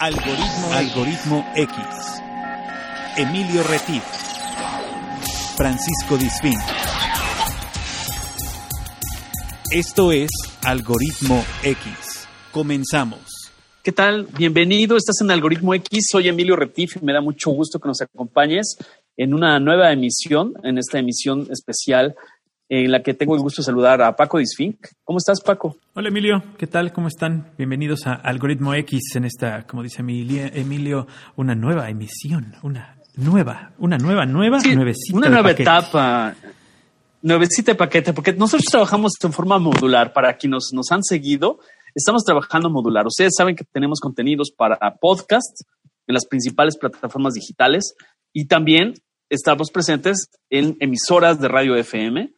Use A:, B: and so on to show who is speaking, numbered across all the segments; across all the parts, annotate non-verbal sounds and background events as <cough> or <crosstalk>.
A: Algoritmo, Algoritmo X. Emilio Retif. Francisco Disfín. Esto es Algoritmo X. Comenzamos.
B: ¿Qué tal? Bienvenido. Estás en Algoritmo X. Soy Emilio Retif y me da mucho gusto que nos acompañes en una nueva emisión, en esta emisión especial en la que tengo el gusto de saludar a Paco Disfink. ¿Cómo estás, Paco?
C: Hola, Emilio. ¿Qué tal? ¿Cómo están? Bienvenidos a Algoritmo X en esta, como dice Emilio, una nueva emisión, una nueva, una nueva, nueva, nuevecita.
B: Una nueva etapa, nuevecita de paquete, porque nosotros trabajamos en forma modular. Para quienes nos han seguido, estamos trabajando modular. Ustedes saben que tenemos contenidos para podcast en las principales plataformas digitales y también estamos presentes en emisoras de radio FM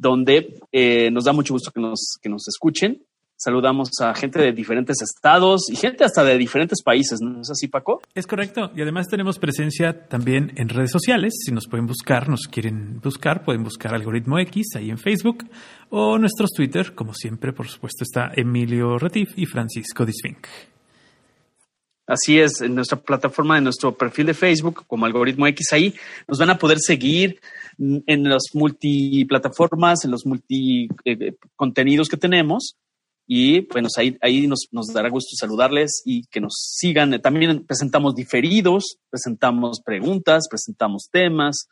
B: donde eh, nos da mucho gusto que nos, que nos escuchen. Saludamos a gente de diferentes estados y gente hasta de diferentes países, ¿no es así, Paco?
C: Es correcto. Y además tenemos presencia también en redes sociales. Si nos pueden buscar, nos quieren buscar, pueden buscar Algoritmo X ahí en Facebook o nuestros Twitter. Como siempre, por supuesto, está Emilio Retif y Francisco Disfink.
B: Así es, en nuestra plataforma, en nuestro perfil de Facebook, como Algoritmo X, ahí nos van a poder seguir, en las multiplataformas, en los multi eh, contenidos que tenemos. Y bueno, ahí, ahí nos, dará gusto saludarles y que nos sigan. También presentamos diferidos, presentamos preguntas, presentamos temas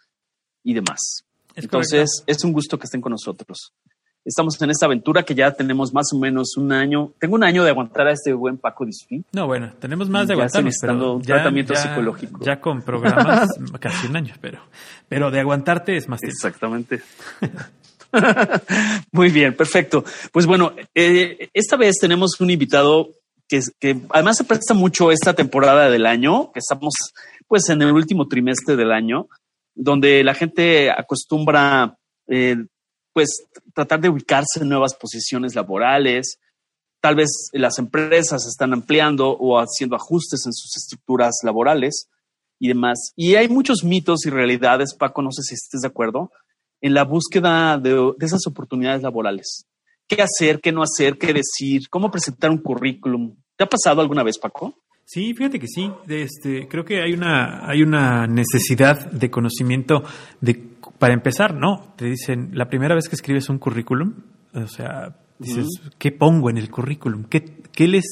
B: y demás. Entonces, es un gusto que estén con nosotros. Estamos en esta aventura que ya tenemos más o menos un año. Tengo un año de aguantar a este buen Paco Disfín.
C: No, bueno, tenemos más de aguantar.
B: un tratamiento psicológico.
C: Ya con programas, <laughs> casi un año, pero, pero de aguantarte es más tiempo.
B: Exactamente. <laughs> Muy bien, perfecto. Pues bueno, eh, esta vez tenemos un invitado que, que, además se presta mucho esta temporada del año, que estamos pues en el último trimestre del año, donde la gente acostumbra eh, pues tratar de ubicarse en nuevas posiciones laborales. Tal vez las empresas están ampliando o haciendo ajustes en sus estructuras laborales y demás. Y hay muchos mitos y realidades, Paco, no sé si estés de acuerdo, en la búsqueda de, esas oportunidades laborales. ¿Qué hacer, qué no hacer, qué decir, cómo presentar un currículum? ¿Te ha pasado alguna vez, Paco?
C: Sí, fíjate que sí. Este, creo que hay una, hay una necesidad de conocimiento de para empezar, no. Te dicen, la primera vez que escribes un currículum, o sea, dices, ¿qué pongo en el currículum? ¿Qué, qué, les,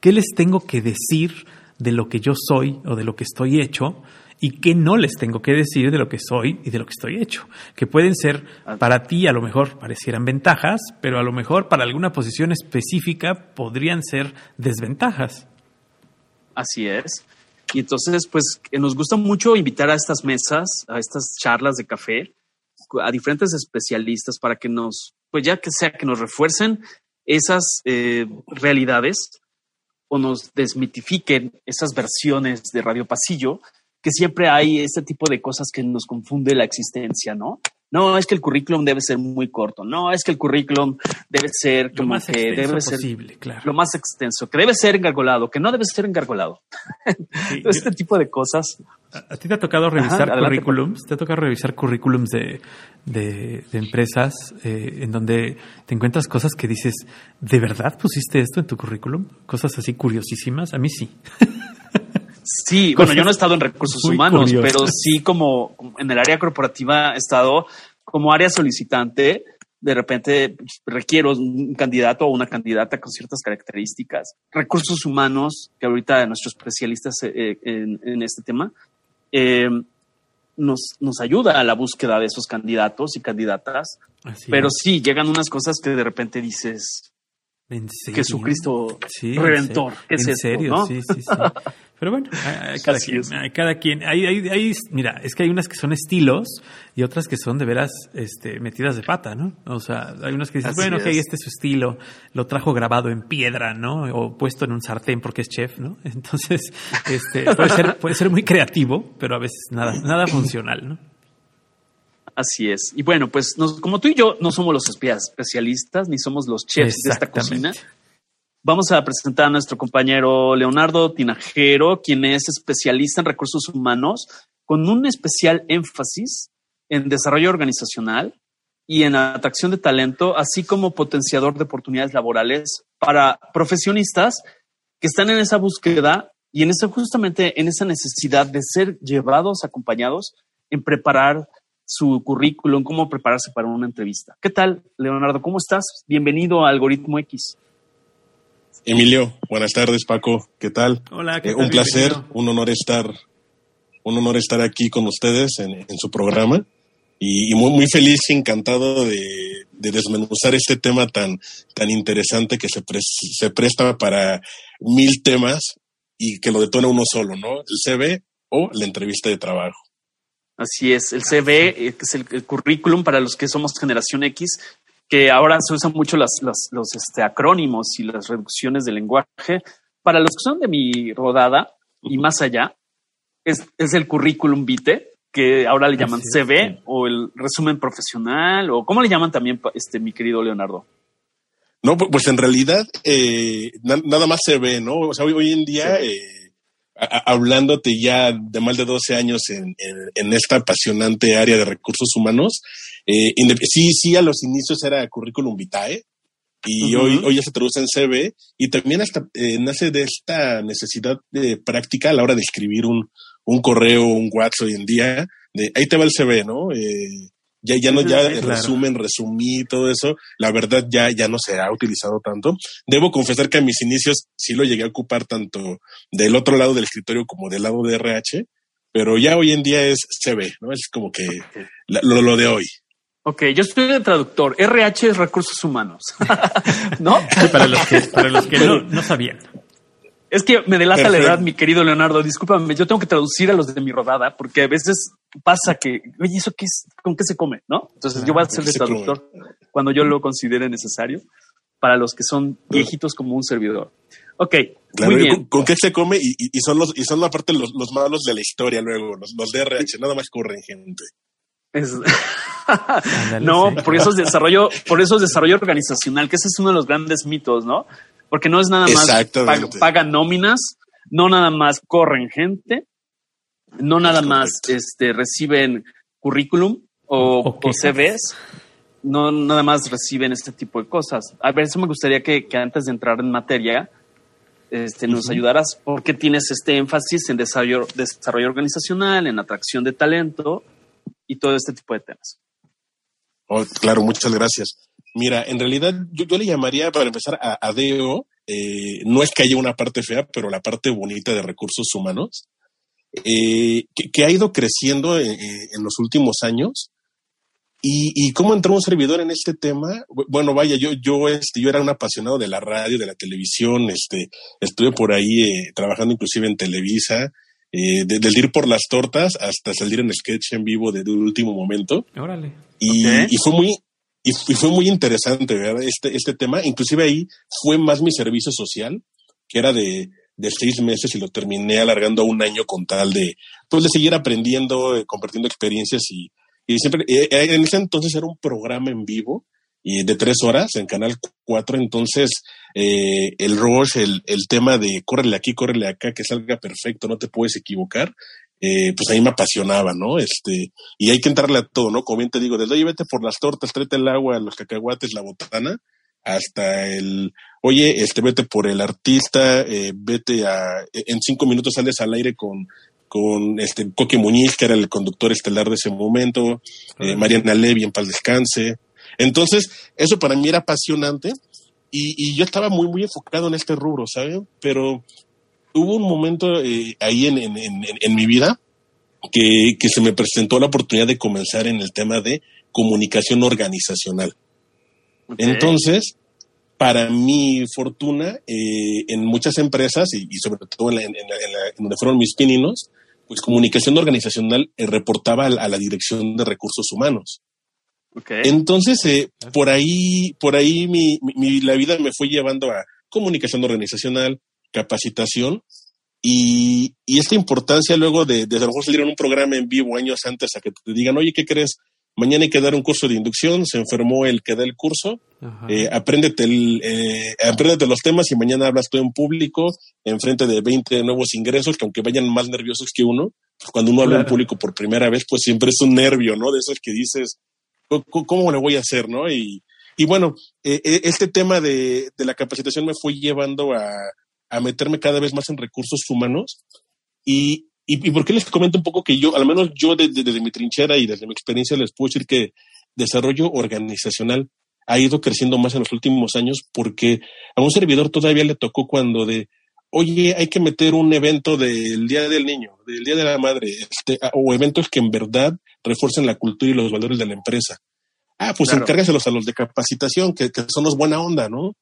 C: ¿Qué les tengo que decir de lo que yo soy o de lo que estoy hecho? y qué no les tengo que decir de lo que soy y de lo que estoy hecho, que pueden ser ah. para ti a lo mejor parecieran ventajas, pero a lo mejor para alguna posición específica podrían ser desventajas.
B: Así es. Y entonces, pues nos gusta mucho invitar a estas mesas, a estas charlas de café, a diferentes especialistas para que nos, pues ya que sea que nos refuercen esas eh, realidades o nos desmitifiquen esas versiones de Radio Pasillo, que siempre hay este tipo de cosas que nos confunde la existencia, ¿no? No, es que el currículum debe ser muy corto, no, es que el currículum debe ser
C: como lo más
B: que
C: debe ser posible, claro.
B: lo más extenso, que debe ser engargolado, que no debe ser engargolado. <laughs> este tipo de cosas.
C: ¿A, ti te ha tocado revisar currículums? ¿Te ha tocado revisar currículums de, de, empresas eh, en donde te encuentras cosas que dices, ¿de verdad pusiste esto en tu currículum? Cosas así curiosísimas. A mí sí. <laughs>
B: Sí, bueno, yo no he estado en recursos humanos, pero sí como en el área corporativa he estado como área solicitante. De repente pues, requiero un candidato o una candidata con ciertas características. Recursos humanos, que ahorita nuestros especialistas eh, en, este tema, eh, nos, nos ayuda a la búsqueda de esos candidatos y candidatas. pero sí, llegan unas cosas que de repente dices, Jesucristo Redentor.
C: ¿En serio? Sí, sí, sí. <laughs> Pero bueno, hay, cada, quien, cada quien. Hay, hay, mira, es que hay unas que son estilos y otras que son de veras este, metidas de pata, ¿no? O sea, hay unas que dicen, bueno, que este es su estilo, lo trajo grabado en piedra, ¿no? O puesto en un sartén porque es chef, ¿no? <laughs> Entonces, este, puede, ser, puede ser muy creativo, pero a veces nada, nada funcional, ¿no?
B: Así es. Y bueno, pues como tú y yo no somos los especialistas ni somos los chefs de esta cocina. Vamos a presentar a nuestro compañero Leonardo Tinajero, quien es especialista en recursos humanos con un especial énfasis en desarrollo organizacional y en atracción de talento, así como potenciador de oportunidades laborales para profesionistas que están en esa búsqueda y en esa, justamente en esa necesidad de ser llevados, acompañados en preparar su currículum, cómo prepararse para una entrevista. ¿Qué tal, Leonardo? ¿Cómo estás? Bienvenido a Algoritmo X.
D: Emilio, buenas tardes, Paco. ¿Qué tal?
C: Hola, ¿qué
D: Eh,
C: tal?
D: un placer,
C: Bienvenido.
D: un honor estar, un honor estar aquí con ustedes en, en su programa y, y muy, muy feliz y encantado de, de desmenuzar este tema tan, tan interesante que se, pres- se presta para mil temas y que lo detona uno solo, ¿no? El CV o la entrevista de trabajo.
B: Así es, el CV, eh, que es el, el currículum para los que somos generación X, que ahora se usan mucho las, las- los este, acrónimos y las reducciones de lenguaje. Para los que son de mi rodada y más allá, es, es el currículum vitae, que ahora le llaman
C: Así es,
B: CV
C: sí.
B: o el resumen profesional, o ¿cómo le llaman también, este, mi querido Leonardo?
D: No, pu- pues en realidad eh, na- nada más se ve, ¿no? O sea, hoy, hoy en día,
B: Sí.
D: eh, hablándote ya de más de 12 años en, en- en esta apasionante área de recursos humanos, eh, sí, sí, a los inicios era currículum vitae y hoy, hoy ya se traduce en CV y también hasta eh, nace de esta necesidad de práctica a la hora de escribir un, un correo, un WhatsApp hoy en día, de ahí te va el CV, ¿no? Eh, ya, ya no, ya
C: claro.
D: resumen, resumí, todo eso, la verdad ya, ya no se ha utilizado tanto. Debo confesar que a mis inicios sí lo llegué a ocupar tanto del otro lado del escritorio como del lado de RH, pero ya hoy en día es CV, ¿no? Es como que la- lo, lo de hoy.
B: Ok, yo estoy de traductor. RH es recursos humanos. <laughs> ¿No?
C: Sí, para los que, para los que no, no sabían.
B: Es que me delata la edad, mi querido Leonardo. Discúlpame, yo tengo que traducir a los de mi rodada porque a veces pasa que, oye, ¿eso qué es? ¿Con qué se come? ¿No? Entonces yo voy a ser de
D: se come.
B: traductor cuando yo lo considere necesario para los que son viejitos como un servidor. Ok,
D: Claro,
B: muy
D: ¿y
B: bien.
D: ¿con, con qué se come? Y, y- y son los, y son la parte los, los malos de la historia luego, los, los de RH, nada más corren gente.
B: Es- <laughs> no, por eso es desarrollo, por eso es desarrollo organizacional, que ese es uno de los grandes mitos, ¿no? Porque no es nada más pagan nóminas, no nada más corren gente, no nada
D: Es
B: más este, reciben currículum o,
C: O
B: o. CVs, no nada más reciben este tipo de cosas. A ver, eso me gustaría que, que antes de entrar en materia, este, nos ayudaras porque tienes este énfasis en desarrollo, desarrollo organizacional, en atracción de talento y todo este tipo de temas.
D: Oh, claro, muchas gracias. Mira, en realidad yo, yo le llamaría para empezar a, a DEO, eh, no es que haya una parte fea, pero la parte bonita de recursos humanos, eh, que, que ha ido creciendo eh, eh, en los últimos años. Y, y cómo entró un servidor en este tema, Bu- bueno, vaya, yo, yo, este, yo era un apasionado de la radio, de la televisión, este, estuve por ahí eh, trabajando inclusive en Televisa, eh, de- del ir por las tortas hasta salir en sketch en vivo de, de último momento.
C: Órale.
D: Y fue muy y, fue muy interesante ¿verdad? Este, este tema. Inclusive ahí fue más mi servicio social, que era de, de seis meses y lo terminé alargando a un año con tal de, pues, de seguir aprendiendo, eh, compartiendo experiencias y, y siempre, eh, eh, en ese entonces era un programa en vivo y de tres horas en Canal 4, entonces eh, el rush, el, el tema de córrele aquí, córrele acá, que salga perfecto, no te puedes equivocar, eh, pues a mí me apasionaba, ¿no? Este, y hay que entrarle a todo, ¿no? Como bien te digo, desde oye, vete por las tortas, tráete el agua, los cacahuates, la botana, hasta el, oye, este, vete por el artista, eh, vete a, en cinco minutos sales al aire con, con este Coque Muñiz, que era el conductor estelar de ese momento, eh, Mariana Levy, en paz descanse. Entonces, eso para mí era apasionante y, y yo estaba muy, muy enfocado en este rubro, ¿saben? Pero hubo un momento eh, ahí en, en, en, en mi vida que, que se me presentó la oportunidad de comenzar en el tema de comunicación organizacional.
B: Ok.
D: Entonces, para mi fortuna, eh, en muchas empresas y, y sobre todo en, la, en, la, en, la, en donde fueron mis pininos, pues comunicación organizacional eh, reportaba a la, a la dirección de recursos humanos.
B: Ok.
D: Entonces, eh, por ahí, por ahí mi, mi, la vida me fue llevando a comunicación organizacional, capacitación y, y esta importancia luego de, de a lo mejor salir en un programa en vivo años antes a que te digan, oye, ¿qué crees? Mañana hay que dar un curso de inducción, se enfermó el que da el curso, eh, apréndete, el, eh, apréndete los temas y mañana hablas tú en público, enfrente de 20 nuevos ingresos, que aunque vayan más nerviosos que uno, pues cuando uno habla
C: Claro.
D: en público por primera vez, pues siempre es un nervio, ¿no? De esos que dices, ¿cómo, cómo le voy a hacer, no? Y, y bueno, eh, eh, este tema de, de la capacitación me fue llevando a, a meterme cada vez más en recursos humanos. Y, y, por qué les comento un poco que yo, al menos yo desde, desde mi trinchera y desde mi experiencia, les puedo decir que desarrollo organizacional ha ido creciendo más en los últimos años porque a un servidor todavía le tocó cuando de, oye, hay que meter un evento del Día del Niño, del Día de la Madre, este, o eventos que en verdad refuercen la cultura y los valores de la empresa. Ah, pues encárgaselos a los de capacitación, que, son los buena onda, ¿no?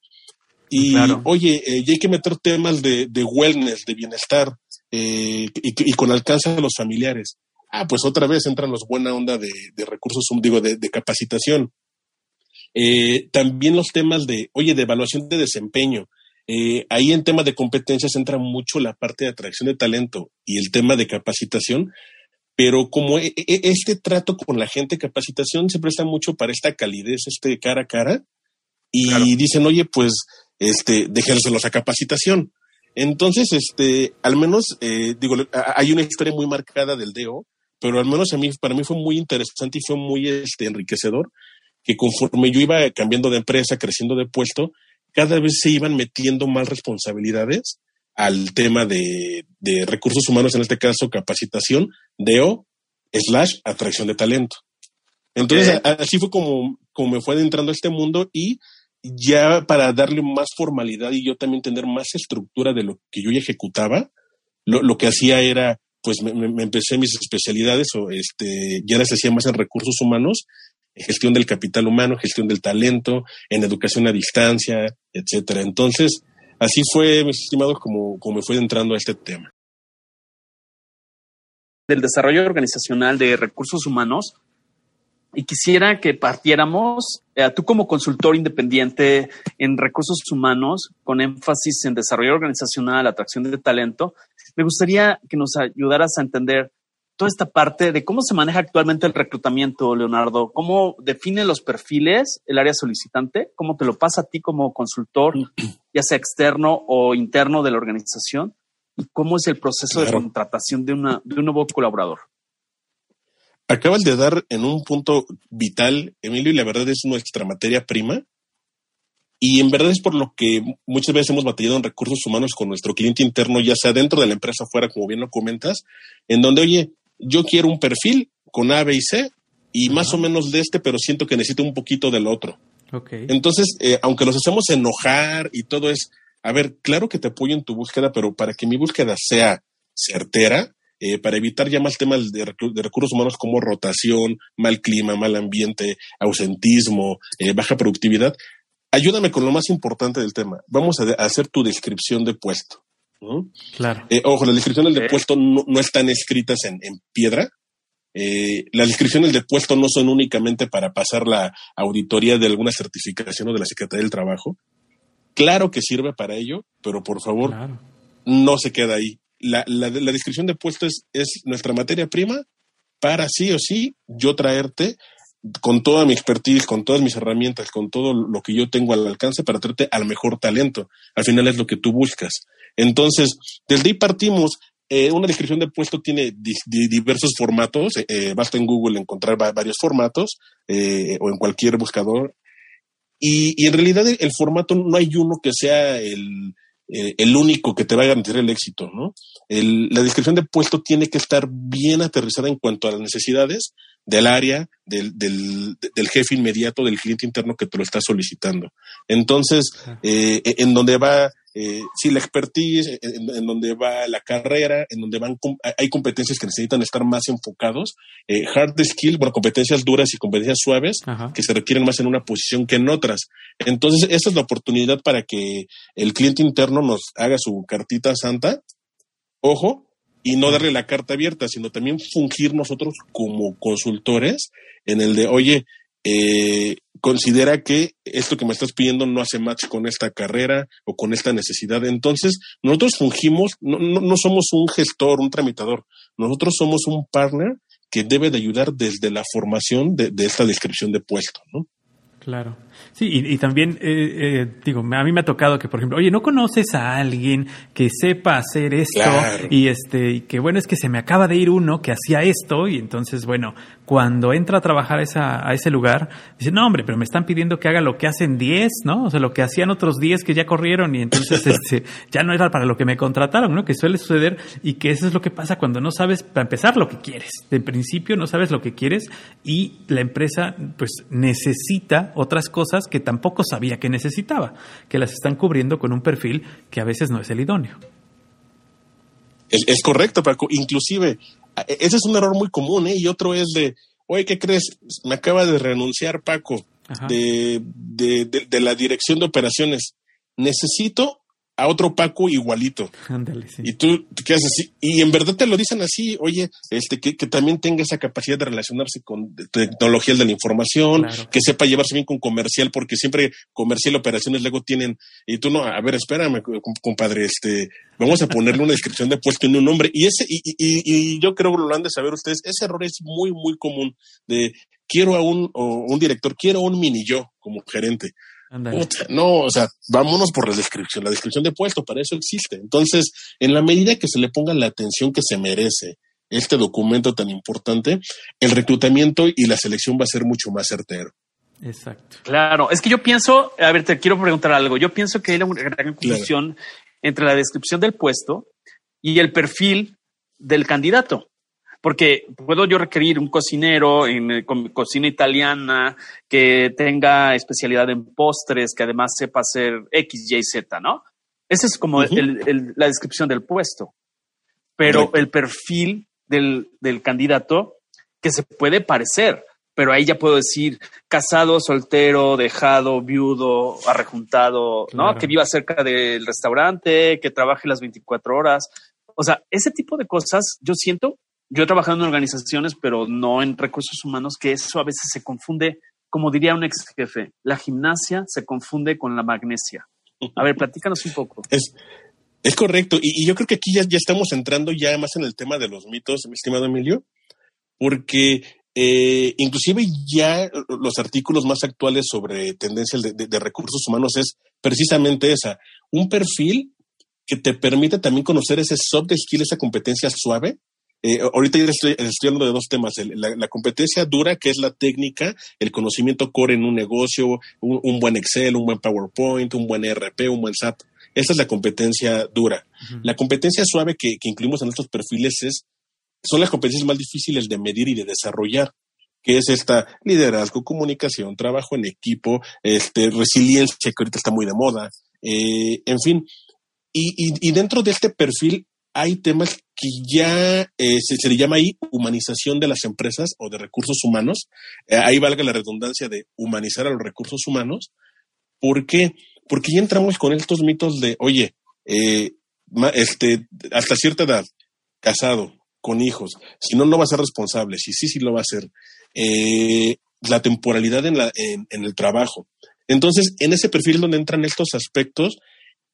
D: Y oye, eh, ya hay que meter temas de, wellness, de bienestar, eh, y, con alcance a los familiares. Ah, pues otra vez entran los buena onda de, recursos, digo, de, capacitación. Eh, también los temas de, oye, de evaluación de desempeño. ahí en tema de competencias entra mucho la parte de atracción de talento y el tema de capacitación, pero como e, e, este trato con la gente, capacitación se presta mucho para esta calidez, este cara a cara, y dicen, oye, pues, este, déjenselos a capacitación. Entonces, este, al menos, eh, digo, hay una historia muy marcada del DEO, pero al menos a mí, para mí fue muy interesante y fue muy este, enriquecedor, que conforme yo iba cambiando de empresa, creciendo de puesto, cada vez se iban metiendo más responsabilidades al tema de, recursos humanos, en este caso capacitación, DEO, slash atracción de talento. Entonces, así fue como, como me fue adentrando a este mundo y ya para darle más formalidad y yo también tener más estructura de lo que yo ejecutaba, lo, que hacía era, pues me, empecé mis especialidades o este, ya las hacía más en recursos humanos, gestión del capital humano, gestión del talento, en educación a distancia, etcétera. Entonces, Así fue, mis estimados, como, como me fue entrando a este tema.
B: Del desarrollo organizacional de recursos humanos, y quisiera que partiéramos, eh, tú como consultor independiente en recursos humanos, con énfasis en desarrollo organizacional, atracción de talento, me gustaría que nos ayudaras a entender toda esta parte de cómo se maneja actualmente el reclutamiento, Leonardo, cómo define los perfiles el área solicitante, cómo te lo pasa a ti como consultor, <clears throat> ya sea externo o interno de la organización, y cómo es el proceso de contratación de, una, de un nuevo colaborador.
D: Acabas de dar en un punto vital, Emilio, y la verdad es nuestra materia prima. Y en verdad es por lo que muchas veces hemos batallado en recursos humanos con nuestro cliente interno, ya sea dentro de la empresa afuera, como bien lo comentas, en donde, oye, yo quiero un perfil con A, B y C y más o menos de este, pero siento que necesito un poquito del otro. Okay. Entonces, eh, aunque los hacemos enojar y todo es, a ver, claro que te apoyo en tu búsqueda, pero para que mi búsqueda sea certera, eh, para evitar ya más temas de, recursos humanos como rotación, mal clima, mal ambiente, ausentismo, eh, baja productividad, ayúdame con lo más importante del tema. Vamos a hacer tu descripción de puesto.
C: Claro.
D: Eh, ojo, las descripciones de puesto no, están escritas en, piedra. Eh, las descripciones de puesto no son únicamente para pasar la auditoría de alguna certificación o de la Secretaría del Trabajo. Claro que sirve para ello, pero por favor, no se queda ahí. La, descripción de puesto es, es nuestra materia prima para sí o sí yo traerte con toda mi expertise, con todas mis herramientas, con todo lo que yo tengo al alcance para traerte al mejor talento. Al final es lo que tú buscas. Entonces, desde ahí partimos. Eh, una descripción de puesto tiene diversos formatos. Eh, eh, basta en Google encontrar varios formatos o en cualquier buscador. Y, en realidad el, formato no hay uno que sea el, el único que te va a garantizar el éxito, ¿no? la descripción de puesto tiene que estar bien aterrizada en cuanto a las necesidades del área, del, del, del jefe inmediato, del cliente interno que te lo está solicitando. Entonces, en donde va eh, sí, la expertise, en, donde va la carrera, en donde van hay competencias que necesitan estar más enfocados, eh, hard skill, bueno, competencias duras y competencias suaves que se requieren más en una posición que en otras. Entonces, esta es la oportunidad para que el cliente interno nos haga su cartita santa, ojo, y no darle la carta abierta, sino también fungir nosotros como consultores en el de, oye, eh, considera que esto que me estás pidiendo no hace match con esta carrera o con esta necesidad. Entonces, nosotros fungimos, no, no, somos un gestor, un tramitador, nosotros somos un partner que debe de ayudar desde la formación de, esta descripción de puesto, ¿no?
C: Claro. Sí, y, también, eh, eh, digo, a mí me ha tocado que, por ejemplo, oye, ¿no conoces a alguien que sepa hacer esto? Y este, y que bueno, es que se me acaba de ir uno que hacía esto, y entonces, bueno, cuando entra a trabajar esa, a ese lugar, dice, no, hombre, pero me están pidiendo que haga lo que hacen 10, ¿no? O sea, lo que hacían otros 10 que ya corrieron, y entonces <laughs> este, ya no era para lo que me contrataron, ¿no? Que suele suceder, y que eso es lo que pasa cuando no sabes, para empezar, lo que quieres. De principio no sabes lo que quieres, y la empresa, pues, necesita otras cosas que tampoco sabía que necesitaba, que las están cubriendo con un perfil que a veces no es el idóneo.
D: Es, correcto, Paco. Inclusive, e, ese es un error muy común, ¿eh? Y otro es de, oye, ¿qué crees? Me acaba de renunciar Paco de, de, la dirección de operaciones. Necesito a otro Paco igualito.
C: Ándale, sí.
D: Y tú qué haces así. Y en verdad te lo dicen así, oye, este, que, también tenga esa capacidad de relacionarse con tecnologías de la información, que sepa llevarse bien con comercial, porque siempre comercial y operaciones luego tienen, y tú no, a ver, espérame, compadre, este, vamos a ponerle una descripción de puesto en un nombre. Y ese, y, y, yo creo que lo han de saber ustedes, ese error es muy, muy común de quiero a un, un director, quiero a un mini yo como gerente no, o sea, vámonos por la descripción, la descripción de puesto, para eso existe. Entonces, en la medida que se le ponga la atención que se merece este documento tan importante, el reclutamiento y la selección va a ser mucho más certero.
C: Exacto.
B: Claro, es que yo pienso, a ver, te quiero preguntar algo. Yo pienso que hay una gran confusión entre la descripción del puesto y el perfil del candidato porque puedo yo requerir un cocinero en, eh, cocina italiana que tenga especialidad en postres, que además sepa hacer X, Y, Z, ¿no? Esa es como la descripción del puesto. Pero el perfil del, candidato que se puede parecer, pero ahí ya puedo decir casado, soltero, dejado, viudo, arrejuntado, ¿no? Que viva cerca del restaurante, que trabaje las 24 horas. O sea, ese tipo de cosas yo siento yo he trabajado en organizaciones, pero no en recursos humanos, que eso a veces se confunde, como diría un ex jefe, la gimnasia se confunde con la magnesia. A ver, platícanos un poco.
D: Es, es correcto. Y, yo creo que aquí ya, estamos entrando ya más en el tema de los mitos, mi estimado Emilio, porque eh, inclusive ya los artículos más actuales sobre tendencias de, de, recursos humanos es precisamente esa, un perfil que te permite también conocer ese soft skill, esa competencia suave, eh, ahorita ya estoy, hablando de dos temas, la, competencia dura, que es la técnica, el conocimiento core en un negocio, un, buen Excel, un buen PowerPoint, un buen ERP, un buen SAP. Esa es la competencia dura. La competencia suave que, incluimos en estos perfiles es, son las competencias más difíciles de medir y de desarrollar que es esta liderazgo, comunicación, trabajo en equipo, este, resiliencia, que ahorita está muy de moda, eh, en fin. y, dentro de este perfil hay temas que ya eh, se, le llama ahí humanización de las empresas o de recursos humanos. Eh, ahí valga la redundancia de humanizar a los recursos humanos. ¿Por qué? Porque ya entramos con estos mitos de, oye, eh, este, hasta cierta edad, casado, con hijos, si no, no va a ser responsable, si sí, sí lo va a ser. la temporalidad en, la, en, en el trabajo. Entonces, en ese perfil donde entran estos aspectos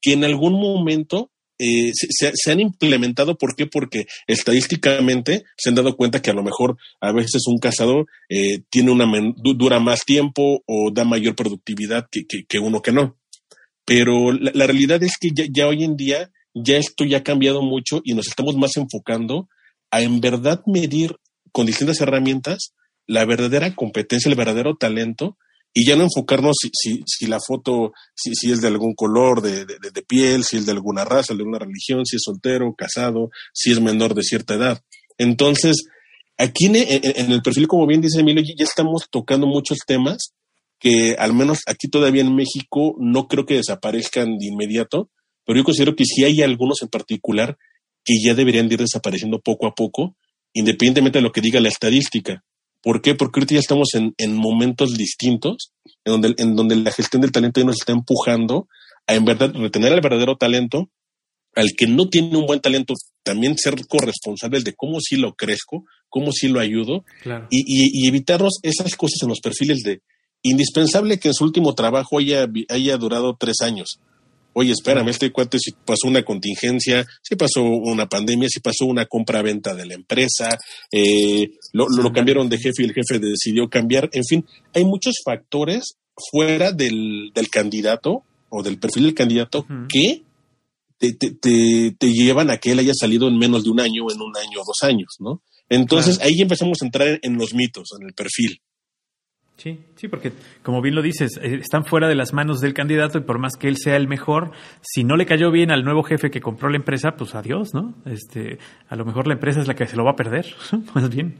D: que en algún momento eh, se, han implementado. ¿Por qué? Porque estadísticamente se han dado cuenta que a lo mejor a veces un cazador eh, tiene una dura más tiempo o da mayor productividad que, uno que no. Pero la, realidad es que ya, hoy en día ya esto ya ha cambiado mucho y nos estamos más enfocando a en verdad medir con distintas herramientas la verdadera competencia, el verdadero talento y ya no enfocarnos si, si, si la foto, si, si, es de algún color de, de, piel, si es de alguna raza, de una religión, si es soltero, casado, si es menor de cierta edad. Entonces, aquí en, en, el perfil, como bien dice Emilio, ya estamos tocando muchos temas que al menos aquí todavía en México no creo que desaparezcan de inmediato, pero yo considero que sí hay algunos en particular que ya deberían ir desapareciendo poco a poco, independientemente de lo que diga la estadística. ¿Por qué? Porque ahorita ya estamos en, momentos distintos, en donde, en donde la gestión del talento ya nos está empujando a en verdad retener al verdadero talento, al que no tiene un buen talento, también ser corresponsable de cómo sí lo crezco, cómo sí lo ayudo, y, y, evitarnos esas cosas en los perfiles de indispensable que en su último trabajo haya, haya durado tres años oye, espérame, este cuate si pasó una contingencia, si pasó una pandemia, si pasó una compra-venta de la empresa, eh, lo, cambiaron de jefe y el jefe decidió cambiar, en fin, hay muchos factores fuera del, del candidato o del perfil del candidato que te, te, te, llevan a que él haya salido en menos de un año, en un año o dos años, ¿no? Entonces ahí empezamos a entrar en, los mitos, en el perfil.
C: Sí, sí, porque como bien lo dices, eh, están fuera de las manos del candidato y por más que él sea el mejor, si no le cayó bien al nuevo jefe que compró la empresa, pues adiós, ¿no? Este, a lo mejor la empresa es la que se lo va a perder, <laughs> más bien.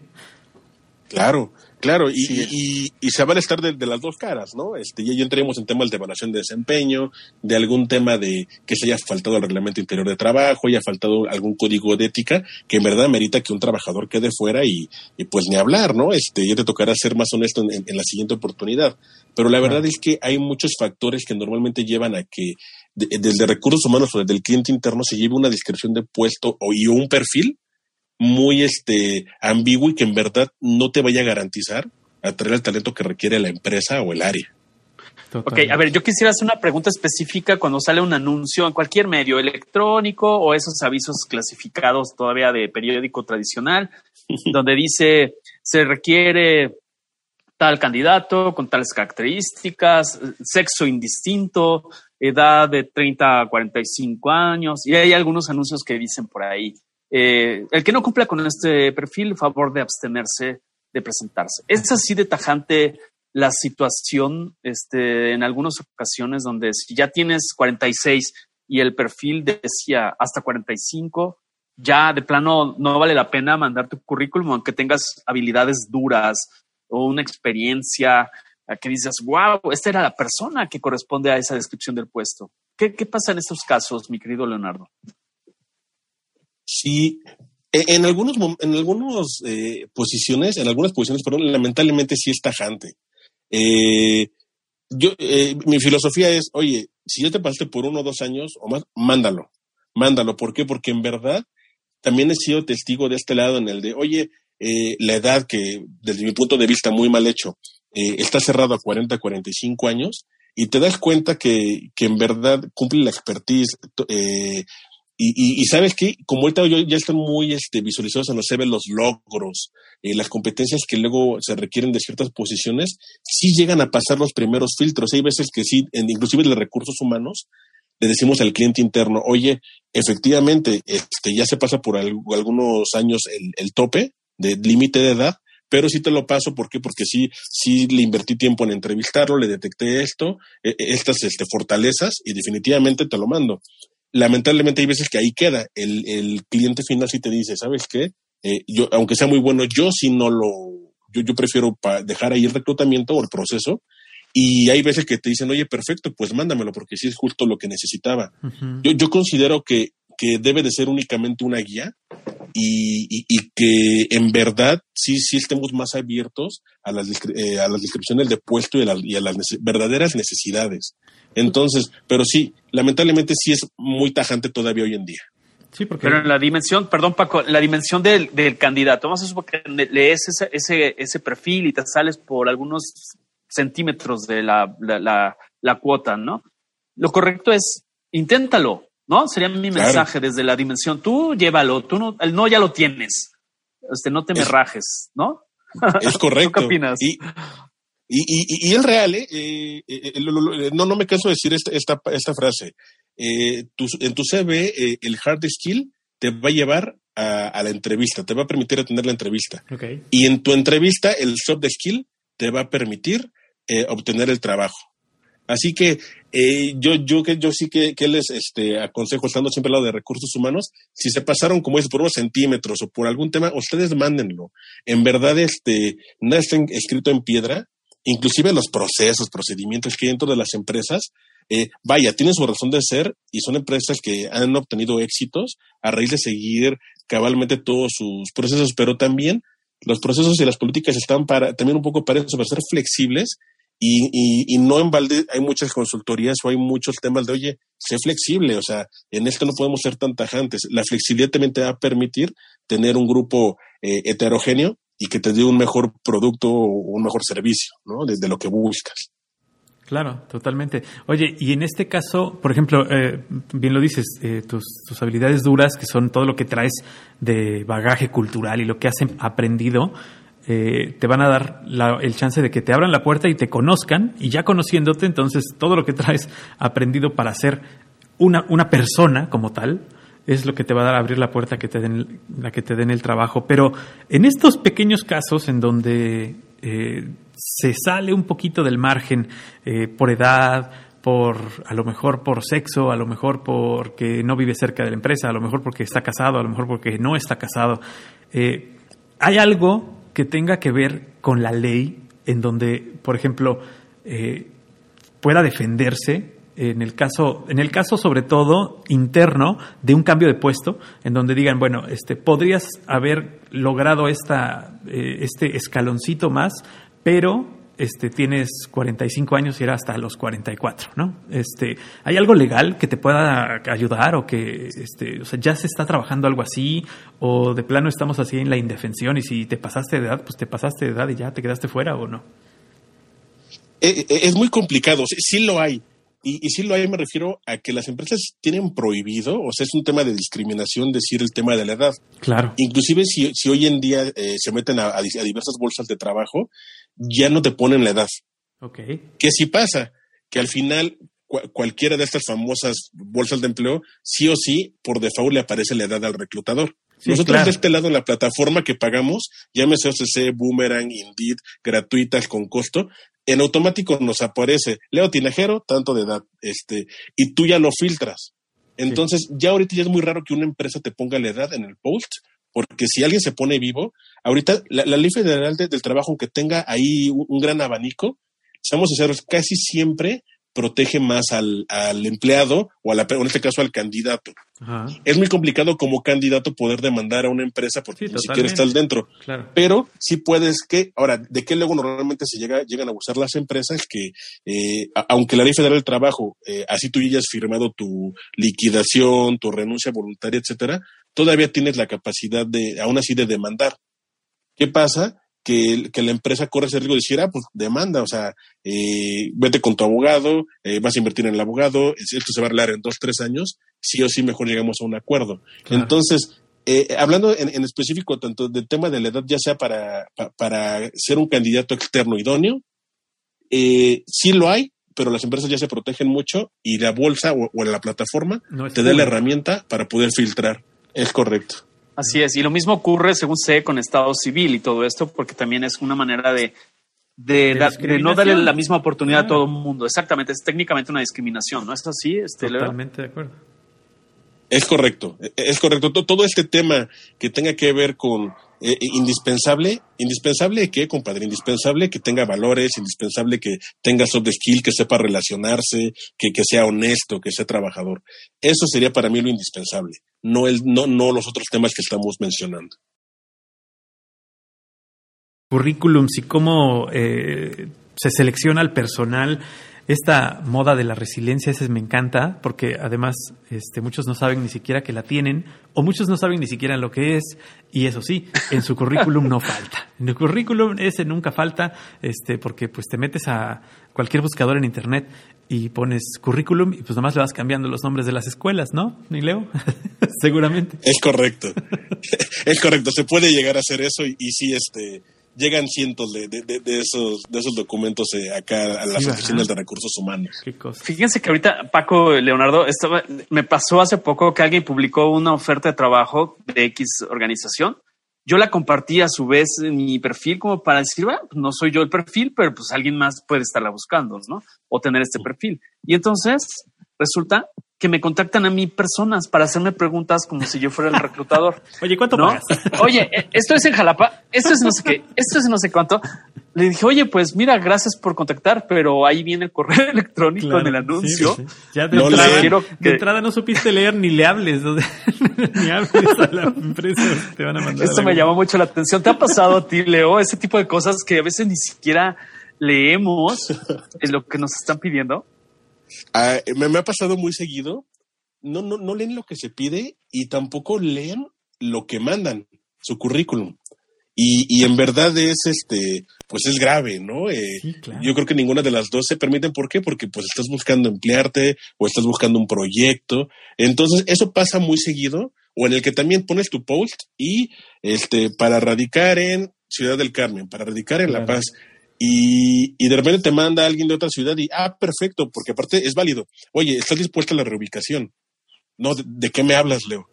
D: Claro, claro, y, y, se van a estar de, las dos caras, ¿no? Este, ya, entremos en temas de evaluación de desempeño, de algún tema de que se haya faltado el reglamento interior de trabajo, haya faltado algún código de ética, que en verdad merita que un trabajador quede fuera y, pues ni hablar, ¿no? Este, ya te tocará ser más honesto en, la siguiente oportunidad. Pero la verdad es que hay muchos factores que normalmente llevan a que desde recursos humanos o desde el cliente interno se lleve una descripción de puesto o y un perfil muy este, ambiguo y que en verdad no te vaya a garantizar atraer el talento que requiere la empresa o el área.
B: Ok, a ver, yo quisiera hacer una pregunta específica cuando sale un anuncio en cualquier medio electrónico o esos avisos clasificados todavía de periódico tradicional, <laughs> donde dice se requiere tal candidato con tales características, sexo indistinto, edad de 30 a 45 años, y hay algunos anuncios que dicen por ahí, eh, el que no cumpla con este perfil, favor de abstenerse de presentarse. Es así de tajante la situación este, en algunas ocasiones donde si ya tienes 46 y el perfil decía hasta 45, ya de plano no vale la pena mandar tu currículum aunque tengas habilidades duras o una experiencia que dices, wow, esta era la persona que corresponde a esa descripción del puesto. ¿Qué, qué pasa en estos casos, mi querido Leonardo?
D: Sí, e, en algunos en algunas eh, posiciones, en algunas posiciones, perdón, lamentablemente sí es tajante. Eh, yo, eh, mi filosofía es, oye, si ya te pasaste por uno o dos años o más, mándalo, mándalo. ¿Por qué? Porque en verdad también he sido testigo de este lado en el de, oye, la edad que desde mi punto de vista muy mal hecho, está cerrado a 40, 45 años y te das cuenta que, que en verdad cumple la expertise, eh, y, y, sabes que, como ahorita ya están muy este, visualizados en los CV los logros, eh, las competencias que luego se requieren de ciertas posiciones, sí llegan a pasar los primeros filtros. Hay veces que sí, en, inclusive de recursos humanos, le decimos al cliente interno, oye, efectivamente, este, ya se pasa por algunos años el, el tope de límite de edad, pero sí te lo paso, ¿por qué? Porque sí, sí le invertí tiempo en entrevistarlo, le detecté esto, e, e, estas este, fortalezas y definitivamente te lo mando lamentablemente hay veces que ahí queda. El, el cliente final sí te dice, ¿sabes qué? Eh, yo, aunque sea muy bueno, yo sí no lo, yo, yo prefiero dejar ahí el reclutamiento o el proceso. Y hay veces que te dicen, oye, perfecto, pues mándamelo, porque sí es justo lo que necesitaba. yo, yo considero que, que debe de ser únicamente una guía y, y, que en verdad sí, sí estemos más abiertos a las, eh, a las descripciones de puesto y a, y a las verdaderas necesidades. Entonces, pero sí, lamentablemente sí es muy tajante todavía hoy en día.
B: Sí, porque... Pero en la dimensión, perdón Paco, la dimensión del, del candidato, vamos a suponer que lees ese, ese, ese, perfil y te sales por algunos centímetros de la, la, la, cuota, ¿no? Lo correcto es, inténtalo, ¿no? Sería mi mensaje desde la dimensión. Tú llévalo, tú no, el no ya lo tienes. Este, no te me rajes, ¿no?
D: Es <laughs> correcto. ¿Qué opinas? Y, y, y es real, ¿eh? eh, eh, eh no, no me canso de decir esta, esta, esta frase. en tu CV, el hard skill te va a llevar a, la entrevista, te va a permitir atender la entrevista. Y en tu entrevista, el soft skill te va a permitir obtener el trabajo. Así que yo, yo, yo sí que, que, les este, aconsejo, estando siempre al lado de recursos humanos, si se pasaron, como es por unos centímetros o por algún tema, ustedes mándenlo. En verdad, este, nada está escrito en piedra inclusive los procesos, procedimientos que hay dentro de las empresas, eh, vaya, tienen su razón de ser y son empresas que han obtenido éxitos a raíz de seguir cabalmente todos sus procesos, pero también los procesos y las políticas están para, también un poco para eso, para ser flexibles y, y, y, no en balde hay muchas consultorías o hay muchos temas de, oye, sé flexible, o sea, en esto no podemos ser tan tajantes. La flexibilidad también te va a permitir tener un grupo eh, heterogéneo y que te dé un mejor producto o un mejor servicio, ¿no? Desde lo que buscas.
C: Claro, totalmente. Oye, y en este caso, por ejemplo, eh, bien lo dices, eh, tus, tus, habilidades duras, que son todo lo que traes de bagaje cultural y lo que has aprendido, eh, te van a dar la- el chance de que te abran la puerta y te conozcan y ya conociéndote, entonces todo lo que traes aprendido para ser una, una persona como tal es lo que te va a dar a abrir la puerta que te den, la que te den el trabajo. Pero en estos pequeños casos en donde eh, se sale un poquito del margen eh, por edad, por a lo mejor por sexo, a lo mejor porque no vive cerca de la empresa, a lo mejor porque está casado, a lo mejor porque no está casado. Eh, hay algo que tenga que ver con la ley en donde, por ejemplo, eh, pueda defenderse en el caso, en el caso sobre todo interno de un cambio de puesto, en donde digan, bueno, este, podrías haber logrado esta, eh, este escaloncito más, pero este, tienes 45 años y era hasta los 44, ¿no? Este, ¿Hay algo legal que te pueda ayudar o que este, o sea, ya se está trabajando algo así o de plano estamos así en la indefensión y si te pasaste de edad, pues te pasaste de edad y ya te quedaste fuera o no?
D: Eh, eh, es muy complicado, sí, sí lo hay. Y, y sí lo hay, me refiero a que las empresas tienen prohibido, o sea, es un tema de discriminación decir el tema de la edad.
C: Claro.
D: Inclusive si, si hoy en día eh, se meten a diversas bolsas de trabajo, ya no te ponen la edad.
C: Ok.
D: ¿Qué sí pasa? Que al final cua- cualquiera de estas famosas bolsas de empleo, sí o sí, por default le aparece la edad al reclutador.
C: Sí,
D: Nosotros
C: claro.
D: de este lado, en la plataforma que pagamos, llámese OCC, Boomerang, Indeed, gratuitas con costo, en automático nos aparece Leo Tinajero, tanto de edad, este, y tú ya lo filtras. Entonces, ya ahorita ya es muy raro que una empresa te ponga la edad en el post, porque si alguien se pone vivo, ahorita la, la ley federal de- del trabajo, aunque tenga ahí un, un gran abanico, seamos sinceros, casi siempre protege más al, al empleado o a la, en este caso al candidato.
C: Ajá.
D: Es muy complicado como candidato poder demandar a una empresa porque
C: Sí,
D: ni siquiera estás dentro.
C: Claro.
D: Pero sí puedes que, ahora, ¿de qué luego normalmente se llega, llegan a abusar las empresas? Que eh, aunque la ley federal del trabajo, eh, así tú ya hayas firmado tu liquidación, tu renuncia voluntaria, etcétera, todavía tienes la capacidad de, aún así, de demandar. ¿Qué pasa? Que, el- que la empresa corre ese riesgo de decir, ah, pues demanda, o sea, eh, vete con tu abogado, eh, vas a invertir en el abogado, es- esto se va a arreglar en dos, tres años, sí o sí mejor llegamos a un acuerdo.
C: Claro.
D: Entonces, eh, hablando en, en específico tanto del tema de la edad, ya sea para, pa- para ser un candidato externo idóneo, eh, sí lo hay, pero las empresas ya se protegen mucho y la bolsa o, o la plataforma
C: No
D: te da la herramienta para poder filtrar. Es correcto.
B: Así es, y lo mismo ocurre, según sé, con Estado civil y todo esto, porque también es una manera de, de,
C: De
B: da- de no darle la misma oportunidad a todo el mundo. Exactamente, es técnicamente una discriminación, ¿no es así? Este, Leo?
C: Totalmente de acuerdo.
D: Es correcto, es correcto. To- Todo este tema que tenga que ver con eh, indispensable, indispensable que, compadre, indispensable que tenga valores, indispensable que tenga soft skill, que sepa relacionarse, que, que sea honesto, que sea trabajador. Eso sería para mí lo indispensable, no el, no, no los otros temas que estamos mencionando.
C: currículums y cómo eh, se selecciona al personal. Esta moda de la resiliencia, ese me encanta, porque además este, muchos no saben ni siquiera que la tienen, o muchos no saben ni siquiera lo que es, y eso sí, en su currículum no falta. En el currículum ese nunca falta, este, porque pues te metes a cualquier buscador en internet y pones currículum y pues nomás le vas cambiando los nombres de las escuelas, ¿no? ¿Ni Leo? <laughs> Seguramente.
D: Es correcto. <laughs> es correcto. Se puede llegar a hacer eso y, y sí, este, llegan cientos de, de, de- de esos, de esos documentos eh, acá a las oficinas de recursos humanos.
C: Qué cosa.
B: Fíjense que ahorita Paco Leonardo estaba, me pasó hace poco que alguien publicó una oferta de trabajo de X organización. Yo la compartí a su vez en mi perfil como para decir, bueno, pues no soy yo el perfil, pero pues alguien más puede estarla buscando, ¿no? O tener este perfil. Y entonces resulta que me contactan a mí personas para hacerme preguntas como si yo fuera el reclutador. <laughs>
C: Oye, ¿cuánto
B: ¿no?
C: pagas? <laughs>
B: Oye, eh, esto es en Jalapa, esto es no sé qué, esto es no sé cuánto. Le dije, oye, pues mira, gracias por contactar, pero ahí viene el correo <laughs> electrónico
C: Claro,
B: en el anuncio.
C: sí, sí. Ya de,
D: No
C: entrada.
B: Quiero
C: de
B: que-
C: entrada no supiste leer ni le hables, o sea, ni hables a la empresa, te van a mandar.
B: Esto
C: a
B: me
C: la-
B: llamó mucho la atención. ¿Te ha pasado a ti, Leo, ese tipo de cosas que a veces ni siquiera leemos en lo que nos están pidiendo?
D: Ah, me, me ha pasado muy seguido. No, no, no leen lo que se pide y tampoco leen lo que mandan, su currículum. Y, y en verdad es este, pues es grave, ¿no? Eh,
C: Sí, claro.
D: Yo creo que ninguna de las dos se permiten. ¿Por qué? Porque pues estás buscando emplearte o estás buscando un proyecto. Entonces, eso pasa muy seguido. O en el que también pones tu post y este, para radicar en Ciudad del Carmen, para radicar en La Paz, y, y, de repente te manda alguien de otra ciudad y, ah, perfecto, porque aparte es válido. Oye, ¿estás dispuesta a la reubicación? No, ¿de, qué me hablas, Leo?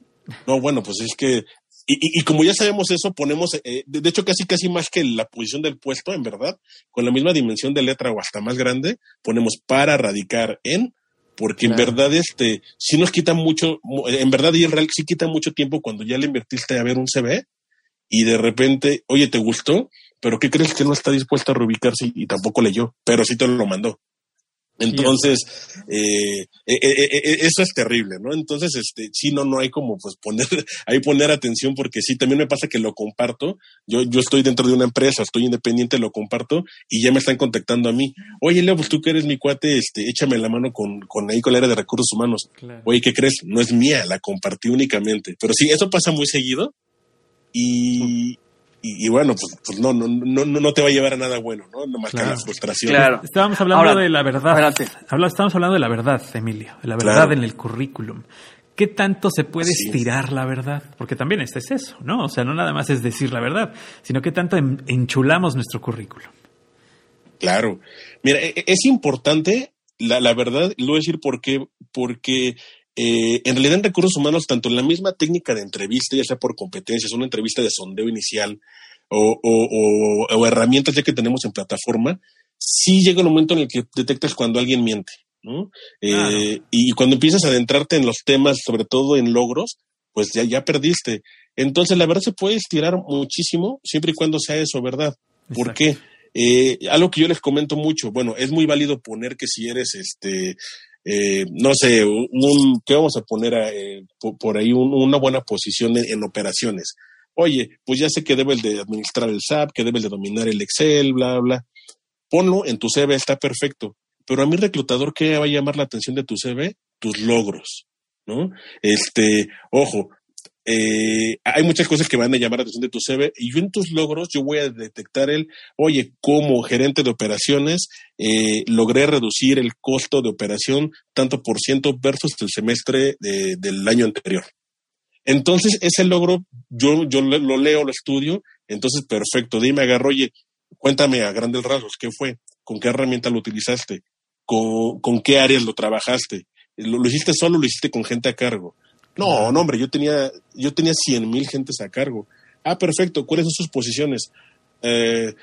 D: No, bueno, pues es que, y, y, como ya sabemos eso, ponemos, eh, de, hecho, casi, casi más que la posición del puesto, en verdad, con la misma dimensión de letra o hasta más grande, ponemos para radicar en, porque en verdad, este, sí nos quita mucho, en verdad y en real sí quita mucho tiempo cuando ya le invertiste a ver un CV y de repente, oye, ¿te gustó? Pero ¿qué crees que no está dispuesto a reubicarse y, tampoco leyó? Pero sí te lo mandó. Entonces, eh, eh, eh, eso es terrible, ¿no? Entonces, este, sí, no, no hay como pues poner, <laughs> ahí poner atención porque sí, también me pasa que lo comparto. Yo, yo estoy dentro de una empresa, estoy independiente, lo comparto y ya me están contactando a mí. Oye, Leo, pues tú que eres mi cuate, este, échame la mano con, con ahí con la área de recursos humanos. Oye, ¿qué crees? No es mía, la compartí únicamente. Pero sí, eso pasa muy seguido y, y, bueno, pues, pues, no, no, no, no te va a llevar a nada bueno, ¿no? Nomás que la frustración.
C: Claro. Estábamos hablando de la verdad. Habla, estamos hablando de la verdad, Emilio, de la verdad en el currículum. ¿Qué tanto se puede estirar la verdad? Porque también este es eso, ¿no? O sea, no nada más es decir la verdad, sino que tanto enchulamos nuestro currículum.
D: Claro. Mira, e, e, es importante la, la verdad, lo voy a decir porque, porque eh, en realidad en recursos humanos, tanto en la misma técnica de entrevista, ya sea por competencias, una entrevista de sondeo inicial o, herramientas ya que tenemos en plataforma, sí llega un momento en el que detectas cuando alguien miente, ¿no? Eh, y cuando empiezas a adentrarte en los temas, sobre todo en logros, pues ya, ya perdiste. Entonces, la verdad se puede estirar muchísimo siempre y cuando sea eso, ¿verdad? ¿Por qué? Eh, algo que yo les comento mucho, bueno, es muy válido poner que si eres este eh, no sé, un, ¿qué vamos a poner eh, por, ahí? una buena posición en, operaciones. Oye, pues ya sé que debes de administrar el SAP, que debes de dominar el Excel, bla, bla. Ponlo en tu CV, está perfecto. Pero a mi reclutador, ¿qué va a llamar la atención de tu CV? Tus logros, ¿no? Este, ojo, eh, hay muchas cosas que van a llamar la atención de tu CV y yo en tus logros yo voy a detectar el, oye, como gerente de operaciones eh, logré reducir el costo de operación tanto por ciento versus el semestre del año anterior. Entonces, ese logro yo, yo lo leo, lo estudio, entonces perfecto, dime, agarro, oye, cuéntame a grandes rasgos, ¿qué fue? ¿Con qué herramienta lo utilizaste? ¿Con, con qué áreas lo trabajaste? ¿Lo, ¿Lo hiciste solo o lo hiciste con gente a cargo? No, no, hombre, yo tenía, yo tenía 100 mil gentes a cargo. Ah, perfecto. ¿Cuáles son sus posiciones? Eh,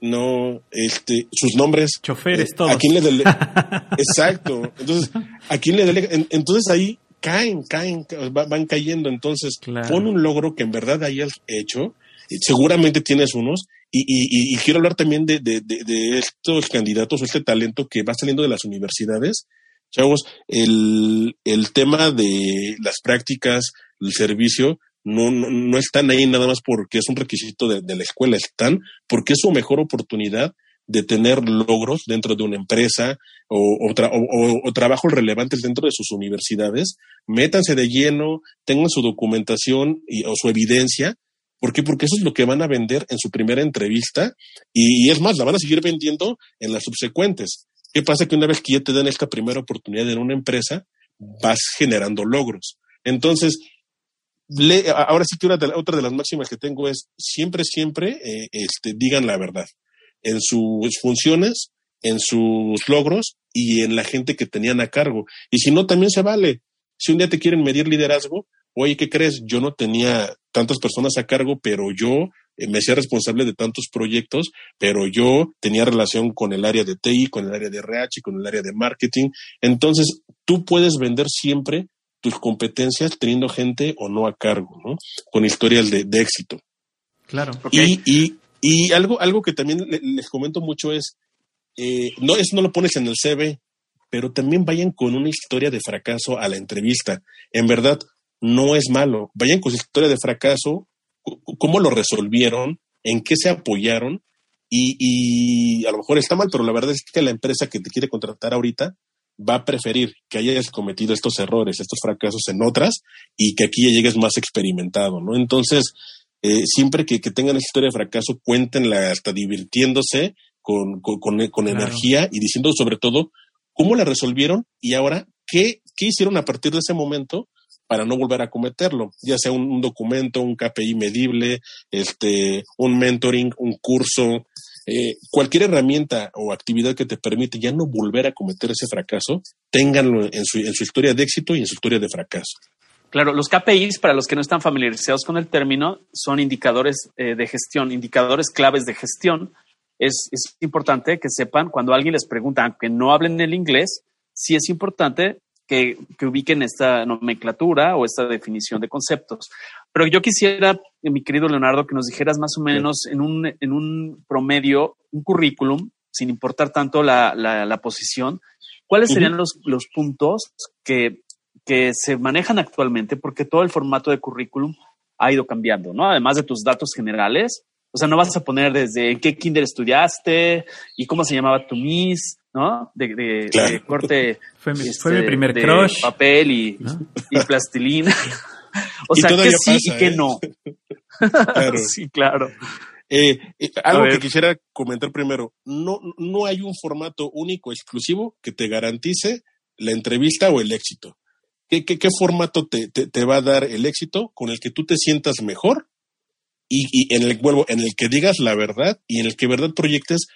D: no, este, sus nombres.
C: Choferes,
D: eh,
C: todos.
D: ¿A quién le dele <laughs> Exacto. Entonces, ¿a quién le delega? Entonces ahí caen, caen, van cayendo. Entonces, pon un logro que en verdad hayas hecho. Seguramente tienes unos. Y, y, y quiero hablar también de, de, de, estos candidatos o este talento que va saliendo de las universidades Chavos, el, el tema de las prácticas, el servicio, no, no, no, están ahí nada más porque es un requisito de, la escuela, están porque es su mejor oportunidad de tener logros dentro de una empresa o, o, trabajos relevantes dentro de sus universidades, métanse de lleno, tengan su documentación y, o su evidencia. ¿Por qué? Porque eso es lo que van a vender en su primera entrevista y es más, la van a seguir vendiendo en las subsecuentes. ¿Qué pasa? Que una vez que ya te dan esta primera oportunidad en una empresa, vas generando logros. Entonces, ahora sí que una de, otra de las máximas que tengo es siempre, siempre eh, este, digan la verdad en sus funciones, en sus logros y en la gente que tenían a cargo. Y si no, también se vale. Si un día te quieren medir liderazgo, oye, ¿qué crees? Yo no tenía tantas personas a cargo, pero yo me hacía responsable de tantos proyectos, pero yo tenía relación con el área de TI, con el área de RH, con el área de marketing. Entonces, tú puedes vender siempre tus competencias teniendo gente o no a cargo, ¿no? Con historias de, éxito.
C: Claro.
D: Y, y, y, algo, algo que también les comento mucho es, eh, no, eso no lo pones en el CV, pero también vayan con una historia de fracaso a la entrevista. En verdad, no es malo. Vayan con su historia de fracaso cómo lo resolvieron, en qué se apoyaron y, a lo mejor está mal, pero la verdad es que la empresa que te quiere contratar ahorita va a preferir que hayas cometido estos errores, estos fracasos en otras y que aquí ya llegues más experimentado, ¿no? Entonces, eh, siempre que, tengan esa historia de fracaso, cuéntenla hasta divirtiéndose con, con, energía y diciendo sobre todo cómo la resolvieron y ahora qué, qué hicieron a partir de ese momento para no volver a cometerlo, ya sea un, un documento, un KPI medible, este, un mentoring, un curso, eh, cualquier herramienta o actividad que te permite ya no volver a cometer ese fracaso, ténganlo en su, en su historia de éxito y en su historia de fracaso.
B: Claro, los KPIs, para los que no están familiarizados con el término, son indicadores eh, de gestión, indicadores claves de gestión. Es, es, importante que sepan cuando alguien les pregunta, aunque no hablen el inglés, sí es importante que, que, ubiquen esta nomenclatura o esta definición de conceptos. Pero yo quisiera, mi querido Leonardo, que nos dijeras más o menos en un, en un promedio, un currículum, sin importar tanto la, la, la posición, cuáles serían uh -huh. los, los puntos que que se manejan actualmente porque todo el formato de currículum ha ido cambiando, ¿no? Además de tus datos generales, o sea, no vas a poner desde en qué kinder estudiaste y cómo se llamaba tu miss, ¿no? De, de, claro. de corte. <laughs>
C: Fue mi, este, fue mi primer crush.
B: Papel y, ¿no? y plastilina. <laughs> o sea, que sí pasa, y que
D: ¿eh?
B: no. <laughs>
D: claro.
B: sí, claro.
D: Eh, eh, algo que quisiera comentar primero, no, no hay un formato único, exclusivo, que te garantice la entrevista o el éxito. ¿Qué, qué, qué formato te, te, te, va a dar el éxito con el que tú te sientas mejor y, y, en el vuelvo, en el que digas la verdad y en el que verdad proyectes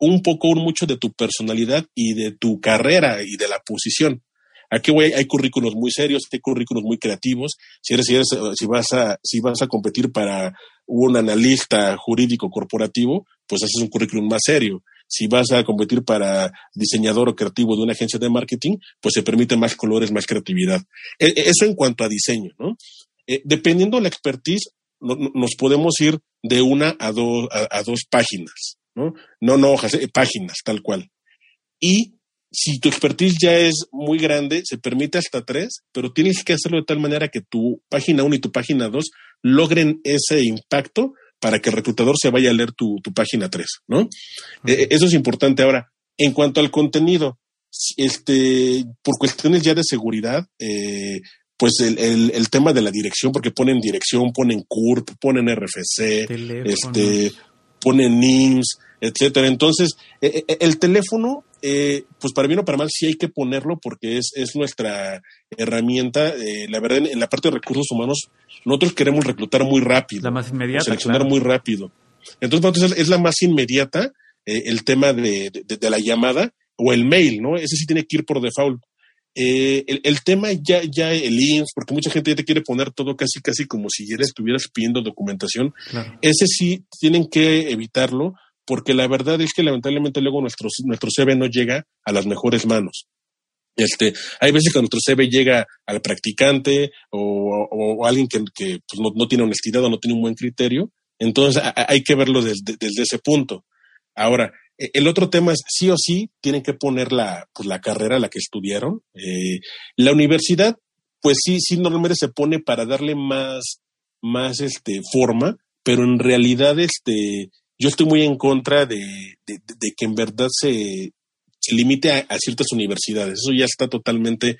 D: un poco, un mucho de tu personalidad y de tu carrera y de la posición? Aquí hay currículos muy serios, hay currículos muy creativos. Si eres, si eres, si vas a, si vas a competir para un analista jurídico corporativo, pues haces un currículum más serio si vas a competir para diseñador o creativo de una agencia de marketing, pues se permite más colores, más creatividad. Eso en cuanto a diseño, ¿no? Eh, dependiendo de la expertise, no, nos podemos ir de una a, do, a, a dos páginas, ¿no? No, no hojas, eh, páginas, tal cual. Y si tu expertise ya es muy grande, se permite hasta tres, pero tienes que hacerlo de tal manera que tu página 1 y tu página 2 logren ese impacto para que el reclutador se vaya a leer tu, tu página 3, ¿no? Eh, eso es importante. Ahora, en cuanto al contenido, este, por cuestiones ya de seguridad, eh, pues el, el, el, tema de la dirección, porque ponen dirección, ponen CURP, ponen RFC, teléfono. este, ponen NIMS, etcétera. Entonces, eh, el teléfono, eh, pues para bien o para mal, sí hay que ponerlo porque es, es nuestra herramienta. Eh, la verdad, en la parte de recursos humanos, nosotros queremos reclutar muy rápido.
C: La más inmediata.
D: Seleccionar
C: claro.
D: muy rápido. Entonces, entonces es la más inmediata eh, el tema de, de, de, la llamada o el mail, ¿no? Ese sí tiene que ir por default. Eh, el, el, tema ya, ya el INS, porque mucha gente ya te quiere poner todo casi, casi como si ya estuvieras pidiendo documentación. Claro. Ese sí tienen que evitarlo, porque la verdad es que lamentablemente luego nuestro, nuestro CV no llega a las mejores manos. Este, hay veces que nuestro CV llega al practicante o, o, o alguien que, que pues no, no, tiene honestidad o no tiene un buen criterio. Entonces a, hay que verlo desde, desde ese punto. Ahora, el otro tema es sí o sí tienen que poner la, pues, la carrera a la que estudiaron. Eh, la universidad, pues sí, sí normalmente se pone para darle más, más este, forma, pero en realidad este, yo estoy muy en contra de, de, que en verdad se, se limite a, a, ciertas universidades. Eso ya está totalmente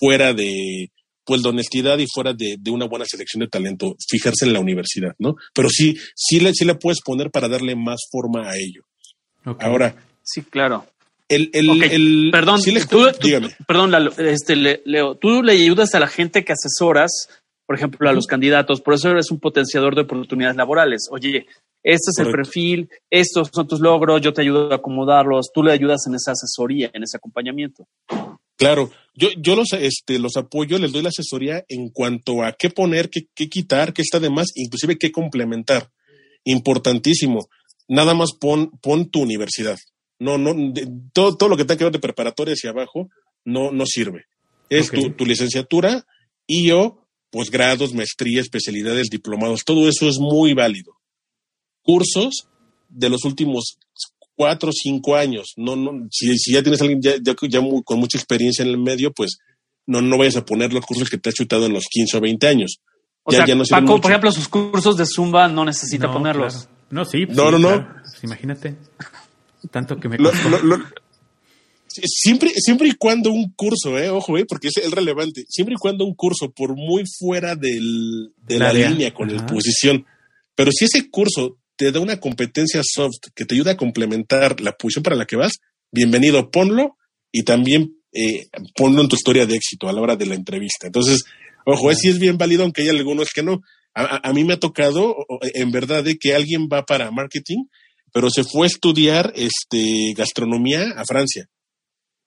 D: fuera de, pues, de honestidad y fuera de, de, una buena selección de talento, fijarse en la universidad, ¿no? Pero sí, sí le, sí le puedes poner para darle más forma a ello. Okay. Ahora.
B: Sí, claro.
D: El, el, okay. el
B: perdón, ¿sí tú, tú, perdón, Lalo, este, Leo, tú le ayudas a la gente que asesoras, por ejemplo, a los uh -huh. candidatos, por eso eres un potenciador de oportunidades laborales. Oye, este es Correcto. el perfil, estos son tus logros, yo te ayudo a acomodarlos, tú le ayudas en esa asesoría, en ese acompañamiento.
D: Claro, yo, yo los, este, los apoyo, les doy la asesoría en cuanto a qué poner, qué, qué quitar, qué está de más, inclusive qué complementar. Importantísimo. Nada más pon, pon tu universidad. No, no, de, todo, todo lo que tenga que ver de preparatoria hacia abajo no, no sirve. Es okay. tu, tu licenciatura y yo, posgrados, maestría, especialidades, diplomados, todo eso es muy válido cursos de los últimos cuatro o cinco años. No, no, si, si ya tienes a alguien ya, ya, ya muy, con mucha experiencia en el medio, pues no, no vayas a poner los cursos que te has chutado en los 15 o 20 años.
B: O ya, sea, no Paco, mucho. por ejemplo, sus cursos de Zumba no necesita
C: no,
B: ponerlos.
C: Claro. No, sí.
D: No,
C: sí,
D: no, no.
C: Claro. Imagínate. Tanto que me
D: lo, lo, lo, siempre, siempre y cuando un curso, eh, ojo, eh, porque es el relevante, siempre y cuando un curso, por muy fuera del, de la, la línea con la posición, pero si ese curso te da una competencia soft que te ayuda a complementar la posición para la que vas, bienvenido, ponlo y también eh, ponlo en tu historia de éxito a la hora de la entrevista. Entonces, Ojo, sí es bien válido, aunque hay algunos que no. A, mí me ha tocado, en verdad, de que alguien va para marketing, pero se fue a estudiar este, gastronomía a Francia.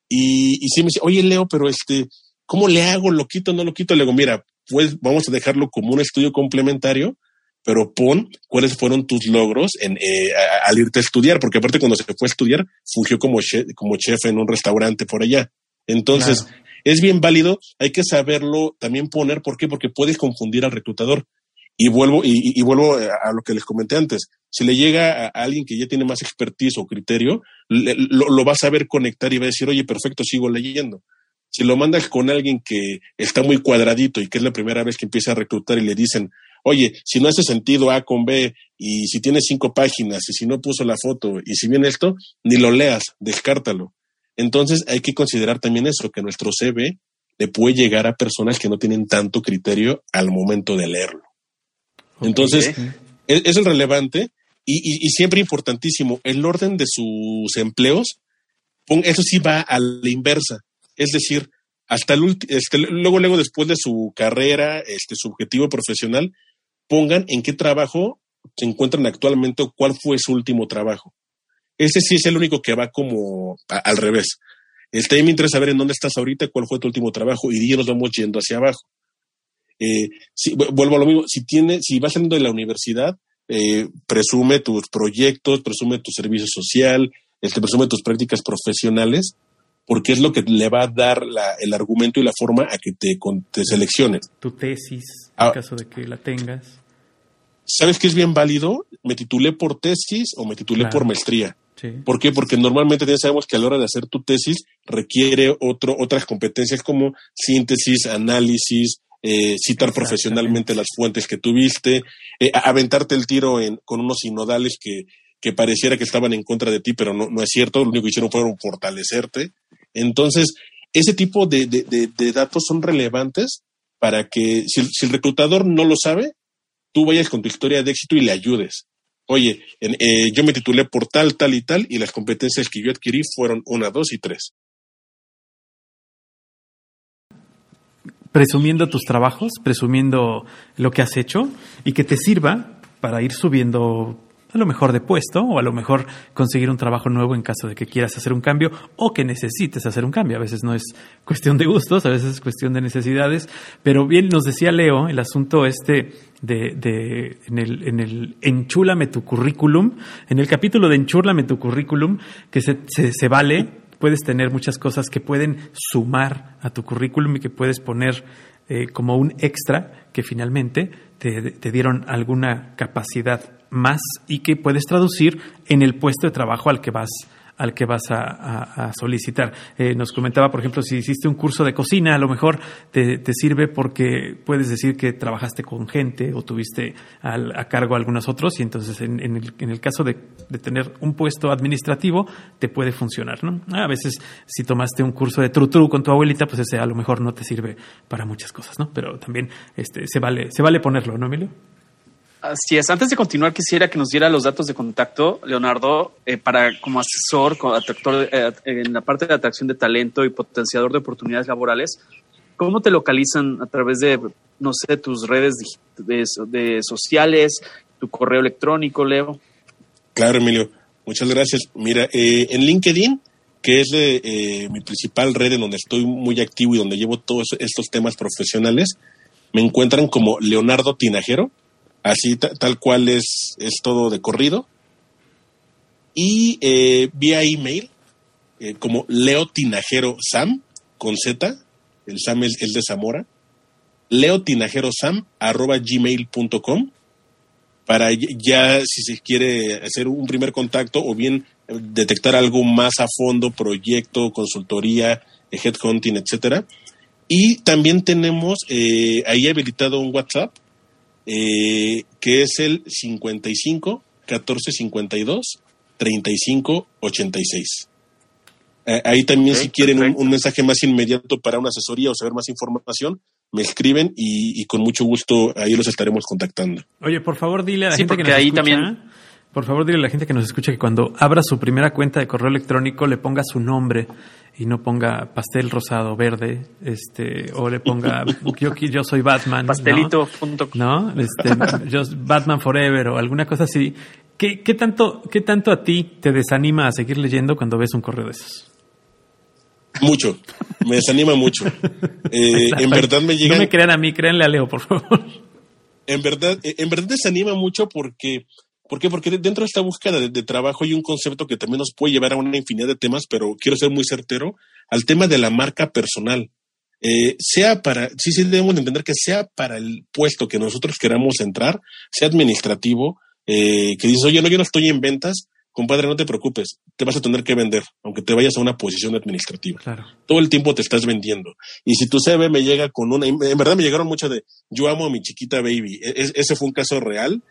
D: Y, y sí me dice, oye, Leo, pero este, ¿cómo le hago? ¿Lo quito? ¿No lo quito? Le digo, mira, pues vamos a dejarlo como un estudio complementario, pero pon cuáles fueron tus logros en, eh, al irte a estudiar, porque aparte cuando se fue a estudiar, fungió como chef, como chef en un restaurante por allá. Entonces, es bien válido, hay que saberlo también poner, ¿por qué? Porque puedes confundir al reclutador. Y vuelvo, y, vuelvo a lo que les comenté antes. Si le llega a alguien que ya tiene más expertise o criterio, lo, lo, va a saber conectar y va a decir, oye, perfecto, sigo leyendo. Si lo mandas con alguien que está muy cuadradito y que es la primera vez que empieza a reclutar y le dicen, oye, si no hace sentido A con B y si tiene cinco páginas y si no puso la foto y si viene esto, ni lo leas, descártalo. Entonces hay que considerar también eso, que nuestro CV le puede llegar a personas que no tienen tanto criterio al momento de leerlo. Entonces, es, el relevante y, siempre importantísimo, el orden de sus empleos, eso sí va a la inversa. Es decir, hasta el este, luego, luego después de su carrera, este, su objetivo profesional, pongan en qué trabajo se encuentran actualmente o cuál fue su último trabajo. Ese sí es el único que va como al revés. Este, me interesa saber en dónde estás ahorita, cuál fue tu último trabajo y ya nos vamos yendo hacia abajo. Eh, si, vuelvo a lo mismo, si, tiene, si vas saliendo de la universidad, eh, presume tus proyectos, presume tu servicio social, este, presume tus prácticas profesionales, porque es lo que le va a dar el argumento y la forma a que te, te selecciones.
C: Tu tesis, en ah. caso de que la tengas.
D: ¿Sabes qué es bien válido? Me titulé por tesis o me titulé por maestría. ¿Por qué? Porque normalmente ya sabemos que a la hora de hacer tu tesis requiere otro, otras competencias como síntesis, análisis, eh, citar profesionalmente las fuentes que tuviste, eh, aventarte el tiro en, con unos sinodales que, que pareciera que estaban en contra de ti, pero no, no es cierto, lo único que hicieron fue fortalecerte. Entonces, ese tipo de, de, datos son relevantes para que si, el reclutador no lo sabe, tú vayas con tu historia de éxito y le ayudes. Oye, eh, yo me titulé por tal, tal y tal, y las competencias que yo adquirí fueron una, dos y tres.
C: Presumiendo tus trabajos, presumiendo lo que has hecho y que te sirva para ir subiendo a lo mejor de puesto o a lo mejor conseguir un trabajo nuevo en caso de que quieras hacer un cambio o que necesites hacer un cambio. A veces no es cuestión de gustos, a veces es cuestión de necesidades, pero bien nos decía Leo el asunto este de, de en, el, en el enchúlame tu currículum, en el capítulo de enchúlame tu currículum, que se, se, se vale puedes tener muchas cosas que pueden sumar a tu currículum y que puedes poner eh, como un extra que finalmente te, te, dieron alguna capacidad más y que puedes traducir en el puesto de trabajo al que vas al que vas a, solicitar. Eh, nos comentaba, por ejemplo, si hiciste un curso de cocina, a lo mejor te, sirve porque puedes decir que trabajaste con gente o tuviste a cargo algunos otros y entonces en, el, caso de, tener un puesto administrativo te puede funcionar. ¿no? A veces si tomaste un curso de tru, tru con tu abuelita, pues ese a lo mejor no te sirve para muchas cosas, ¿no? pero también este, se, vale, se vale ponerlo, ¿no, Emilio?
B: Así es. Antes de continuar, quisiera que nos diera los datos de contacto, Leonardo, eh, para como asesor, como eh, en la parte de atracción de talento y potenciador de oportunidades laborales. ¿Cómo te localizan a través de, no sé, tus redes de, sociales, tu correo electrónico, Leo?
D: Claro, Emilio. Muchas gracias. Mira, eh, en LinkedIn, que es mi principal red en donde estoy muy activo y donde llevo todos estos temas profesionales, me encuentran como Leonardo Tinajero Así tal cual es, es todo de corrido. Y eh, vía email, eh, como Leo Tinajero Sam, con Z, el Sam es el de Zamora, leotinajerosam arroba gmail.com para ya si se quiere hacer un primer contacto o bien detectar algo más a fondo, proyecto, consultoría, headhunting, etcétera. Y también tenemos eh, ahí habilitado un WhatsApp eh, que es el 55 14 52 35 86. ahí también si quieren un, mensaje más inmediato para una asesoría o saber más información, me escriben y, con mucho gusto ahí los estaremos contactando.
C: Oye, por favor, dile a la gente que nos ahí también Por favor, dile a la gente que nos escucha que cuando abra su primera cuenta de correo electrónico le ponga su nombre y no ponga pastel rosado verde, este, o le ponga <laughs> yo, yo soy Batman.
B: Pastelito.
C: ¿No? Este, yo, Batman Forever o alguna cosa así. ¿Qué, ¿Qué, tanto, ¿Qué tanto a ti te desanima a seguir leyendo cuando ves un correo de esos?
D: Mucho, me desanima mucho. <laughs> Eh, en verdad me llega.
C: No me crean a mí, créanle a Leo, por favor.
D: En verdad, en verdad desanima mucho porque ¿Por qué? Porque dentro de esta búsqueda de, trabajo hay un concepto que también nos puede llevar a una infinidad de temas, pero quiero ser muy certero, al tema de la marca personal. Eh, sea para, sí, sí debemos entender que sea para el puesto que nosotros queramos entrar, sea administrativo, eh, que dices, oye, no, yo no estoy en ventas, compadre, no te preocupes, te vas a tener que vender, aunque te vayas a una posición administrativa.
C: Claro.
D: Todo el tiempo te estás vendiendo. Y si tu CV me llega con una, en verdad me llegaron mucho de, yo amo a mi chiquita baby. E, ese fue un caso real.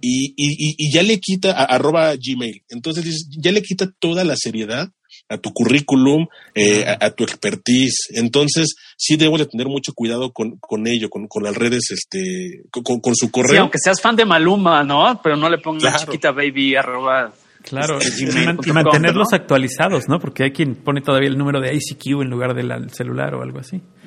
D: y, y, y, ya le quita a, arroba Gmail. Entonces ya le quita toda la seriedad a tu currículum, eh, a, tu expertise. Entonces, sí debo de tener mucho cuidado con, con ello, con, con, las redes, este, con, con su correo. Sí,
B: aunque seas fan de Maluma, ¿no? Pero no le pongas chiquita baby arroba
C: Claro, y, mantenerlos actualizados, ¿no? Porque hay quien pone todavía el número de ICQ en lugar del celular o algo así. <laughs>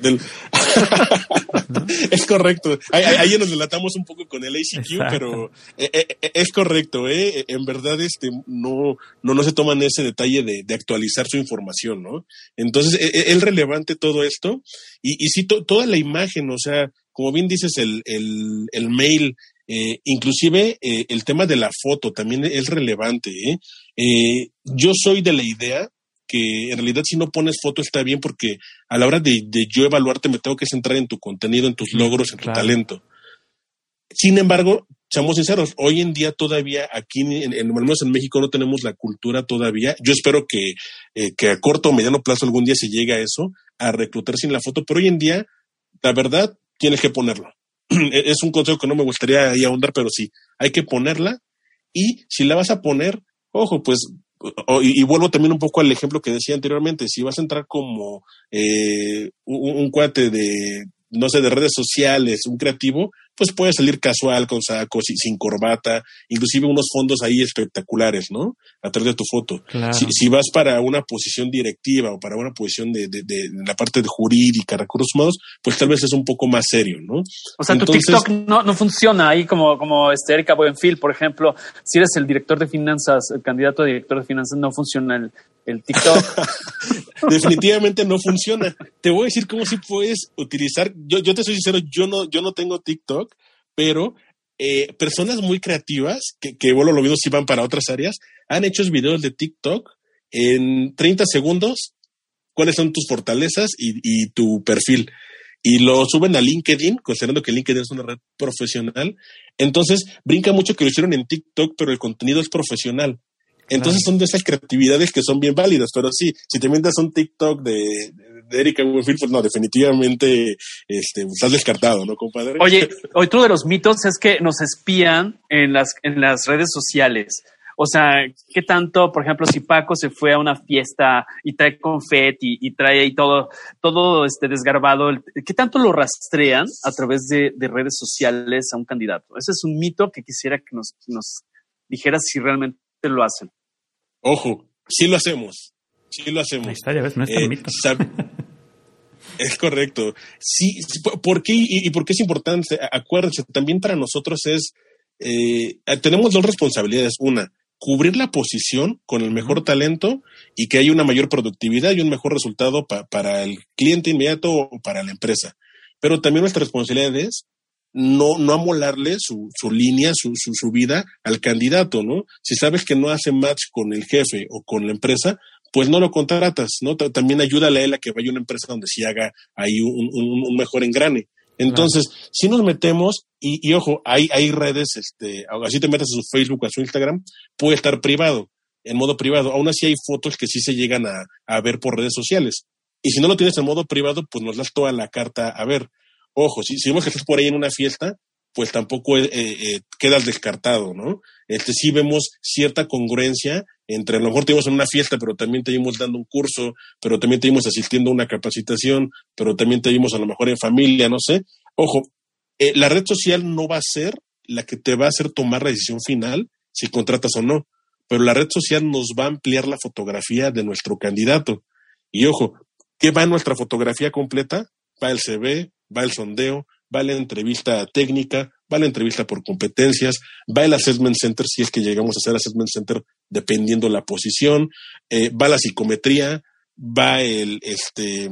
C: <laughs>
D: Es correcto. Ahí, nos delatamos un poco con el ICQ, pero eh, eh, eh, es correcto, ¿eh? En verdad, este, no, no, no se toman ese detalle de, actualizar su información, ¿no? Entonces, e, e, es, relevante todo esto. Y, y sí, toda la imagen, o sea, como bien dices, el, el, el mail eh, inclusive eh, el tema de la foto también es relevante. ¿eh? yo soy de la idea que en realidad si no pones foto está bien porque a la hora de, yo evaluarte me tengo que centrar en tu contenido, en tus logros, en tu talento. Sin embargo, seamos sinceros, hoy en día todavía aquí, en, en, menos en México, no tenemos la cultura todavía. Yo espero que, que a corto o mediano plazo algún día se llegue a eso, a reclutar sin la foto, pero hoy en día, la verdad, tienes que ponerlo. <clears throat> es un consejo que no me gustaría ahí ahondar, pero sí, hay que ponerla. Y si la vas a poner, ojo, pues, y, vuelvo también un poco al ejemplo que decía anteriormente, si vas a entrar como eh, un, cuate de, no sé, de redes sociales, un creativo, pues puede salir casual, con sacos, y sin corbata, inclusive unos fondos ahí espectaculares, ¿no? A través de tu foto. Si, vas para una posición directiva o para una posición de, la parte de jurídica, recursos humanos, pues tal vez es un poco más serio, ¿no?
B: O sea, tu TikTok no, no funciona ahí como, como este Erika Buenfil, por ejemplo, si eres el director de finanzas, el candidato a director de finanzas, no funciona el, el TikTok. <laughs>
D: Definitivamente no funciona. Te voy a decir cómo si puedes utilizar. Yo, yo te soy sincero, yo no, yo no tengo TikTok, pero eh, personas muy creativas, que, que bueno, lo mismo si van para otras áreas, han hecho videos de TikTok en 30 segundos. ¿Cuáles son tus fortalezas y, y tu perfil? y lo suben a LinkedIn, considerando que LinkedIn es una red profesional. Entonces, brinca mucho que lo hicieron en TikTok, pero el contenido es profesional. Entonces son de esas creatividades que son bien válidas, pero sí, si te mientas un TikTok de, de Erika Winfield, pues no, definitivamente este, estás descartado, ¿no, compadre?
B: Oye, otro de los mitos es que nos espían en las, en las redes sociales. O sea, ¿qué tanto, por ejemplo, si Paco se fue a una fiesta y trae confeti y trae ahí todo, todo este desgarbado, ¿qué tanto lo rastrean a través de, de redes sociales a un candidato? Ese es un mito que quisiera que nos, nos dijeras si realmente lo hacen.
D: Ojo, sí lo hacemos. Sí lo hacemos.
C: está, ya ves, no es tan eh, <laughs>
D: Es correcto. Sí, ¿por qué y, por qué es importante? Acuérdense, también para nosotros es, eh, tenemos dos responsabilidades. Una, cubrir la posición con el mejor talento y que haya una mayor productividad y un mejor resultado para el cliente inmediato o para la empresa. Pero también nuestra responsabilidad es no, no amolarle su, su línea, su, su, su, vida al candidato, ¿no? Si sabes que no hace match con el jefe o con la empresa, pues no lo contratas, ¿no? también ayúdale a él a que vaya a una empresa donde sí haga ahí un, un, mejor engrane. Entonces, si nos metemos, y, y, ojo, hay, hay redes, este, así te metes a su Facebook, a su Instagram, puede estar privado, en modo privado. Aún así hay fotos que sí se llegan a, a ver por redes sociales. Y si no lo tienes en modo privado, pues nos das toda la carta a ver. Ojo, si, si vemos que estás por ahí en una fiesta, pues tampoco eh, eh, quedas descartado, ¿no? Este sí vemos cierta congruencia entre a lo mejor te en una fiesta, pero también te vimos dando un curso, pero también te vimos asistiendo a una capacitación, pero también te vimos a lo mejor en familia, no sé. Ojo, eh, la red social no va a ser la que te va a hacer tomar la decisión final si contratas o no, pero la red social nos va a ampliar la fotografía de nuestro candidato. Y ojo, ¿qué va en nuestra fotografía completa? Va el CV, va el sondeo, va la entrevista técnica, va la entrevista por competencias, va el assessment center si es que llegamos a hacer assessment center dependiendo la posición, eh, va la psicometría, va el este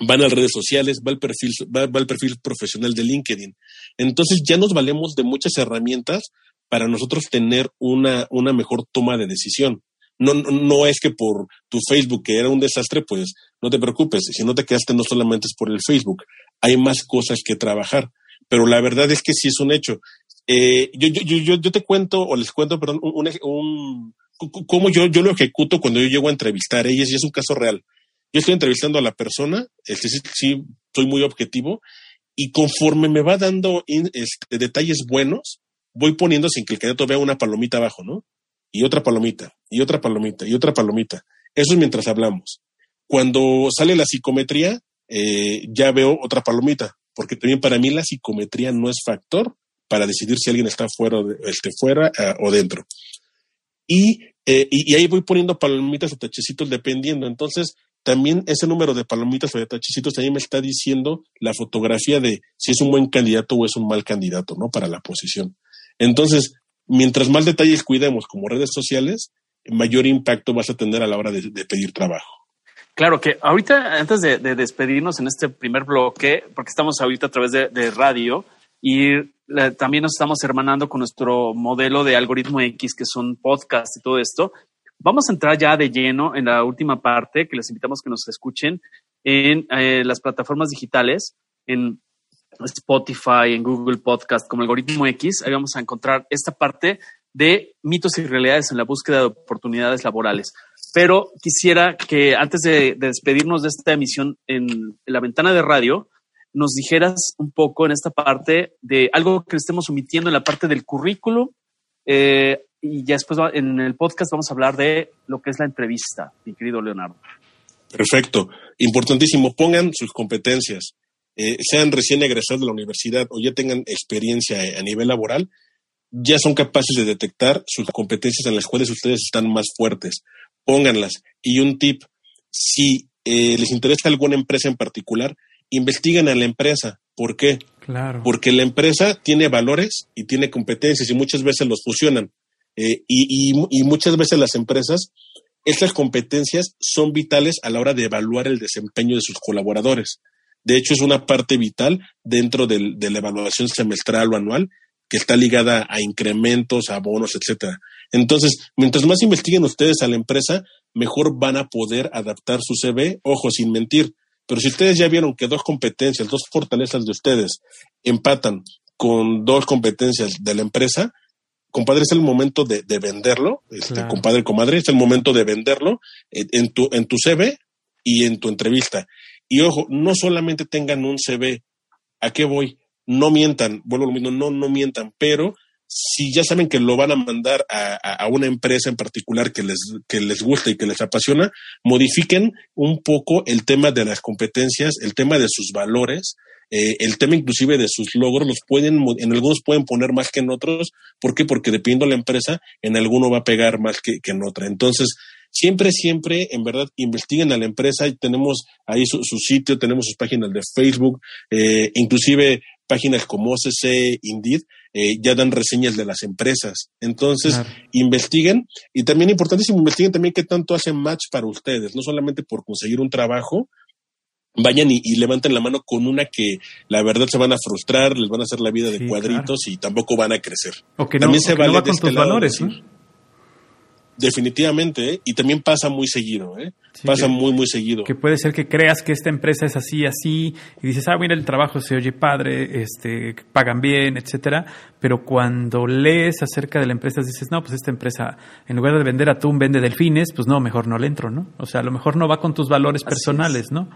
D: van a redes sociales, va el perfil, va, el perfil profesional de LinkedIn. Entonces ya nos valemos de muchas herramientas para nosotros tener una, una mejor toma de decisión. No, no, es que por tu Facebook, que era un desastre, pues no te preocupes. Si no te quedaste, no solamente es por el Facebook. Hay más cosas que trabajar. Pero la verdad es que sí es un hecho. Eh, yo, te cuento, o les cuento, perdón, un, cómo yo, yo lo ejecuto cuando yo llego a entrevistar. ¿eh? Y es, es un caso real. Yo estoy entrevistando a la persona, este, sí, sí, soy muy objetivo, y conforme me va dando este, detalles buenos, voy poniendo sin que el candidato vea una palomita abajo, ¿no? Y otra palomita, y otra palomita, y otra palomita. Eso es mientras hablamos. Cuando sale la psicometría, eh, ya veo otra palomita, porque también para mí la psicometría no es factor para decidir si alguien está fuera, este, fuera uh, o dentro. Y, eh, y, ahí voy poniendo palomitas o tachecitos dependiendo. Entonces, también ese número de palomitas o de tachecitos también me está diciendo la fotografía de si es un buen candidato o es un mal candidato, ¿no? Para la posición. Entonces, mientras más detalles cuidemos como redes sociales, mayor impacto vas a tener a la hora de, pedir trabajo.
B: Claro que ahorita, antes de, despedirnos en este primer bloque, porque estamos ahorita a través de, radio y también nos estamos hermanando con nuestro modelo de algoritmo X, que son podcasts y todo esto, Vamos a entrar ya de lleno en la última parte, que les invitamos que nos escuchen en eh, las plataformas digitales, en Spotify, en Google Podcast, como algoritmo X. Ahí vamos a encontrar esta parte de mitos y realidades en la búsqueda de oportunidades laborales. Pero quisiera que antes de, despedirnos de esta emisión en, la ventana de radio, nos dijeras un poco en esta parte de algo que estemos omitiendo en la parte del currículo, eh, y ya después en el podcast vamos a hablar de lo que es la entrevista, mi querido Leonardo.
D: Perfecto, importantísimo. Pongan sus competencias, eh, sean recién egresados de la universidad o ya tengan experiencia a nivel laboral, ya son capaces de detectar sus competencias en las cuales ustedes están más fuertes. Pónganlas. Y un tip, si eh, les interesa alguna empresa en particular, investiguen a la empresa. ¿Por qué?
C: Claro.
D: Porque la empresa tiene valores y tiene competencias y muchas veces los fusionan. Eh, y, muchas veces las empresas, estas competencias son vitales a la hora de evaluar el desempeño de sus colaboradores. De hecho, es una parte vital dentro de la evaluación semestral o anual que está ligada a incrementos, a bonos, etcétera. Entonces, mientras más investiguen ustedes a la empresa, mejor van a poder adaptar su CV, ojo, sin mentir. Pero si ustedes ya vieron que dos competencias, dos fortalezas de ustedes empatan con dos competencias de la empresa, compadre, es el momento de, venderlo, este, compadre, comadre, es el momento de venderlo en, tu, en tu CV y en tu entrevista. Y ojo, no solamente tengan un CV, ¿a qué voy? No mientan, vuelvo a lo mismo, no, no mientan, pero si ya saben que lo van a mandar a, a, una empresa en particular que les, que les gusta y que les apasiona, modifiquen un poco el tema de las competencias, el tema de sus valores, eh, el tema inclusive de sus logros los pueden, en algunos pueden poner más que en otros. ¿Por qué? Porque dependiendo de la empresa, en alguno va a pegar más que, en otra. Entonces, siempre, siempre, en verdad, investiguen a la empresa. y Tenemos ahí su, sitio, tenemos sus páginas de Facebook, eh, inclusive páginas como OCC, Indeed, eh, ya dan reseñas de las empresas. Entonces, investiguen y también importantísimo, investiguen también qué tanto hacen match para ustedes, no solamente por conseguir un trabajo, vayan y, levanten la mano con una que la verdad se van a frustrar, les van a hacer la vida de cuadritos y tampoco van a crecer.
C: O que no, también se vale va con este tus valores,
D: Definitivamente, ¿eh? y también pasa muy seguido, ¿eh? pasa muy, muy seguido.
C: Que puede ser que creas que esta empresa es así, así, y dices, ah, mira, el trabajo se oye padre, este, pagan bien, etcétera, pero cuando lees acerca de la empresa dices, no, pues esta empresa, en lugar de vender atún, vende delfines, pues no, mejor no le entro, ¿no? O sea, a lo mejor no va con tus valores personales, ¿no?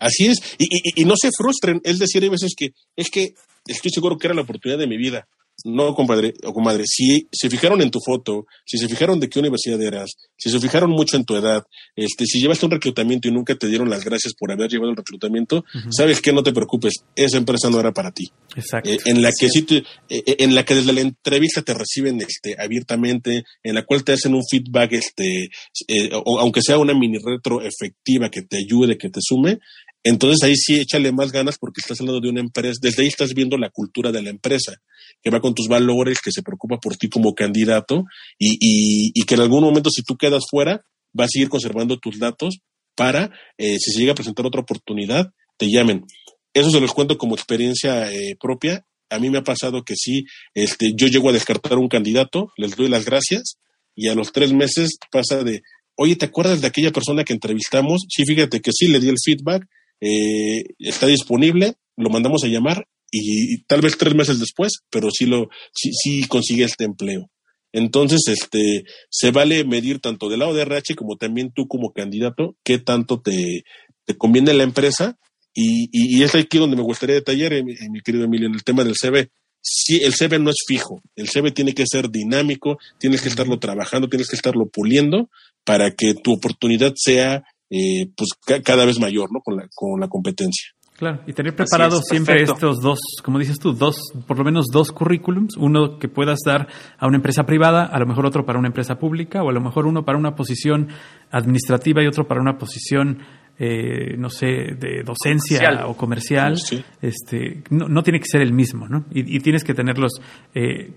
D: Así es, y, y, no se frustren, es decir, hay veces que es que estoy seguro que era la oportunidad de mi vida. No, compadre o comadre, si se fijaron en tu foto, si se fijaron de qué universidad eras, si se fijaron mucho en tu edad, este, si llevaste un reclutamiento y nunca te dieron las gracias por haber llevado el reclutamiento, sabes que no te preocupes, esa empresa no era para ti.
C: Exacto.
D: Eh, en la que sí te- eh, eh, en la que desde la entrevista te reciben este abiertamente, en la cual te hacen un feedback, este, eh, o, aunque sea una mini retro efectiva que te ayude, que te sume, entonces ahí sí échale más ganas porque estás hablando de una empresa, desde ahí estás viendo la cultura de la empresa, que va con tus valores, que se preocupa por ti como candidato y, y, y que en algún momento si tú quedas fuera, va a seguir conservando tus datos para, eh, si se llega a presentar otra oportunidad, te llamen. Eso se los cuento como experiencia eh, propia. A mí me ha pasado que sí, este, yo llego a descartar un candidato, les doy las gracias y a los tres meses pasa de, oye, ¿te acuerdas de aquella persona que entrevistamos? Sí, fíjate que sí, le di el feedback, eh, está disponible, lo mandamos a llamar y, y tal vez tres meses después, pero sí lo, sí, sí consigue este empleo. Entonces, este, se vale medir tanto del lado de RH como también tú como candidato, qué tanto te, te conviene la empresa. Y, y, y es aquí donde me gustaría detallar, eh, mi, mi querido Emilio, en el tema del CV. Sí, el CV no es fijo, el CV tiene que ser dinámico, tienes que estarlo trabajando, tienes que estarlo puliendo para que tu oportunidad sea eh, pues ca- cada vez mayor, ¿no? Con la, con la competencia.
C: Claro, y tener preparado
B: es,
C: siempre
B: perfecto.
C: estos dos, como dices tú, dos, por lo menos dos currículums, uno que puedas dar a una empresa privada, a lo mejor otro para una empresa pública, o a lo mejor uno para una posición administrativa y otro para una posición, eh, no sé, de docencia
B: Comercial.
C: o comercial.
D: Sí.
C: Este, no, no tiene que ser el mismo, ¿no? Y, y tienes que tenerlos, eh,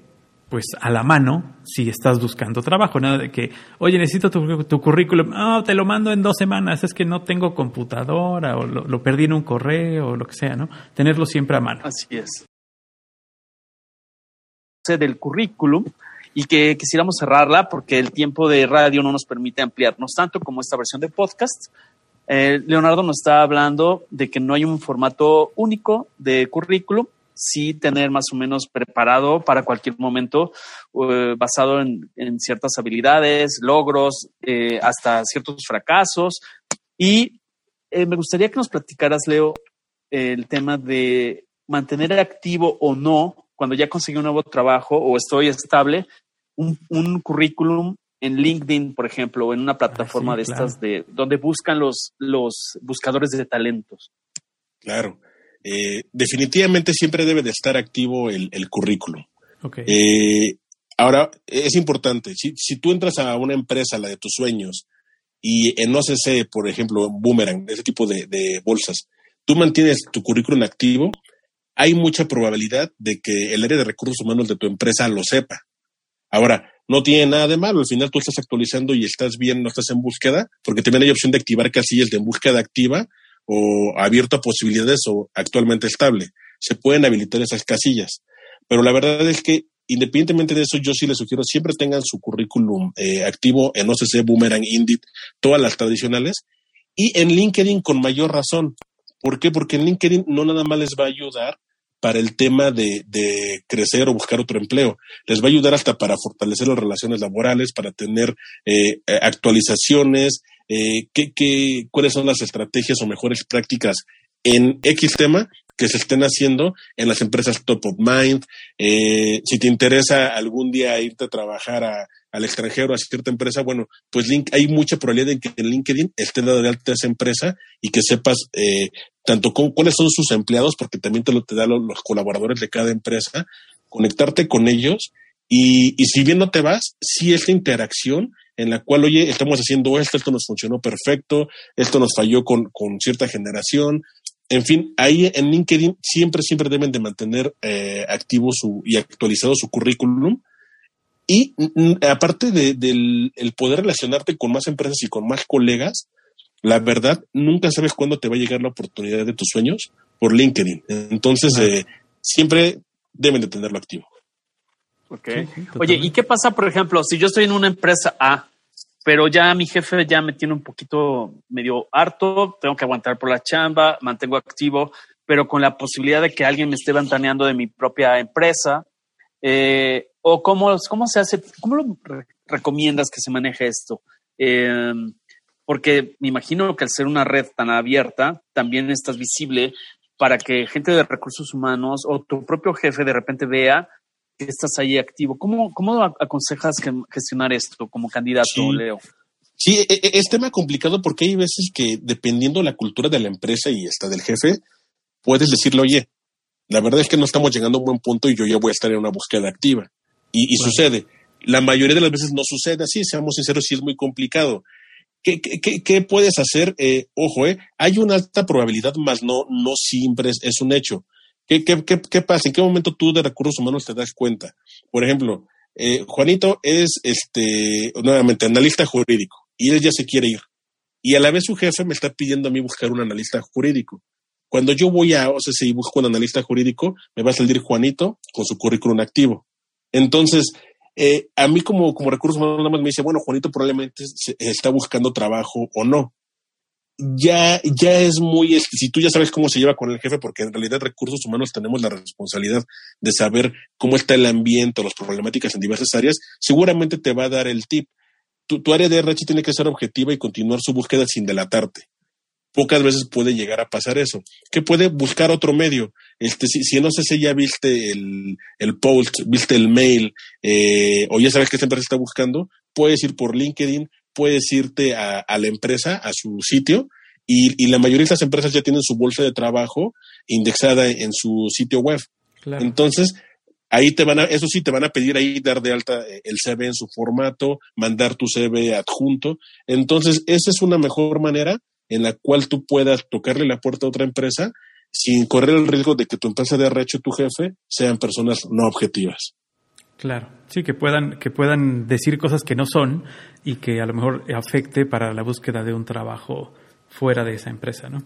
C: pues a la mano si estás buscando trabajo, nada de que, oye, necesito tu, currículum, ah, te lo mando en dos semanas, es que no tengo computadora o lo, lo perdí en un correo o lo que sea, ¿no? Tenerlo siempre a mano.
B: Así es. Del currículum y que quisiéramos cerrarla porque el tiempo de radio no nos permite ampliarnos tanto como esta versión de podcast. Eh, Leonardo nos está hablando de que no hay un formato único de currículum, sí tener más o menos preparado para cualquier momento, eh, basado en, en ciertas habilidades, logros, eh, hasta ciertos fracasos. Y eh, me gustaría que nos platicaras, Leo, el tema de mantener activo o no cuando ya conseguí un nuevo trabajo o estoy estable, un, un currículum en LinkedIn, por ejemplo, o en una plataforma
C: sí,
B: de
C: claro.
B: estas de donde buscan los, los buscadores de talentos.
D: Claro. Eh, definitivamente siempre debe de estar activo el, el currículum.
C: Ok.
D: Eh, ahora, es importante, si, si tú entras a una empresa, la de tus sueños, y en OCC, por ejemplo, Boomerang, ese tipo de, de bolsas, tú mantienes tu currículum activo, hay mucha probabilidad de que el área de recursos humanos de tu empresa lo sepa. Ahora, no tiene nada de malo, al final tú estás actualizando y estás bien, no estás en búsqueda, porque también hay opción de activar casillas de búsqueda activa o abierto a posibilidades o actualmente estable. Se pueden habilitar esas casillas. Pero la verdad es que independientemente de eso, yo sí les sugiero siempre tengan su currículum eh, activo en OCC, Boomerang, Indeed, todas las tradicionales, y en LinkedIn con mayor razón. ¿Por qué? Porque en LinkedIn no nada más les va a ayudar para el tema de, de crecer o buscar otro empleo. Les va a ayudar hasta para fortalecer las relaciones laborales, para tener eh, eh, actualizaciones, eh, qué, qué, cuáles son las estrategias o mejores prácticas en X tema que se estén haciendo en las empresas top of mind. Eh, si te interesa algún día irte a trabajar a, al extranjero, a cierta empresa, bueno, pues link, hay mucha probabilidad de que en LinkedIn esté dado de alta esa empresa y que sepas eh, tanto con cuáles son sus empleados, porque también te lo te da los, los colaboradores de cada empresa, conectarte con ellos y, y si bien no te vas, sí esta interacción en la cual, oye, estamos haciendo esto, esto nos funcionó perfecto, esto nos falló con, con cierta generación, en fin, ahí en LinkedIn siempre, siempre deben de mantener eh, activo su y actualizado su currículum. Y mm, aparte de, del el poder relacionarte con más empresas y con más colegas, la verdad, nunca sabes cuándo te va a llegar la oportunidad de tus sueños por LinkedIn. Entonces, eh, siempre deben de tenerlo activo.
C: Sí,
B: Oye. ¿y qué pasa, por ejemplo, si yo estoy en una empresa A, pero ya mi jefe ya me tiene un poquito medio harto, tengo que aguantar por la chamba, mantengo activo, pero con la posibilidad de que alguien me esté ventaneando de mi propia empresa? Eh, ¿O cómo, cómo se hace, cómo lo re- recomiendas que se maneje esto? Eh, porque me imagino que al ser una red tan abierta, también estás visible para que gente de recursos humanos o tu propio jefe de repente vea estás ahí activo. ¿Cómo, cómo aconsejas gestionar esto como candidato, Leo?
D: Sí, e, e, es tema complicado porque hay veces que dependiendo la cultura de la empresa y hasta del jefe, puedes decirle, oye, la verdad es que no estamos llegando a un buen punto y yo ya voy a estar en una búsqueda activa. Y, sucede. La mayoría de las veces no sucede así, seamos sinceros, sí es muy complicado. ¿Qué, qué, qué puedes hacer? Eh, ojo, eh, hay una alta probabilidad, más no, no siempre es, un hecho. ¿Qué, qué, qué, pasa? ¿En qué momento tú de recursos humanos te das cuenta? Por ejemplo, eh, Juanito es, este, nuevamente, analista jurídico y él ya se quiere ir. Y a la vez su jefe me está pidiendo a mí buscar un analista jurídico. Cuando yo voy a OCC y busco un analista jurídico, me va a salir Juanito con su currículum activo. Entonces, eh, a mí como, como recursos humanos nada más me dice, bueno, Juanito probablemente está buscando trabajo o no. Ya, ya es muy, si tú ya sabes cómo se lleva con el jefe, porque en realidad recursos humanos tenemos la responsabilidad de saber cómo está el ambiente o las problemáticas en diversas áreas, seguramente te va a dar el tip. Tu, tu área de RH tiene que ser objetiva y continuar su búsqueda sin delatarte pocas veces puede llegar a pasar eso. Que puede buscar otro medio. Este, si, si no sé si ya viste el, el post, viste el mail, eh, o ya sabes que esta empresa está buscando, puedes ir por LinkedIn, puedes irte a, a la empresa, a su sitio, y, y, la mayoría de estas empresas ya tienen su bolsa de trabajo indexada en su sitio web. Entonces, ahí te van a, eso sí, te van a pedir ahí dar de alta el CV en su formato, mandar tu CV adjunto. Entonces, esa es una mejor manera en la cual tú puedas tocarle la puerta a otra empresa sin correr el riesgo de que tu empresa de arrecho tu jefe sean personas no objetivas.
C: Claro, sí, que puedan, que puedan decir cosas que no son y que a lo mejor afecte para la búsqueda de un trabajo fuera de esa empresa, ¿no?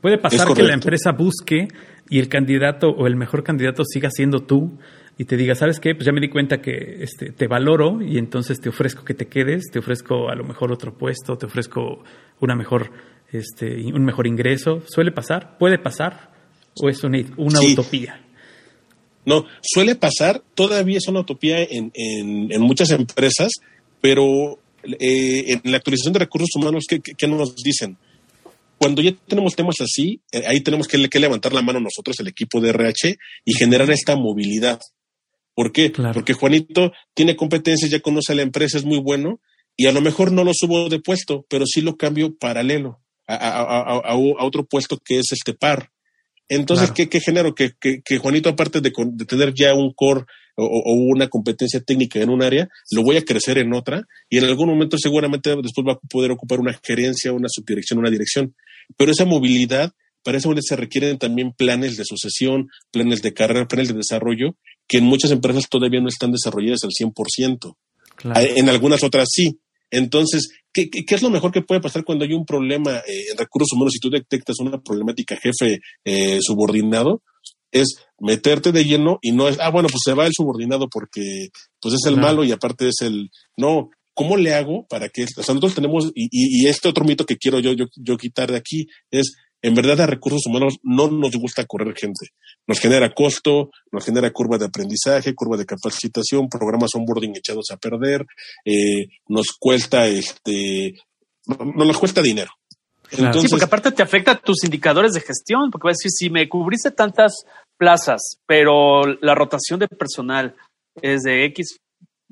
C: Puede pasar que la empresa busque y el candidato o el mejor candidato siga siendo tú y te diga, ¿sabes qué? Pues ya me di cuenta que este, te valoro y entonces te ofrezco que te quedes, te ofrezco a lo mejor otro puesto, te ofrezco una mejor, este, un mejor ingreso. ¿Suele pasar? ¿Puede pasar? ¿O es una, una utopía?
D: No, suele pasar, todavía es una utopía en, en, muchas empresas, pero eh, en la actualización de recursos humanos, ¿qué, qué, nos dicen? Cuando ya tenemos temas así, eh, ahí tenemos que, que, levantar la mano nosotros, el equipo de RH, y generar esta movilidad. ¿Por qué? Porque Juanito tiene competencias, ya conoce a la empresa, es muy bueno, y a lo mejor no lo subo de puesto, pero sí lo cambio paralelo a, otro puesto que es este par. Entonces, ¿qué, genero? Que, que, Juanito, aparte de, tener ya un core o, una competencia técnica en un área, lo voy a crecer en otra y en algún momento seguramente después va a poder ocupar una gerencia, una subdirección, una dirección. Pero esa movilidad, para movilidad se requieren también planes de sucesión, planes de carrera, planes de desarrollo, que en muchas empresas todavía no están desarrolladas al 100%. En algunas otras sí. Entonces, ¿qué, es lo mejor que puede pasar cuando hay un problema eh, en recursos humanos si tú detectas una problemática jefe eh, subordinado? Es meterte de lleno y no es, ah, bueno, pues se va el subordinado porque pues es el malo y aparte es el, no, ¿cómo le hago para que, o sea, nosotros tenemos, y, y, este otro mito que quiero yo, yo, yo quitar de aquí es, en verdad a recursos humanos no nos gusta correr gente. Nos genera costo, nos genera curva de aprendizaje, curva de capacitación, programas onboarding echados a perder, eh, nos cuesta este, no, nos cuesta dinero.
B: sí, porque aparte te afecta a tus indicadores de gestión, porque vas a decir, si me cubriste tantas plazas, pero la rotación de personal es de X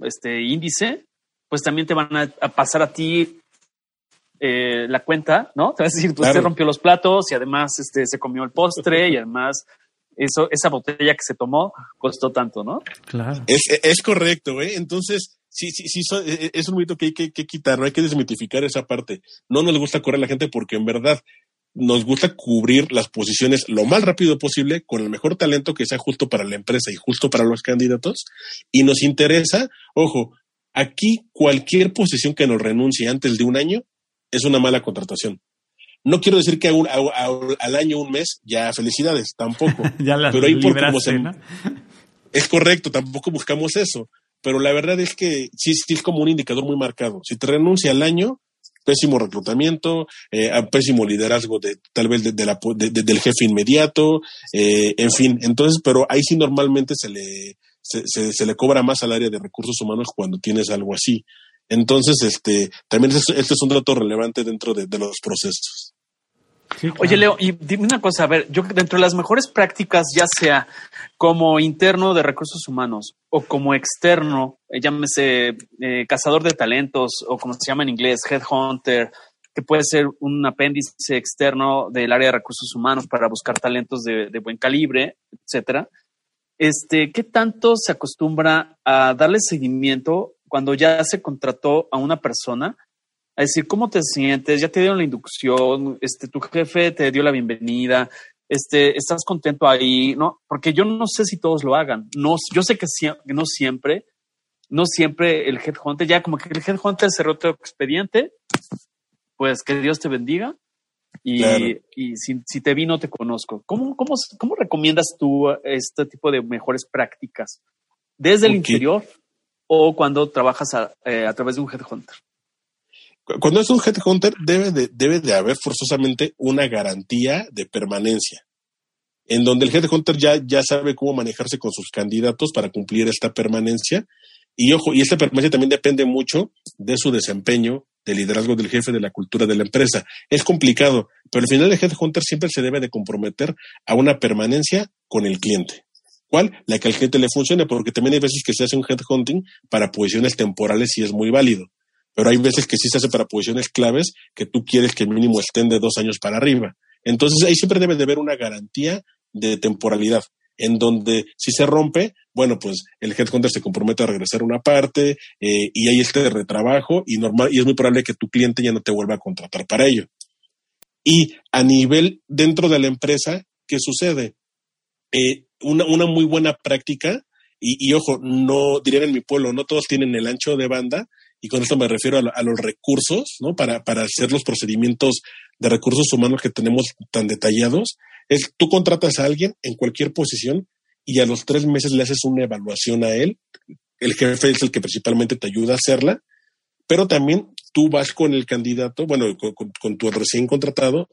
B: este índice, pues también te van a pasar a ti eh, la cuenta, ¿no? Te vas a decir, pues usted rompió los platos y además este, se comió el postre y además eso, esa botella que se tomó costó tanto, ¿no?
C: Claro.
D: Es, correcto, ¿eh? Entonces, sí, sí, sí, e, e, es un mito que hay que, quitar, no hay que desmitificar esa parte. No nos gusta correr a la gente porque en verdad nos gusta cubrir las posiciones lo más rápido posible con el mejor talento que sea justo para la empresa y justo para los candidatos. Y nos interesa, ojo, aquí cualquier posición que nos renuncie antes de un año es una mala contratación. No quiero decir que al año, un mes, ya felicidades, tampoco. <laughs>
C: ya pero ahí por como se, <laughs>
D: Es correcto, tampoco buscamos eso. Pero la verdad es que sí, es como un indicador muy marcado. Si te renuncia al año, pésimo reclutamiento, eh, pésimo liderazgo de tal vez de, la, del jefe inmediato, eh, en fin. Entonces, pero ahí sí normalmente se le, se, se, le cobra más al área de recursos humanos cuando tienes algo así. Entonces, este, también este, es un dato relevante dentro de, los procesos.
B: Oye, Leo, y dime una cosa, a ver, yo dentro de las mejores prácticas, ya sea como interno de recursos humanos o como externo, eh, llámese eh, cazador de talentos o como se llama en inglés, headhunter, que puede ser un apéndice externo del área de recursos humanos para buscar talentos de, de buen calibre, etcétera. Este, ¿qué tanto se acostumbra a darle seguimiento cuando ya se contrató a una persona? A decir, ¿cómo te sientes? Ya te dieron la inducción, este, tu jefe te dio la bienvenida, este, estás contento ahí, ¿no? Porque yo no sé si todos lo hagan. No, yo sé que no siempre, no siempre el headhunter, ya como que el headhunter cerró tu expediente, pues que Dios te bendiga. Y, y si, te vi, no te conozco. ¿Cómo, cómo, cómo recomiendas tú este tipo de mejores prácticas? ¿Desde el interior o cuando trabajas a, eh, a través de un headhunter?
D: Cuando es un headhunter, debe de, debe de haber forzosamente una garantía de permanencia, en donde el headhunter ya, ya sabe cómo manejarse con sus candidatos para cumplir esta permanencia. Y ojo, y esta permanencia también depende mucho de su desempeño, del liderazgo del jefe, de la cultura de la empresa. Es complicado, pero al final el headhunter siempre se debe de comprometer a una permanencia con el cliente. ¿Cuál? La que al cliente le funcione, porque también hay veces que se hace un headhunting para posiciones temporales y es muy válido pero hay veces que sí se hace para posiciones claves que tú quieres que mínimo estén de dos años para arriba. Entonces ahí siempre debe de haber una garantía de temporalidad, en donde si se rompe, bueno, pues el headhunter se compromete a regresar una parte eh, y hay este retrabajo y, normal, y es muy probable que tu cliente ya no te vuelva a contratar para ello. Y a nivel dentro de la empresa, ¿qué sucede? Eh, una, una muy buena práctica, y, y, ojo, no dirían en mi pueblo, no todos tienen el ancho de banda, y con esto me refiero a, los recursos, ¿no? Para, para hacer los procedimientos de recursos humanos que tenemos tan detallados, es tú contratas a alguien en cualquier posición y a los tres meses le haces una evaluación a él. El jefe es el que principalmente te ayuda a hacerla, pero también tú vas con el candidato, bueno, con, tu recién contratado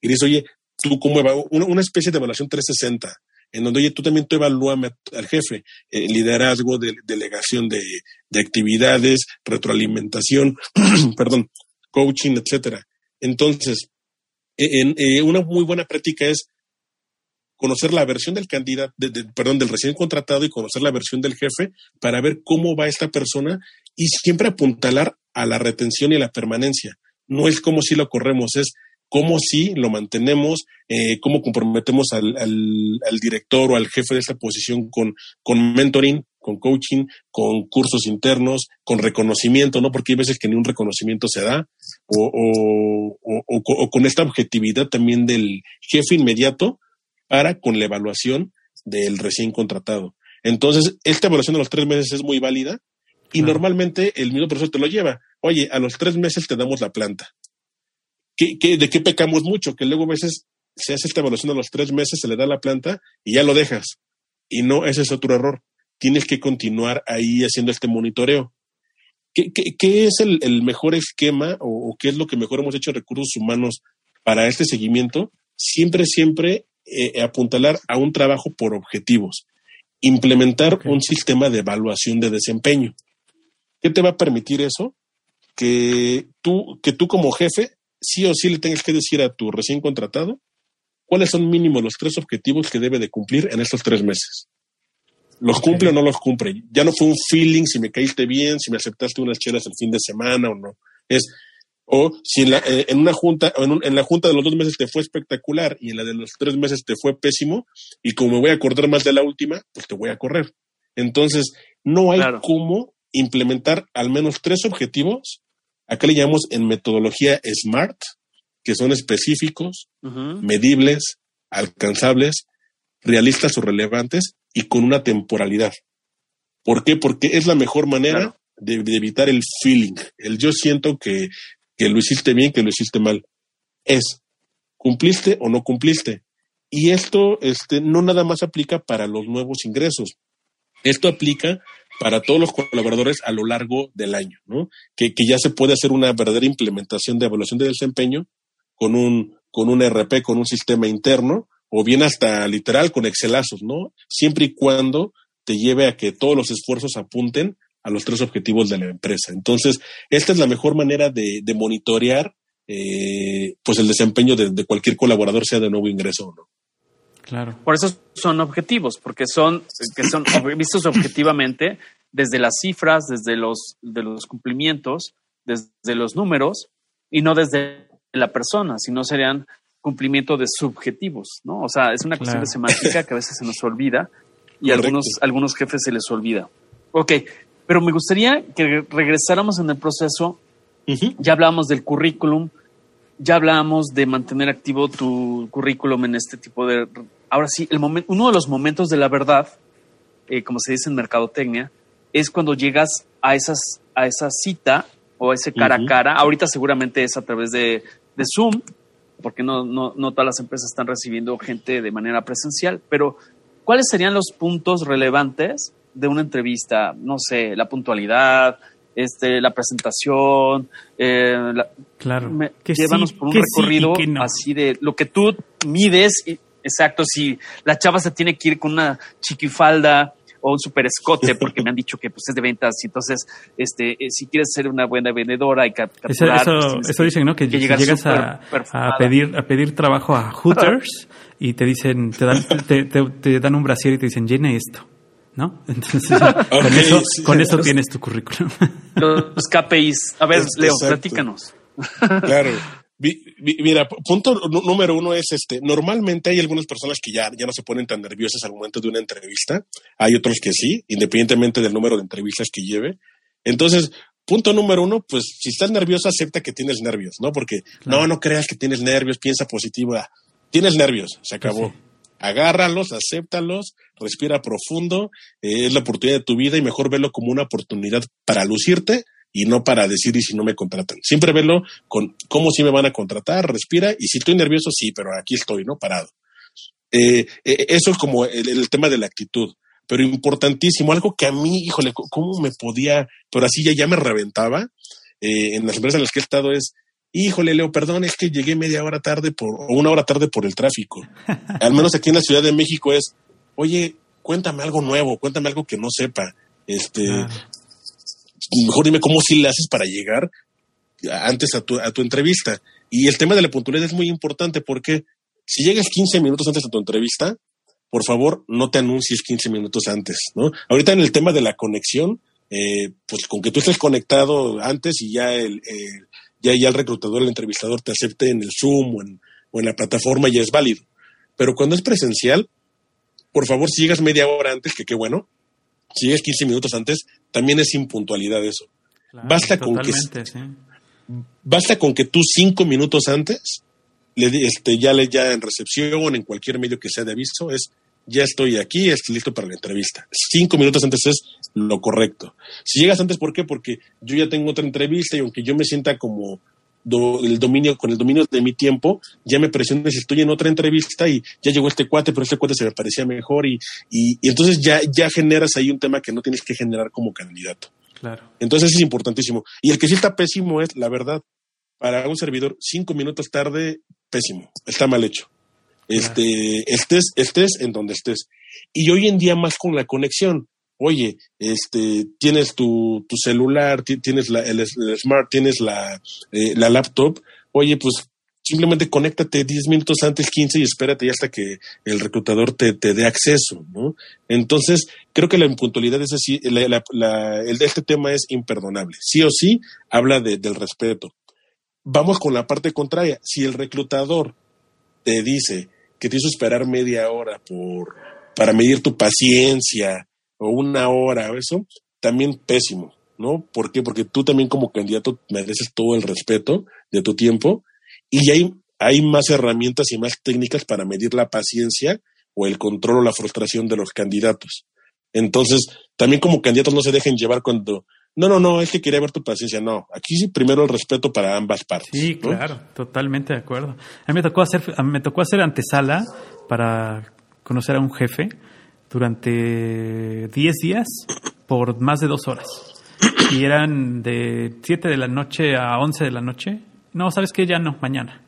D: y dices, oye, tú cómo va una, una especie de evaluación 360 en donde, oye, tú también tú evalúame al jefe, eh, liderazgo, de, delegación de, actividades, retroalimentación, <clears throat> perdón, coaching, etcétera. Entonces, e, eh, una muy buena práctica es conocer la versión del candidato, perdón, del recién contratado y conocer la versión del jefe para ver cómo va esta persona y siempre apuntalar a la retención y a la permanencia. No es como si lo corremos, es cómo sí lo mantenemos, eh, cómo comprometemos al, al, director o al jefe de esta posición con, con mentoring, con coaching, con cursos internos, con reconocimiento, ¿no? Porque hay veces que ni un reconocimiento se da, o, o, o, o con esta objetividad también del jefe inmediato para con la evaluación del recién contratado. Entonces, esta evaluación de los tres meses es muy válida y normalmente el mismo profesor te lo lleva. Oye, a los tres meses te damos la planta de qué pecamos mucho? Que luego a veces se hace esta evaluación a los tres meses, se le da la planta y ya lo dejas. Y no, ese es otro error. Tienes que continuar ahí haciendo este monitoreo. ¿Qué, qué, es el, mejor esquema o, qué es lo que mejor hemos hecho en recursos humanos para este seguimiento? Siempre, siempre eh, apuntalar a un trabajo por objetivos. Implementar un sistema de evaluación de desempeño. ¿Qué te va a permitir eso? Que tú, que tú como jefe sí o sí le tengas que decir a tu recién contratado cuáles son mínimo los tres objetivos que debe de cumplir en estos tres meses. ¿Los cumple o no los cumple? Ya no fue un feeling si me caíste bien, si me aceptaste unas chelas el fin de semana o no. Es, o si en, la, eh, en una junta, o en, la junta de los dos meses te fue espectacular y en la de los tres meses te fue pésimo, y como me voy a acordar más de la última, pues te voy a correr. Entonces, no hay cómo implementar al menos tres objetivos Acá le llamamos en metodología SMART, que son específicos, medibles, alcanzables, realistas o relevantes y con una temporalidad. ¿Por qué? Porque es la mejor manera de, evitar el feeling, el yo siento que, que lo hiciste bien, que lo hiciste mal. Es, ¿cumpliste o no cumpliste? Y esto este, no nada más aplica para los nuevos ingresos. Esto aplica para todos los colaboradores a lo largo del año, ¿no? Que, ya se puede hacer una verdadera implementación de evaluación de desempeño con un, con un RP, con un sistema interno, o bien hasta literal con Excelazos, ¿no? Siempre y cuando te lleve a que todos los esfuerzos apunten a los tres objetivos de la empresa. Entonces, esta es la mejor manera de, de monitorear eh, pues el desempeño de, de, cualquier colaborador, sea de nuevo ingreso o no.
B: Claro. Por eso son objetivos, porque son, que son <coughs> vistos objetivamente desde las cifras, desde los, de los cumplimientos, desde los números, y no desde la persona, sino serían cumplimiento de subjetivos, ¿no? O sea, es una cuestión de semántica que a veces se nos olvida y a algunos, algunos jefes se les olvida. Ok, pero me gustaría que regresáramos en el proceso. Ya hablábamos del currículum, ya hablábamos de mantener activo tu currículum en este tipo de... Ahora sí, el momento, uno de los momentos de la verdad, eh, como se dice en mercadotecnia, es cuando llegas a, esas, a esa cita o a ese cara a cara. Ahorita seguramente es a través de, de Zoom, porque no, no, no todas las empresas están recibiendo gente de manera presencial, pero ¿cuáles serían los puntos relevantes de una entrevista? No sé, la puntualidad, este, la presentación, eh,
C: claro,
B: que llévanos por un recorrido así de lo que tú mides, exacto, si la chava se tiene que ir con una chiquifalda o un super escote, <laughs> porque me han dicho que pues, es de ventas. Y entonces, este, eh, si quieres ser una buena vendedora y capturar.
C: Eso, eso, dicen, ¿no? Que, llegas a, a, pedir, a pedir trabajo a Hooters <laughs> y te dicen, te dan, te, te, dan un brasier y te dicen, llene esto. ¿no? <laughs> Entonces, con eso, con eso tienes tu currículum.
B: Los KPIs. A ver, Leo, platícanos.
D: Claro. Mira, punto número uno es este. Normalmente hay algunas personas que ya, ya no se ponen tan nerviosas al momento de una entrevista. Hay otros que sí, independientemente del número de entrevistas que lleve. Entonces, punto número uno, pues si estás nervioso, acepta que tienes nervios, ¿no? Porque no, no creas que tienes nervios, piensa positivo. Ah, tienes nervios, se pues acabó. Agárralos, acéptalos, respira profundo, eh, es la oportunidad de tu vida y mejor verlo como una oportunidad para lucirte y no para decir y si no me contratan. Siempre verlo con cómo si me van a contratar, respira y si estoy nervioso, sí, pero aquí estoy, ¿no? Parado. Eh, eh, eso es como el, tema de la actitud, pero importantísimo, algo que a mí, híjole, ¿cómo me podía, pero así ya, ya me reventaba eh, en las empresas en las que he estado es, híjole, Leo, perdón, es que llegué media hora tarde por, o una hora tarde por el tráfico. <laughs> Al menos aquí en la Ciudad de México es, oye, cuéntame algo nuevo, cuéntame algo que no sepa. Este, mejor dime cómo si le haces para llegar antes a tu, a tu entrevista. Y el tema de la puntualidad es muy importante porque si llegas 15 minutos antes a tu entrevista, por favor, no te anuncies 15 minutos antes, ¿no? Ahorita en el tema de la conexión, eh, pues con que tú estés conectado antes y ya el, ya, ya el reclutador, el entrevistador te acepte en el Zoom o en, o en la plataforma ya es válido. Pero cuando es presencial, por favor, si llegas media hora antes, que qué bueno, si llegas 15 minutos antes, también es impuntualidad eso. basta con que basta con que tú cinco minutos antes le este ya le ya en recepción en cualquier medio que sea de aviso es ya estoy aquí, estoy listo para la entrevista. Cinco minutos antes es lo correcto. Si llegas antes, ¿por qué? Porque yo ya tengo otra entrevista y aunque yo me sienta como el dominio, con el dominio de mi tiempo, ya me presioné si estoy en otra entrevista y ya llegó este cuate, pero este cuate se me parecía mejor y, y, entonces ya, ya generas ahí un tema que no tienes que generar como candidato.
C: Claro.
D: Entonces es importantísimo. Y el que sí está pésimo es, la verdad, para un servidor, cinco minutos tarde, pésimo, está mal hecho. Este, estés, estés en donde estés. Y hoy en día más con la conexión oye, este, tienes tu, tu celular, tienes la, el, smart, tienes la, eh, la laptop, oye, pues simplemente conéctate 10 minutos antes, 15 y espérate ya hasta que el reclutador te, te dé acceso, ¿no? Entonces, creo que la impuntualidad es así, la, el este tema es imperdonable. Sí o sí, habla de, del respeto. Vamos con la parte contraria. Si el reclutador te dice que te hizo esperar media hora por, para medir tu paciencia, o una hora o eso, también pésimo, ¿no? ¿Por qué? Porque tú también como candidato mereces todo el respeto de tu tiempo y hay, hay más herramientas y más técnicas para medir la paciencia o el control o la frustración de los candidatos. Entonces, también como candidatos no se dejen llevar cuando, no, no, no, es que quería ver tu paciencia. No, aquí sí primero el respeto para ambas partes.
C: Sí, claro, totalmente de acuerdo. A mí me tocó hacer, me tocó hacer antesala para conocer a un jefe durante 10 días por más de dos horas. Y eran de 7 de la noche a 11 de la noche. No, ¿sabes qué? Ya no, mañana.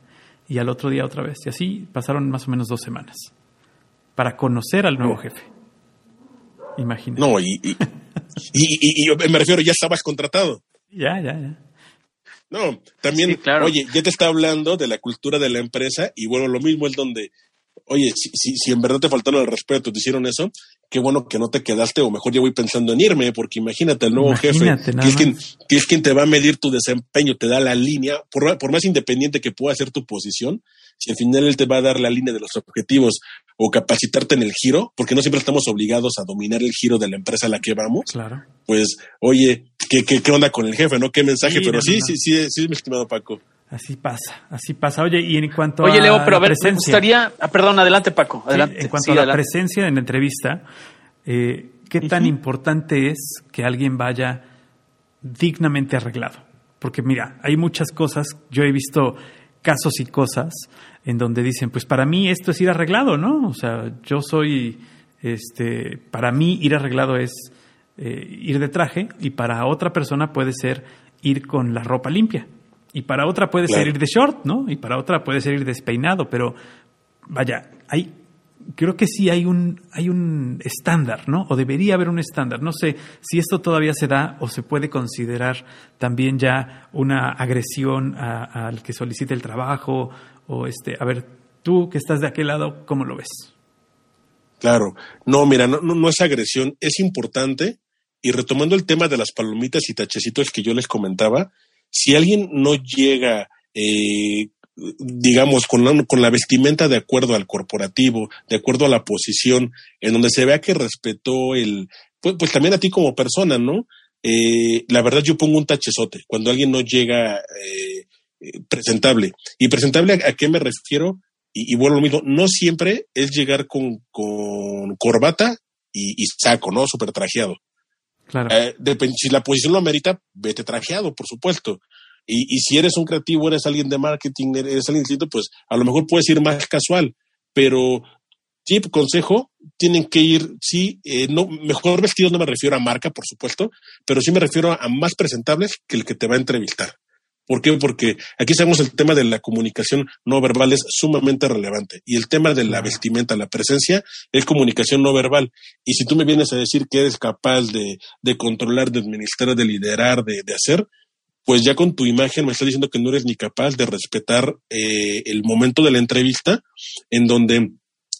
C: Y al otro día otra vez. Y así pasaron más o menos dos semanas para conocer al nuevo jefe. Imagínate.
D: No, y, y, y, me refiero, ya estabas contratado.
C: Ya, ya, ya.
D: No, también,
B: claro.
D: oye, ya te está hablando de la cultura de la empresa y bueno, lo mismo es donde, oye, si, si, si en verdad te faltaron el respeto, te hicieron eso, qué bueno que no te quedaste o mejor ya voy pensando en irme, porque imagínate el nuevo
C: Imagínate,
D: jefe, que es, quien,
C: más.
D: que es quien te va a medir tu desempeño, te da la línea, por, por más independiente que pueda ser tu posición, si al final él te va a dar la línea de los objetivos o capacitarte en el giro, porque no siempre estamos obligados a dominar el giro de la empresa a la que vamos,
C: Claro.
D: pues, oye, ¿qué, qué, qué onda con el jefe, no? ¿Qué mensaje?
C: Sí,
D: Pero
C: no,
D: sí,
C: no,
D: sí, sí, sí, mi estimado Paco.
C: Así pasa, así pasa. Oye, y en cuanto
B: Oye,
C: a
B: Leo, pero a
C: la
B: ver, me
C: presencia,
B: gustaría. Ah, perdón, adelante, Paco.
C: sí,
B: Adelante.
C: en cuanto
B: Sí,
C: a la
B: adelante.
C: presencia en la entrevista, eh, ¿qué tan importante es que alguien vaya dignamente arreglado? Porque mira, hay muchas cosas, yo he visto casos y cosas en donde dicen, pues para mí esto es ir arreglado, ¿no? O sea, yo soy, este, para mí ir arreglado es eh, ir de traje y para otra persona puede ser ir con la ropa limpia. Y para otra puede
D: Claro.
C: ser ir de short, ¿no? Y para otra puede ser ir despeinado, pero vaya, hay creo que sí hay un hay un estándar, ¿no? O debería haber un estándar. No sé si esto todavía se da o se puede considerar también ya una agresión al que solicite el trabajo o este, a ver, tú que estás de aquel lado, ¿cómo lo ves?
D: Claro, no, mira, no, no, no es agresión, es importante. Y retomando el tema de las palomitas y tachecitos que yo les comentaba, si alguien no llega, eh, digamos, con la, con la vestimenta de acuerdo al corporativo, de acuerdo a la posición, en donde se vea que respetó el, pues, pues también a ti como persona, ¿no? Eh, la verdad yo pongo un tachezote cuando alguien no llega eh, eh, presentable. ¿Y presentable a, qué me refiero? y, y bueno, lo mismo, no siempre es llegar con, con corbata y, y saco, ¿no? Súper trajeado.
C: Claro.
D: Eh, si la posición lo amerita, vete trajeado, por supuesto. Y, y si eres un creativo, eres alguien de marketing, eres alguien distinto, pues a lo mejor puedes ir más casual. Pero, tip, consejo, tienen que ir, sí, eh, no, mejor vestidos no me refiero a marca, por supuesto, pero sí me refiero a más presentables que el que te va a entrevistar. ¿Por qué? Porque aquí sabemos el tema de la comunicación no verbal es sumamente relevante y el tema de la vestimenta, la presencia, es comunicación no verbal. Y si tú me vienes a decir que eres capaz de, de controlar, de administrar, de liderar, de, de hacer, pues ya con tu imagen me estás diciendo que no eres ni capaz de respetar eh, el momento de la entrevista en donde,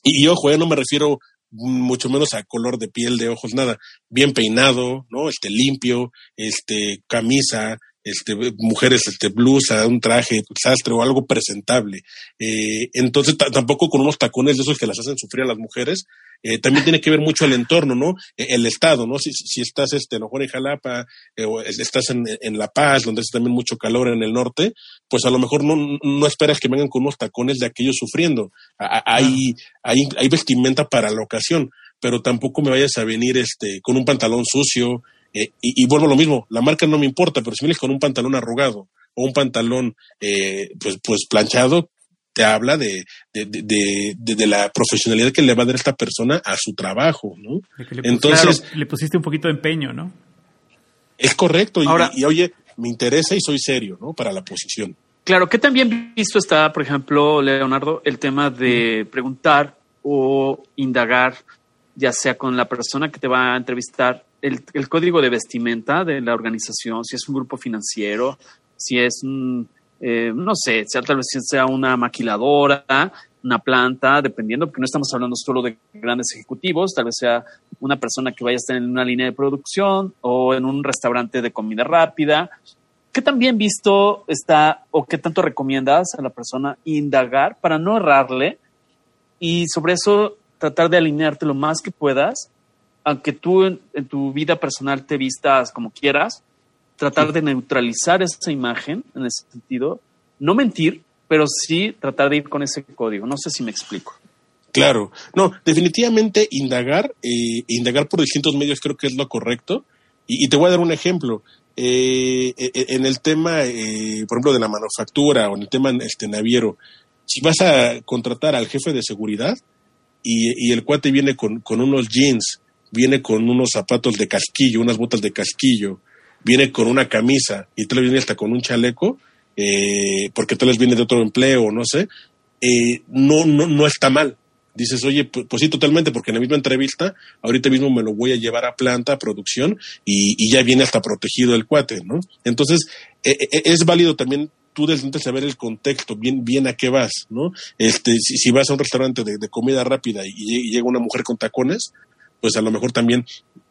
D: y, y ojo, eh, no me refiero mucho menos a color de piel, de ojos, nada, bien peinado, ¿no? Este limpio, este camisa, este, mujeres, este, blusa, un traje, sastre o algo presentable. Eh, entonces, tampoco con unos tacones de esos que las hacen sufrir a las mujeres. Eh, también tiene que ver mucho el entorno, ¿no? Eh, El estado, ¿no? Si, si estás, este, a lo mejor en Jalapa, eh, o es- estás en, en La Paz, donde hace también mucho calor en el norte, pues a lo mejor no, no esperas que vengan con unos tacones de aquellos sufriendo. Hay, hay, hay vestimenta para la ocasión, pero tampoco me vayas a venir, este, con un pantalón sucio, eh, y, y vuelvo a lo mismo, la marca no me importa, pero si vienes con un pantalón arrugado o un pantalón eh, pues, pues planchado, te habla de, de, de, de- de- de la profesionalidad que le va a dar esta persona a su trabajo, ¿no?
C: Le
D: Entonces,
C: claro, le pusiste un poquito de empeño, ¿no?
D: es correcto y,
B: Ahora-
D: y, oye, me interesa y soy serio, ¿no? Para la posición.
B: Claro, que también visto está, por ejemplo, Leonardo, el tema de preguntar o indagar, ya sea con la persona que te va a entrevistar, el, código de vestimenta de la organización, si es un grupo financiero, si es eh, no sé, sea, tal vez sea una maquiladora, una planta, dependiendo, porque no estamos hablando solo de grandes ejecutivos, tal vez sea una persona que vaya a estar en una línea de producción o en un restaurante de comida rápida. ¿Qué tan bien visto está o qué tanto recomiendas a la persona indagar para no errarle y sobre eso tratar de alinearte lo más que puedas, aunque tú en, en tu vida personal te vistas como quieras, tratar de neutralizar esa imagen en ese sentido, no mentir, pero sí tratar de ir con ese código. No sé si me explico.
D: Claro, no, definitivamente indagar, eh, indagar por distintos medios creo que es lo correcto. Y, y te voy a dar un ejemplo. Eh, eh, en el tema, eh, por ejemplo, de la manufactura o en el tema este, naviero, si vas a contratar al jefe de seguridad y, y el cuate viene con, con unos jeans, viene con unos zapatos de casquillo, unas botas de casquillo, viene con una camisa y tal vez viene hasta con un chaleco, eh, porque tal vez viene de otro empleo, no sé, eh, no, no, no está mal. dices, oye, pues, sí, totalmente, porque en la misma entrevista, ahorita mismo me lo voy a llevar a planta, a producción, y, ya viene hasta protegido el cuate, ¿no? Entonces, e, e, e, es válido también tú necesitas saber el contexto, bien, bien a qué vas, ¿no? Este, si, vas a un restaurante de, comida rápida y, llega una mujer con tacones, pues a lo mejor también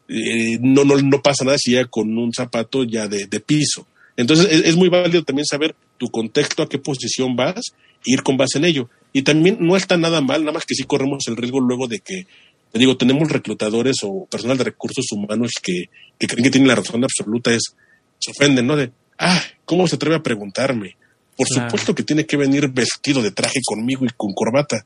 D: eh, no, no, no pasa nada si llega con un zapato ya de, piso. Entonces es, muy válido también saber tu contexto, a qué posición vas, e ir con base en ello. Y también no está nada mal, nada más que sí corremos el riesgo luego de que, te digo, tenemos reclutadores o personal de recursos humanos que, que creen que tienen la razón absoluta, es, se ofenden, ¿no? De, ah, ¿cómo se atreve a preguntarme? Por supuesto que tiene que venir vestido de traje conmigo y con corbata.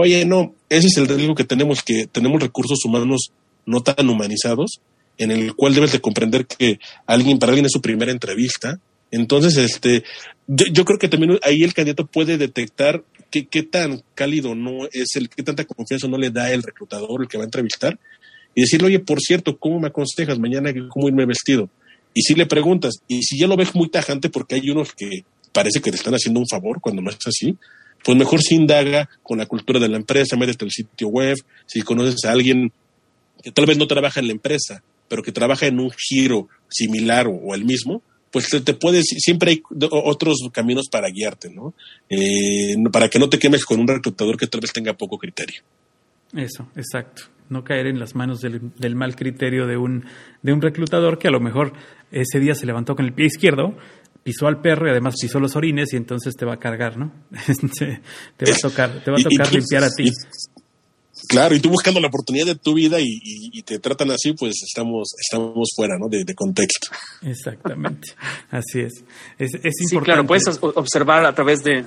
D: Oye, no, ese es el riesgo que tenemos, que tenemos recursos humanos no tan humanizados, en el cual debes de comprender que alguien, para alguien es su primera entrevista. Entonces, este, yo, creo que también ahí el candidato puede detectar qué, tan cálido no es el, qué tanta confianza no le da el reclutador, el que va a entrevistar, y decirle, oye, por cierto, ¿cómo me aconsejas mañana cómo irme vestido? Y si le preguntas, y si ya lo ves muy tajante, porque hay unos que parece que te están haciendo un favor cuando no es así, pues mejor si indaga con la cultura de la empresa, métete al sitio web, si conoces a alguien que tal vez no trabaja en la empresa, pero que trabaja en un giro similar o, el mismo, pues te, puedes, siempre hay otros caminos para guiarte, ¿no? Eh, para que no te quemes con un reclutador que tal vez tenga poco criterio.
C: Eso, exacto. No caer en las manos del, del, mal criterio de un, de un reclutador que a lo mejor ese día se levantó con el pie izquierdo, pisó al perro y además pisó los orines y entonces te va a cargar, ¿no? <laughs> te va a tocar, te va a tocar limpiar a ti.
D: claro, y tú buscando la oportunidad de tu vida y, te tratan así, pues estamos, estamos fuera, ¿no? De, contexto.
C: Exactamente, así es. Es, es
B: importante. Sí, claro, puedes observar a través de,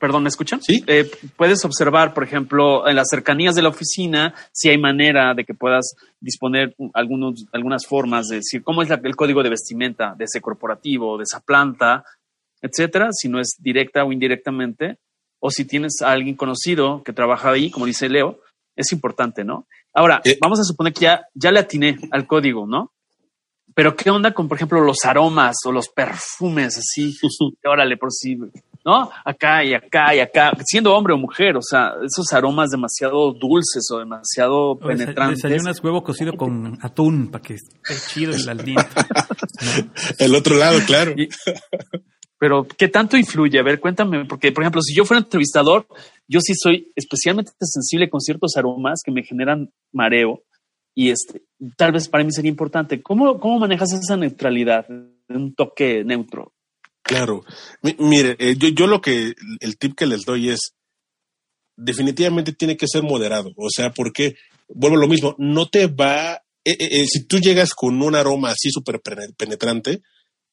B: Perdón, ¿me escuchan?
D: Sí.
B: Eh, puedes observar, por ejemplo, en las cercanías de la oficina, si hay manera de que puedas disponer algunos, algunas formas de decir cómo es el código de vestimenta de ese corporativo, de esa planta, etcétera, si no es directa o indirectamente, o si tienes a alguien conocido que trabaja ahí, como dice Leo, es importante, ¿no? Ahora, eh. vamos a suponer que ya, ya le atiné al código, ¿no? Pero ¿qué onda con, por ejemplo, los aromas o los perfumes así? <laughs> Órale, por si ¿no? Acá y acá y acá, siendo hombre o mujer, o sea, esos aromas demasiado dulces o demasiado penetrantes.
C: Desayunas huevo cocido con atún para que esté chido el aliento.
D: El otro lado, claro.
B: pero, ¿qué tanto influye? A ver, cuéntame, porque, por ejemplo, si yo fuera entrevistador, yo sí soy especialmente sensible con ciertos aromas que me generan mareo y este, tal vez para mí sería importante. ¿Cómo, cómo manejas esa neutralidad, un toque neutro?
D: Claro. mire, eh, yo, yo lo que, el tip que les doy es, definitivamente tiene que ser moderado. O sea, porque, vuelvo a lo mismo, no te va, eh, eh, si tú llegas con un aroma así súper penetrante,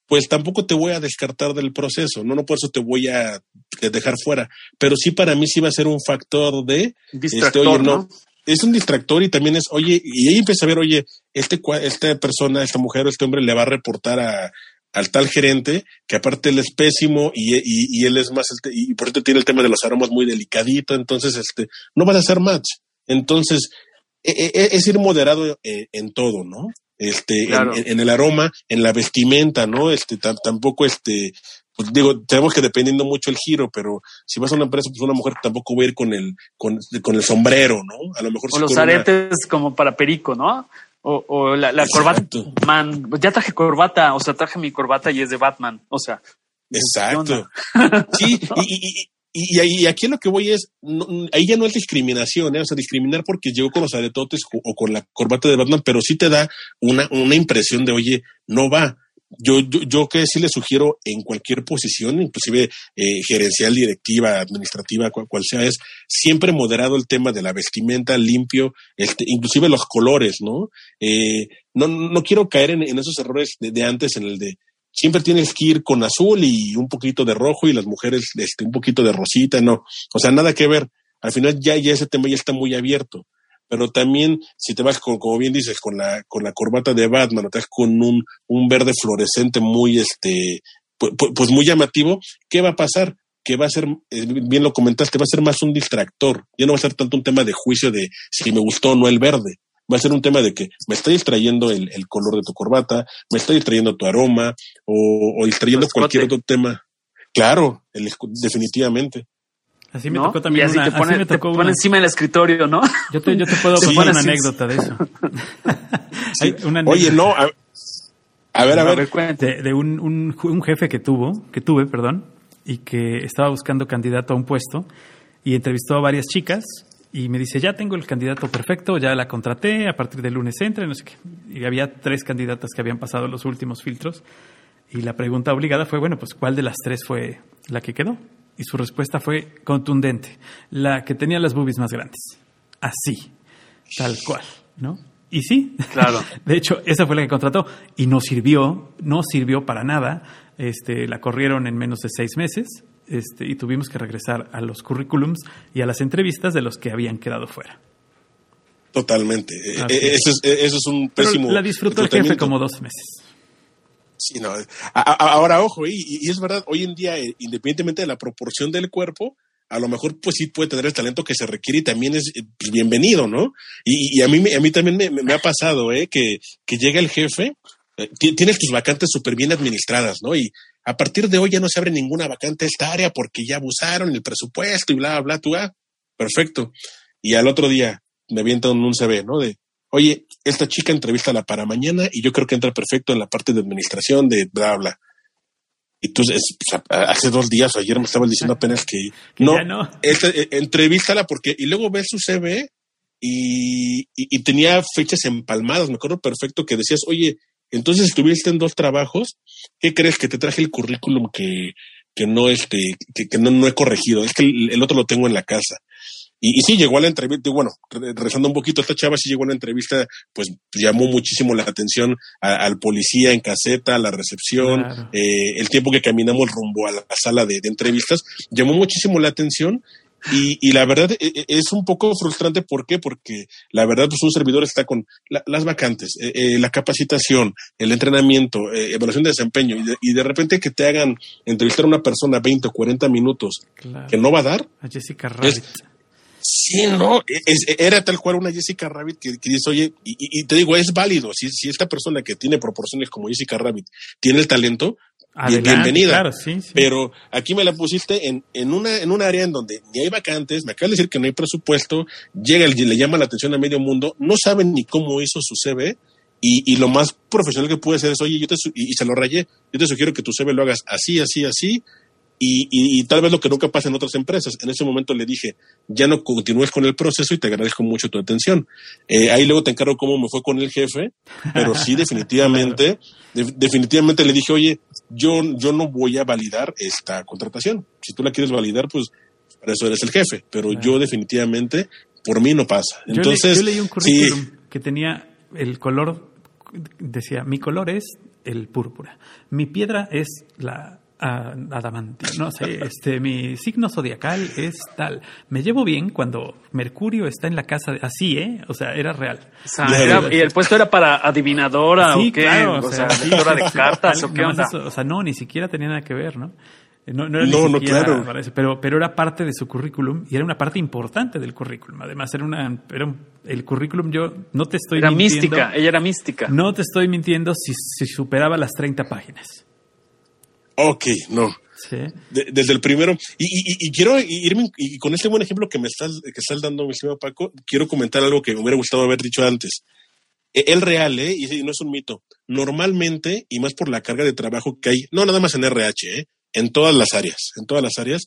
D: pues tampoco te voy a descartar del proceso, no, no por eso te voy a dejar fuera, pero sí para mí sí va a ser un factor de,
B: este, oye, no,
D: es un distractor y también es, oye, y ahí empieza a ver, oye, este, esta persona, esta mujer o este hombre le va a reportar a, al tal gerente, que aparte él es pésimo y, él es más, este, y por eso tiene el tema de los aromas muy delicadito, entonces este, no vas a hacer match. Entonces, e, e, e, es ir moderado eh, en todo, ¿no? Este, en, el aroma, en la vestimenta, ¿no? Este, tampoco este, pues digo, tenemos que dependiendo mucho el giro, pero si vas a una empresa, pues una mujer tampoco va a ir con el, con, el sombrero, ¿no? A lo mejor.
B: O los aretes como para perico, ¿no? O, la, corbata, man, ya traje corbata, o sea, traje mi corbata y es de Batman, o sea.
D: Exacto. sí, y, y, aquí lo que voy es, ahí ya no es discriminación, ¿eh? o sea, discriminar porque llegó con los aretotes o con la corbata de Batman, pero sí te da una, una impresión de, oye, no va yo, yo, yo que sí le sugiero en cualquier posición, inclusive eh, gerencial, directiva, administrativa, cual, sea, es siempre moderado el tema de la vestimenta, limpio, este, inclusive los colores, ¿no? Eh, no, no quiero caer en, esos errores de, antes, en el de siempre tienes que ir con azul y un poquito de rojo y las mujeres este, un poquito de rosita, no. O sea, nada que ver. Al final ya, ya ese tema ya está muy abierto pero también si te vas con, como bien dices, con la, con la corbata de Batman, o te vas con un, un verde fluorescente muy, este, pues, pues, muy llamativo, ¿qué va a pasar? Que va a ser, eh, bien lo comentaste, va a ser más un distractor. Ya no va a ser tanto un tema de juicio de si me gustó o no el verde. Va a ser un tema de que me está distrayendo el, el color de tu corbata, me está distrayendo tu aroma, o, o distrayendo cualquier otro tema. Claro, el, definitivamente.
C: Así me
B: ¿no?
C: tocó también
B: y así
C: una-
B: te
C: así
B: pone,
C: me
B: te
C: tocó
B: pone
C: una.
B: encima del escritorio, ¿no?
C: Yo te, yo te puedo <laughs>
D: Sí,
C: contar una
B: sí.
C: anécdota de eso. <laughs> Hay una
D: Oye, no, a, a ver, a ver.
C: de, de un, un, ju- un jefe que tuvo, que tuve, perdón, y que estaba buscando candidato a un puesto y entrevistó a varias chicas y me dice, ya tengo el candidato perfecto, ya la contraté, a partir del lunes entra, no sé qué. Y había tres candidatas que habían pasado los últimos filtros y la pregunta obligada fue, bueno, pues ¿cuál de las tres fue la que quedó? Y su respuesta fue contundente, la que tenía las boobies más grandes. Así, tal cual, ¿no? Y sí,
B: Claro. <laughs>
C: de hecho, esa fue la que contrató y no sirvió, no sirvió para nada. Este, la corrieron en menos de seis meses este, y tuvimos que regresar a los currículums y a las entrevistas de los que habían quedado fuera.
D: Totalmente. Eh,
C: Así
D: eh,
C: es.
D: Eso es, eso es un
C: Pero
D: pésimo.
C: la disfrutó el jefe como dos meses.
D: Sí, no. A- ahora, ojo, y, y es verdad, hoy en día, eh, independientemente de la proporción del cuerpo, a lo mejor pues sí puede tener el talento que se requiere y también es eh, pues, bienvenido, ¿no? Y, a mí a mí también me, ha pasado, ¿eh? Que, llega el jefe, eh, ti- tienes tus vacantes súper bien administradas, ¿no? Y a partir de hoy ya no se abre ninguna vacante a esta área porque ya abusaron el presupuesto y bla, bla, bla, tú, ah, perfecto. Y al otro día me avientan un CV, ¿no? De, oye, esta chica entrevístala para mañana y yo creo que entra perfecto en la parte de administración de bla, bla. Y tú, pues, hace dos días o ayer me estabas diciendo apenas que,
C: Que
D: no,
C: no.
D: esta- eh, entrevístala porque, y luego ves su CV y, y- y tenía fechas empalmadas. Me acuerdo perfecto que decías, oye, entonces estuviste en dos trabajos, ¿qué crees que te traje el currículum que, que no, este, que, que no, no he corregido? Es que el, el otro lo tengo en la casa. Y, y sí, llegó a la entrevista, y bueno, re- rezando un poquito, esta chava sí llegó a la entrevista, pues llamó muchísimo la atención a- al policía en caseta, a la recepción,
C: Claro.
D: eh, el tiempo que caminamos rumbo a la sala de, de entrevistas, llamó muchísimo la atención. Y, y la verdad e- e- es un poco frustrante, ¿por qué? Porque la verdad, pues un servidor está con la- las vacantes, eh, eh, la capacitación, el entrenamiento, eh, evaluación de desempeño, y de, y de repente que te hagan entrevistar a una persona 20 o 40 minutos
C: Claro.
D: que no va a dar,
C: A Jessica Rabbit.
D: Sí, no, es- era tal cual una Jessica Rabbit que, que dice, oye, y, y- y te digo, es válido, si, si esta persona que tiene proporciones como Jessica Rabbit tiene el talento,
C: Adelante,
D: bienvenida.
C: Claro, sí, sí.
D: pero aquí me la pusiste en, en, una, en un área en donde ni hay vacantes, me acabas de decir que no hay presupuesto, llega el, le llama la atención a medio mundo, no saben ni cómo hizo su CV, y, y lo más profesional que puede ser es, oye, yo te y, y se lo rayé, yo te sugiero que tu CV lo hagas así, así, así, y, y- y tal vez lo que nunca pasa en otras empresas. En ese momento le dije, ya no continúes con el proceso y te agradezco mucho tu atención. Eh, ahí luego te encargo cómo me fue con el jefe, pero sí, <laughs> definitivamente, de- definitivamente le dije, oye, yo, yo no voy a validar esta contratación. Si tú la quieres validar, pues para eso eres el jefe, pero
C: Claro.
D: yo definitivamente, por mí no pasa.
C: Yo le-
D: Entonces,
C: yo, leí un
D: sí,
C: currículum que tenía el color, decía, mi color es el púrpura, mi piedra es la adamantio, no sé, este, mi signo zodiacal es tal. Me llevo bien cuando Mercurio está en la casa, de- así, ¿eh? O sea, era real.
B: O sea, era- y el puesto era para adivinadora
C: sí,
B: o qué,
C: claro,
B: o sea, lectora
C: sí,
B: de cartas o qué onda.
C: eso, o sea, no, ni siquiera tenía nada que ver, ¿no? No, no era
D: No,
C: ni
D: no,
C: siquiera
D: claro.
C: pero, pero era parte de su currículum y era una parte importante del currículum. Además, era una, era un- el currículum, yo no te estoy
B: Era
C: mintiendo.
B: mística, ella era mística.
C: No te estoy mintiendo si, si superaba las 30 páginas.
D: Ok, no.
C: ¿sí?
D: De- desde el primero. Y, y- y quiero irme, y con este buen ejemplo que me estás, que estás dando, mi estimado Paco, quiero comentar algo que me hubiera gustado haber dicho antes. E- El real, ¿eh? Y no es un mito. Normalmente, y más por la carga de trabajo que hay, no nada más en RH, ¿eh? En todas las áreas, en todas las áreas,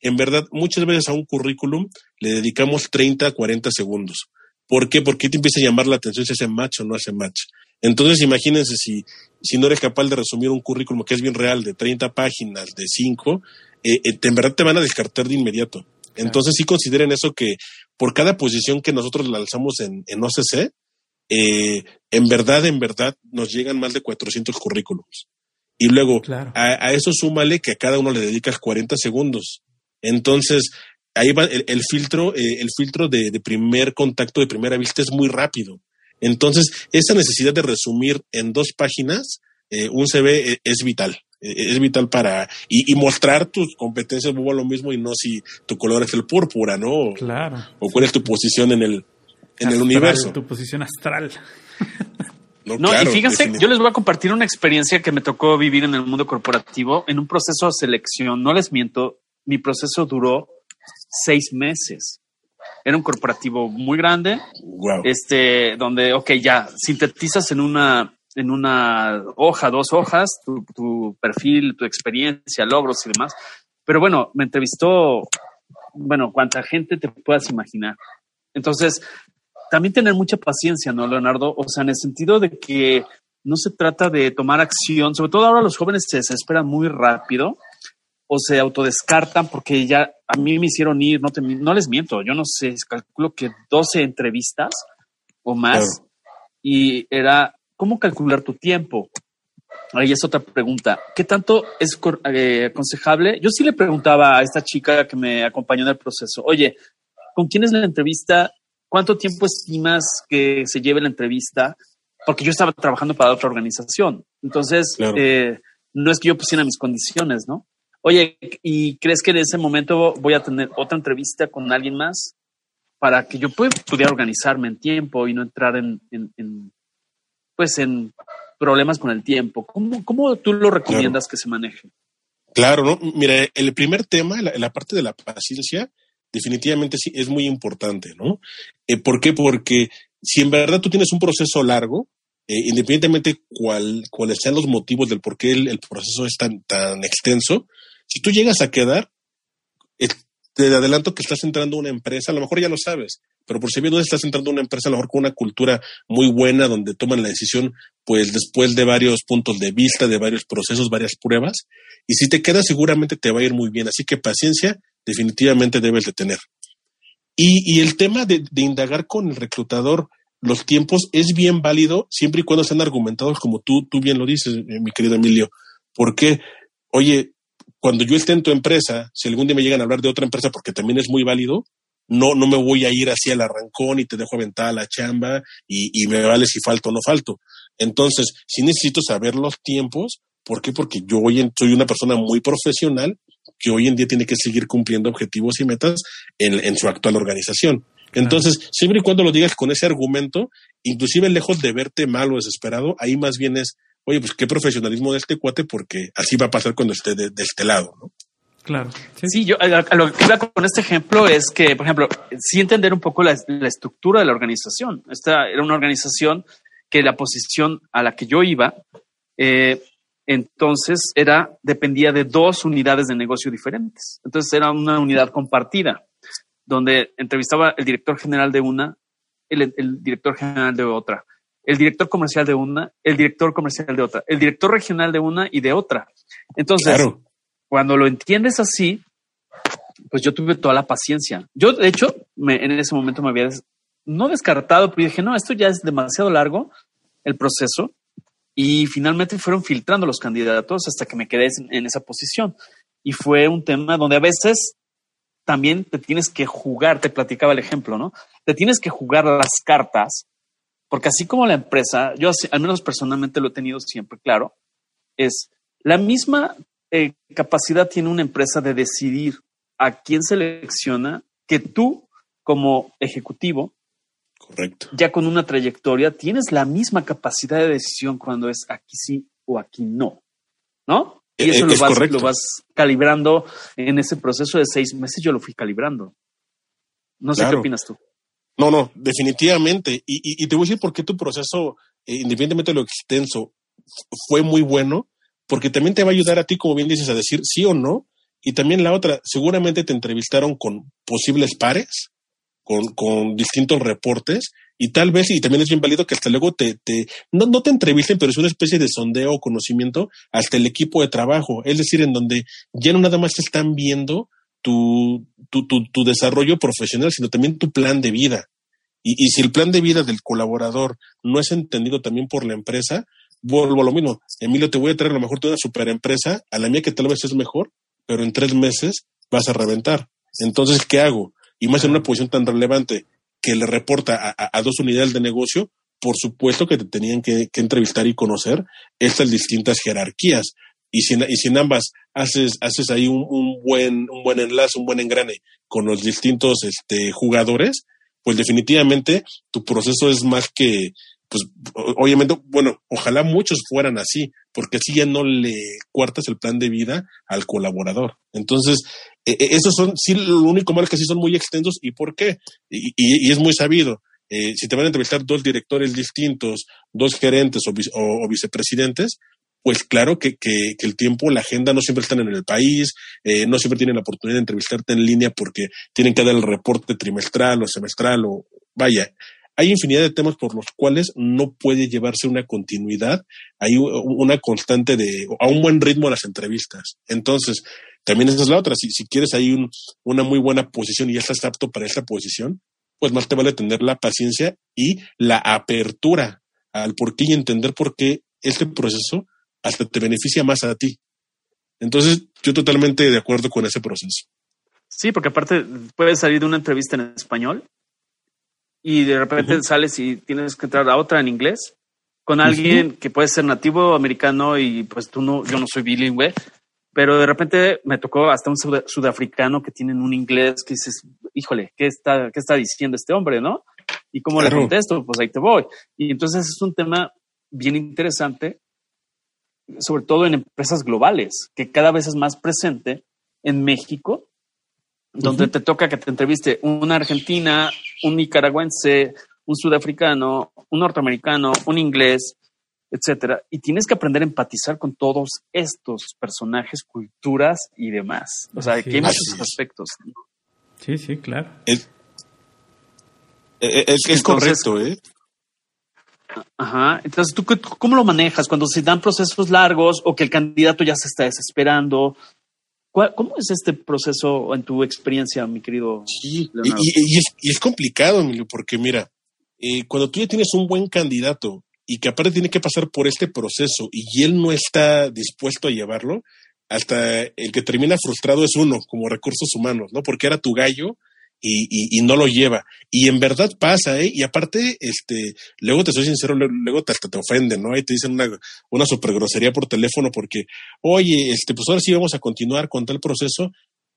D: en verdad, muchas veces a un currículum le dedicamos 30, 40 segundos. ¿Por qué? Porque te empieza a llamar la atención si hace match o no hace match. Entonces, imagínense si, si no eres capaz de resumir un currículum que es bien real, de 30 páginas, de 5, eh, eh, en verdad te van a descartar de inmediato. Entonces, sí consideren eso que por cada posición que nosotros la alzamos en, en OCC, eh, en verdad, en verdad, nos llegan más de 400 currículums. Y luego,
C: Claro.
D: a, a eso súmale que a cada uno le dedicas 40 segundos. Entonces, ahí va el, el filtro, eh, el filtro de, de primer contacto de primera vista es muy rápido. Entonces, esa necesidad de resumir en dos páginas eh, un CV eh, es vital. Eh, Es vital para. Y, y mostrar tus competencias, vuelvo a lo mismo, y no si tu color es el púrpura, ¿no?
C: Claro.
D: o cuál es tu posición en el, en el universo.
C: Tu posición astral. <laughs>
D: No,
B: No,
D: claro,
B: y fíjense, yo les voy a compartir una experiencia que me tocó vivir en el mundo corporativo en un proceso de selección. No les miento, mi proceso duró seis meses. Era un corporativo muy grande,
D: Wow.
B: este, donde, ok, ya sintetizas en una, en una hoja, dos hojas, tu, tu perfil, tu experiencia, logros y demás. Pero bueno, me entrevistó, bueno, cuánta gente te puedas imaginar. Entonces, también tener mucha paciencia, ¿no, Leonardo? O sea, en el sentido de que no se trata de tomar acción, sobre todo ahora los jóvenes se desesperan muy rápido o se autodescartan porque ya a mí me hicieron ir, no, te, no les miento, yo no sé, calculo que 12 entrevistas o más
D: Claro.
B: y era, ¿cómo calcular tu tiempo? Ahí es otra pregunta. ¿Qué tanto es eh, aconsejable? Yo sí le preguntaba a esta chica que me acompañó en el proceso, oye, ¿con quién es la entrevista? ¿Cuánto tiempo estimas que se lleve la entrevista? Porque yo estaba trabajando para otra organización. Entonces,
D: Claro.
B: eh, no es que yo pusiera mis condiciones, ¿no? Oye, ¿y crees que en ese momento voy a tener otra entrevista con alguien más para que yo pueda, pudiera organizarme en tiempo y no entrar en, en- en, pues en problemas con el tiempo? ¿Cómo, cómo tú lo recomiendas que se maneje?
D: Claro, ¿no? Mira, el primer tema, la, la parte de la paciencia, definitivamente sí es muy importante, ¿no? Eh, ¿Por qué? Porque si en verdad tú tienes un proceso largo, eh, independientemente cuál, cuáles sean los motivos del por qué el, el proceso es tan, tan extenso, si tú llegas a quedar, eh, te adelanto que estás entrando a una empresa, a lo mejor ya lo sabes, pero por si bien no estás entrando a una empresa, a lo mejor con una cultura muy buena, donde toman la decisión, pues después de varios puntos de vista, de varios procesos, varias pruebas, y si te quedas, seguramente te va a ir muy bien. Así que paciencia, definitivamente debes de tener. Y, y el tema de, de indagar con el reclutador los tiempos es bien válido siempre y cuando sean argumentados como tú, tú bien lo dices, eh, mi querido Emilio. Porque, oye, cuando yo esté en tu empresa, si algún día me llegan a hablar de otra empresa, porque también es muy válido, no, no me voy a ir así al arrancón y te dejo aventada la chamba y, y me vale si falto o no falto. Entonces, sí necesito saber los tiempos. ¿Por qué? Porque yo hoy en- soy una persona muy profesional que hoy en día tiene que seguir cumpliendo objetivos y metas en, en su actual organización. Entonces, siempre y cuando lo digas con ese argumento, inclusive lejos de verte mal o desesperado, ahí más bien es, oye, pues qué profesionalismo de este cuate, porque así va a pasar cuando esté de, de este lado, ¿no?
C: Claro. Sí.
B: Sí, yo a, a lo que iba con este ejemplo es que, por ejemplo, sí entender un poco la, la estructura de la organización. Esta era una organización que la posición a la que yo iba, eh, entonces era, dependía de dos unidades de negocio diferentes. Entonces era una unidad compartida, donde entrevistaba el director general de una, el, el director general de otra, el director comercial de una, el director comercial de otra, el director regional de una y de otra. Entonces,
D: Claro.
B: cuando lo entiendes así, pues yo tuve toda la paciencia. Yo, de hecho, me- en ese momento me había des- no descartado, pero dije, no, esto ya es demasiado largo el proceso. Y finalmente fueron filtrando los candidatos hasta que me quedé en, en esa posición. Y fue un tema donde a veces también te tienes que jugar, te platicaba el ejemplo, ¿no? Te tienes que jugar las cartas, porque así como la empresa, yo así- al menos personalmente lo he tenido siempre claro, es la misma eh, capacidad tiene una empresa de decidir a quién selecciona que tú como ejecutivo,
D: Correcto.
B: ya con una trayectoria, tienes la misma capacidad de decisión cuando es aquí sí o aquí no, ¿no? Y
D: Eh,
B: eso
D: eh,
B: lo
D: es
B: vas,
D: correcto.
B: lo vas calibrando en ese proceso de seis meses, yo lo fui calibrando. No sé qué opinas tú.
D: No, no, definitivamente. Y, y- y te voy a decir por qué tu proceso, eh, independientemente de lo extenso, fue muy bueno, porque también te va a ayudar a ti, como bien dices, a decir sí o no. Y también la otra, seguramente te entrevistaron con posibles pares, con, con distintos reportes, y tal vez, y también es bien válido que hasta luego te, te no, no te entrevisten, pero es una especie de sondeo o conocimiento hasta el equipo de trabajo. Es decir, en donde ya no nada más te están viendo tu, tu, tu, tu desarrollo profesional, sino también tu plan de vida. Y, y si el plan de vida del colaborador no es entendido también por la empresa, vuelvo a lo mismo. Emilio, te voy a traer a lo mejor de una super empresa, a la mía que tal vez es mejor, pero en tres meses vas a reventar. Entonces, ¿qué hago? Y más en una posición tan relevante que le reporta a, a- a dos unidades de negocio, por supuesto que te tenían que, que entrevistar y conocer estas distintas jerarquías. Y si, y si en ambas haces, haces ahí un, un buen, un buen enlace, un buen engrane con los distintos este, jugadores, pues definitivamente tu proceso es más que, pues obviamente, bueno, ojalá muchos fueran así, porque así ya no le cuartas el plan de vida al colaborador. Entonces, E, e, esos son, sí, lo único malo que sí son muy extensos. ¿Y por qué? Y, es muy sabido. Eh, si te van a entrevistar dos directores distintos, dos gerentes o, o vicepresidentes, pues claro que, que, que, el tiempo, la agenda no siempre están en el país, eh, no siempre tienen la oportunidad de entrevistarte en línea porque tienen que dar el reporte trimestral o semestral o vaya. Hay infinidad de temas por los cuales no puede llevarse una continuidad, hay una constante de, a un buen ritmo las entrevistas. Entonces, también esa es la otra. Si, si quieres hay un, una muy buena posición y ya estás apto para esa posición, pues más te vale tener la paciencia y la apertura al por qué y entender por qué este proceso hasta te beneficia más a ti. Entonces, yo totalmente de acuerdo con ese proceso.
B: Sí, porque aparte puedes salir de una entrevista en español y de repente uh -huh. sales y tienes que entrar a otra en inglés con alguien uh -huh. que puede ser nativo americano y pues tú no, yo no soy bilingüe, pero de repente me tocó hasta un sud sudafricano que tienen un inglés que dices, híjole, ¿qué está, qué está diciendo este hombre, no? ¿Y cómo claro. le contesto? Pues ahí te voy. Y entonces es un tema bien interesante sobre todo en empresas globales, que cada vez es más presente en México, donde uh -huh. te toca que te entreviste una argentina, un nicaragüense, un sudafricano, un norteamericano, un inglés, etcétera. Y tienes que aprender a empatizar con todos estos personajes, culturas y demás. O sea, sí, que hay muchos aspectos.
C: Sí, sí, claro.
D: Es, es, es Entonces, correcto, ¿eh?
B: Ajá. Entonces, ¿tú cómo lo manejas cuando se dan procesos largos o que el candidato ya se está desesperando? ¿Cómo es este proceso en tu experiencia, mi querido?
D: Sí, y, y, es, y, es, complicado, Emilio, porque mira, eh, cuando tú ya tienes un buen candidato y que aparte tiene que pasar por este proceso y él no está dispuesto a llevarlo, hasta el que termina frustrado es uno, como recursos humanos, ¿no? Porque era tu gallo y, y, y, no lo lleva. Y en verdad pasa, ¿eh? Y aparte, este, luego te soy sincero, luego te, hasta te ofenden, ¿no? Ahí te dicen una, una super grosería por teléfono porque, oye, este, pues ahora sí vamos a continuar con tal proceso.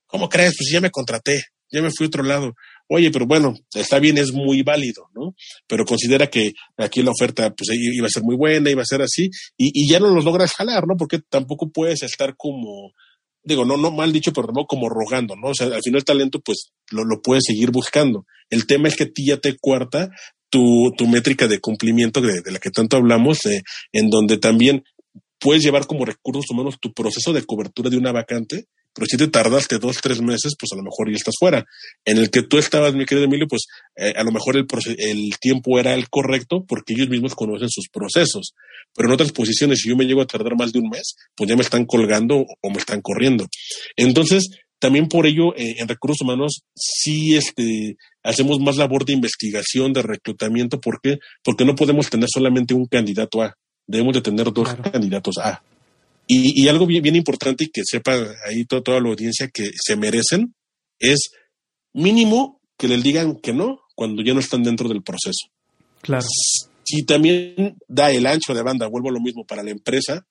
D: ¿Cómo crees? Pues ya me contraté, ya me fui a otro lado. Oye, pero bueno, está bien, es muy válido, ¿no? Pero considera que aquí la oferta, pues iba a ser muy buena, iba a ser así, y, y ya no los logras jalar, ¿no? Porque tampoco puedes estar como, digo, no, no mal dicho, pero como rogando, ¿no? O sea, al final el talento, pues, lo, lo puedes seguir buscando. El tema es que a ti ya te cuarta tu, tu métrica de cumplimiento de, de la que tanto hablamos, eh, en donde también puedes llevar como recursos humanos tu proceso de cobertura de una vacante, pero si te tardaste dos, tres meses, pues a lo mejor ya estás fuera. En el que tú estabas, mi querido Emilio, pues eh, a lo mejor el, el tiempo era el correcto porque ellos mismos conocen sus procesos. Pero en otras posiciones, si yo me llego a tardar más de un mes, pues ya me están colgando o me están corriendo. Entonces, también por ello, eh, en recursos humanos, sí este, hacemos más labor de investigación, de reclutamiento. ¿Por qué? Porque no podemos tener solamente un candidato A. Debemos de tener dos claro. candidatos A. Y, y, algo bien, bien importante y que sepa ahí toda, toda la audiencia que se merecen es mínimo que les digan que no cuando ya no están dentro del proceso.
C: Claro.
D: Si también da el ancho de banda, vuelvo a lo mismo para la empresa,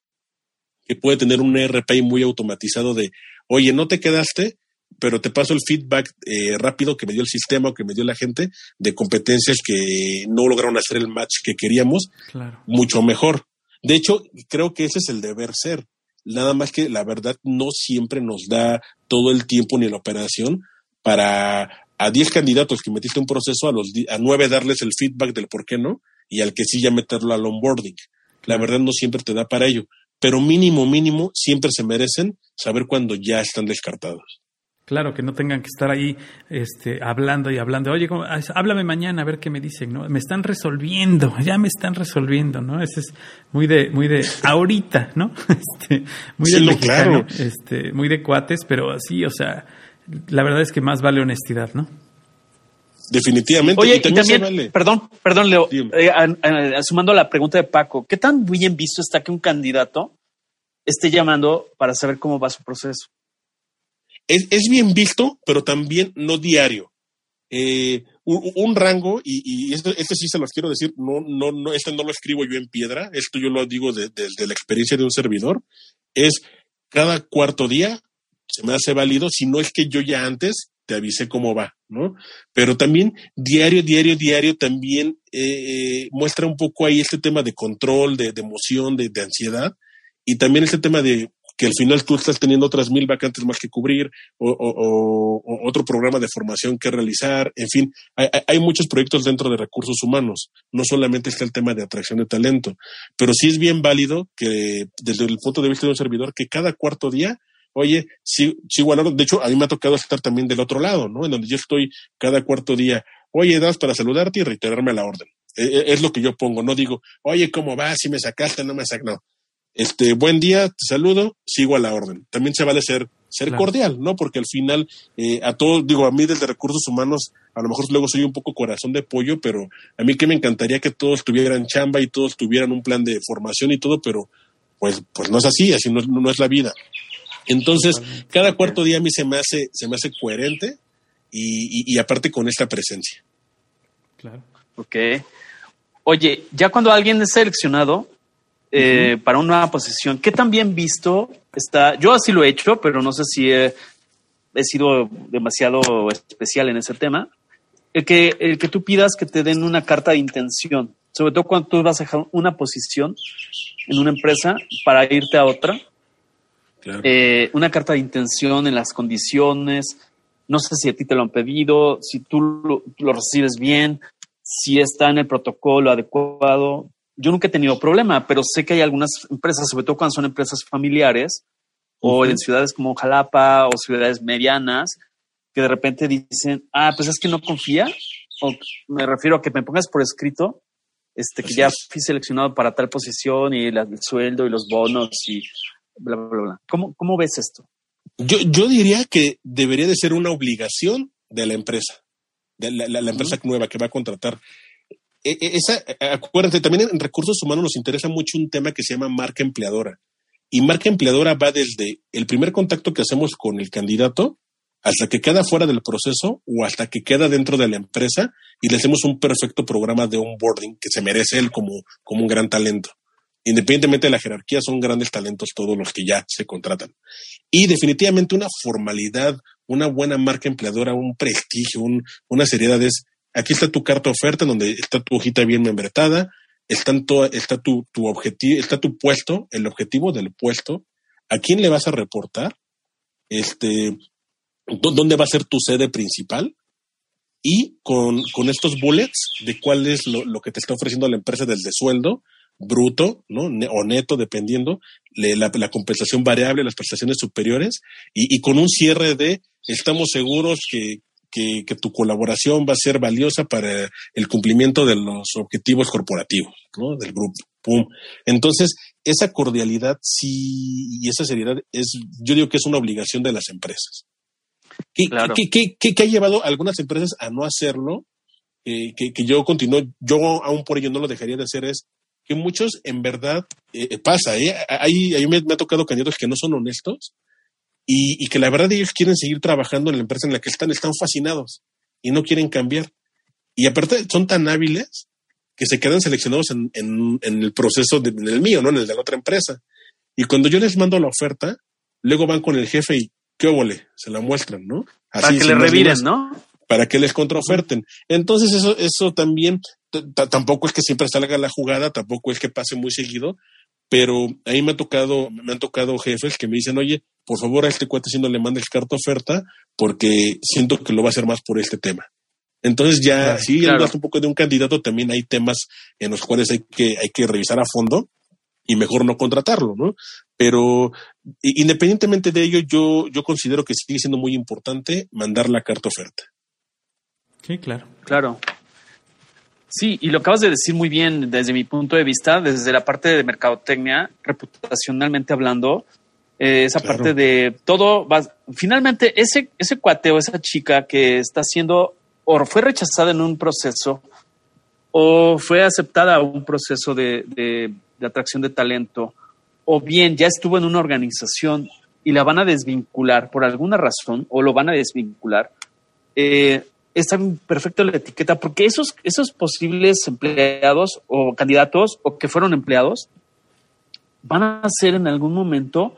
D: que puede tener un RPI muy automatizado de, oye, no te quedaste, pero te paso el feedback eh, rápido que me dio el sistema o que me dio la gente de competencias que no lograron hacer el match que queríamos,
C: claro.
D: mucho mejor. De hecho, creo que ese es el deber ser. Nada más que la verdad no siempre nos da todo el tiempo ni la operación para a 10 candidatos que metiste un proceso, a los a 9 darles el feedback del por qué no, y al que sí ya meterlo al onboarding. La verdad no siempre te da para ello, pero mínimo, mínimo, siempre se merecen saber cuando ya están descartados.
C: Claro, que no tengan que estar ahí este, hablando y hablando. Oye, ¿cómo? háblame mañana a ver qué me dicen, ¿no? Me están resolviendo, ya me están resolviendo, ¿no? Ese es muy de, muy de ahorita, ¿no? <laughs> Este, muy
D: sí,
C: de
D: mexicano,
C: claro. este, muy de cuates, pero así, o sea, la verdad es que más vale honestidad, ¿no?
D: Definitivamente.
B: Oye, y también, y también vale. perdón, perdón, Leo, eh, a, sumando a la pregunta de Paco, ¿qué tan bien visto está que un candidato esté llamando para saber cómo va su proceso?
D: Es, es bien visto, pero también no diario. Eh, un, rango, y, y este, este, sí se los quiero decir, no, no, no, este no lo escribo yo en piedra, esto yo lo digo desde de, la experiencia de un servidor, es cada cuarto día se me hace válido, si no es que yo ya antes te avisé cómo va, ¿no? Pero también diario, diario, diario también eh, muestra un poco ahí este tema de control, de, de emoción, de, de ansiedad, y también este tema de que al final tú estás teniendo otras mil vacantes más que cubrir o, o, o otro programa de formación que realizar, en fin, hay, hay, muchos proyectos dentro de recursos humanos, no solamente está el tema de atracción de talento, pero sí es bien válido que desde el punto de vista de un servidor, que cada cuarto día oye, sí, sí, bueno, de hecho, a mí me ha tocado estar también del otro lado, ¿no? En donde yo estoy cada cuarto día, oye, das para saludarte y reiterarme la orden. E, e, es lo que yo pongo, no digo, oye, ¿cómo vas? Si me sacaste, no me sacaste, no este, buen día, te saludo, sigo a la orden. También se vale ser, ser cordial, ¿no? Porque al final, eh, a todos, digo, a mí desde recursos humanos, a lo mejor luego soy un poco corazón de pollo, pero a mí que me encantaría que todos tuvieran chamba y todos tuvieran un plan de formación y todo, pero pues, pues no es así, así no, no es la vida. Entonces, cada cuarto día a mí se me hace, se me hace coherente y, y, y aparte con esta presencia.
B: Claro. Ok. Oye, ya cuando alguien es seleccionado, eh, para una nueva posición. ¿Qué tan bien visto está? Yo así lo he hecho, pero no sé si he, sido demasiado especial en ese tema. El que, el que tú pidas que te den una carta de intención, sobre todo cuando tú vas a dejar una posición en una empresa para irte a otra. Eh, una carta de intención en las condiciones. No sé si a ti te lo han pedido, si tú lo recibes bien, si está en el protocolo adecuado yo nunca he tenido problema, pero sé que hay algunas empresas, sobre todo cuando son empresas familiares o en ciudades como Jalapa o ciudades medianas, que de repente dicen, ah, pues es que no confía, o me refiero a que me pongas por escrito, este, que ya fui seleccionado para tal posición y el sueldo y los bonos y bla, bla, bla. ¿Cómo, cómo ves esto?
D: Yo, yo diría que debería de ser una obligación de la empresa, de la, empresa nueva que va a contratar. E, e, esa, acuérdense, también en recursos humanos nos interesa mucho un tema que se llama marca empleadora. Y marca empleadora va desde el primer contacto que hacemos con el candidato hasta que queda fuera del proceso o hasta que queda dentro de la empresa y le hacemos un perfecto programa de onboarding que se merece él como, como un gran talento. Independientemente de la jerarquía, son grandes talentos todos los que ya se contratan. Y definitivamente una formalidad, una buena marca empleadora, un prestigio, una seriedad es Aquí está tu carta oferta, donde está tu hojita bien membretada, está, está tu, tu objetivo, está tu puesto, el objetivo del puesto, a quién le vas a reportar, este, dónde va a ser tu sede principal y con, con estos bullets de cuál es lo, lo, que te está ofreciendo la empresa desde sueldo, bruto, ¿no? o neto, dependiendo, la, compensación variable, las prestaciones superiores, y, con un cierre de estamos seguros que, que, tu colaboración va a ser valiosa para el cumplimiento de los objetivos corporativos ¿no? del grupo. Pum. Entonces, esa cordialidad sí y esa seriedad es, yo digo que es una obligación de las empresas. ¿Qué, ha llevado a algunas empresas a no hacerlo? Eh, que, yo continúo, yo aún por ello no lo dejaría de hacer, es que muchos en verdad eh, pasa, ¿eh? Ahí, ahí me, me, ha tocado candidatos que no son honestos y, que la verdad ellos quieren seguir trabajando en la empresa en la que están, están fascinados y no quieren cambiar. Y aparte son tan hábiles que se quedan seleccionados en, en, el proceso de, en el mío, ¿no? En el de la otra empresa. Y cuando yo les mando la oferta, luego van con el jefe y qué óvole, se la muestran, ¿no?
B: Así, para que le reviren, ¿no?
D: Para que les contraoferten. Entonces eso, eso también, tampoco es que siempre salga la jugada, tampoco es que pase muy seguido, pero ahí me ha tocado, me han tocado jefes que me dicen, oye, por favor a este cuate si no le mandes carta oferta, porque siento que lo va a hacer más por este tema. Entonces ya, si sí, un poco de un candidato, también hay temas en los cuales hay que, hay que revisar a fondo y mejor no contratarlo, ¿no? Pero independientemente de ello, yo, yo considero que sigue siendo muy importante mandar la carta oferta.
C: Sí, claro.
B: Claro. Sí, y lo acabas de decir muy bien desde mi punto de vista, desde la parte de mercadotecnia, reputacionalmente hablando, eh, esa parte de todo, va, finalmente ese, ese cuate o esa chica que está siendo o fue rechazada en un proceso o fue aceptada a un proceso de, de, atracción de talento, o bien ya estuvo en una organización y la van a desvincular por alguna razón o lo van a desvincular, eh, está perfecto la etiqueta, porque esos, esos posibles empleados o candidatos o que fueron empleados van a ser en algún momento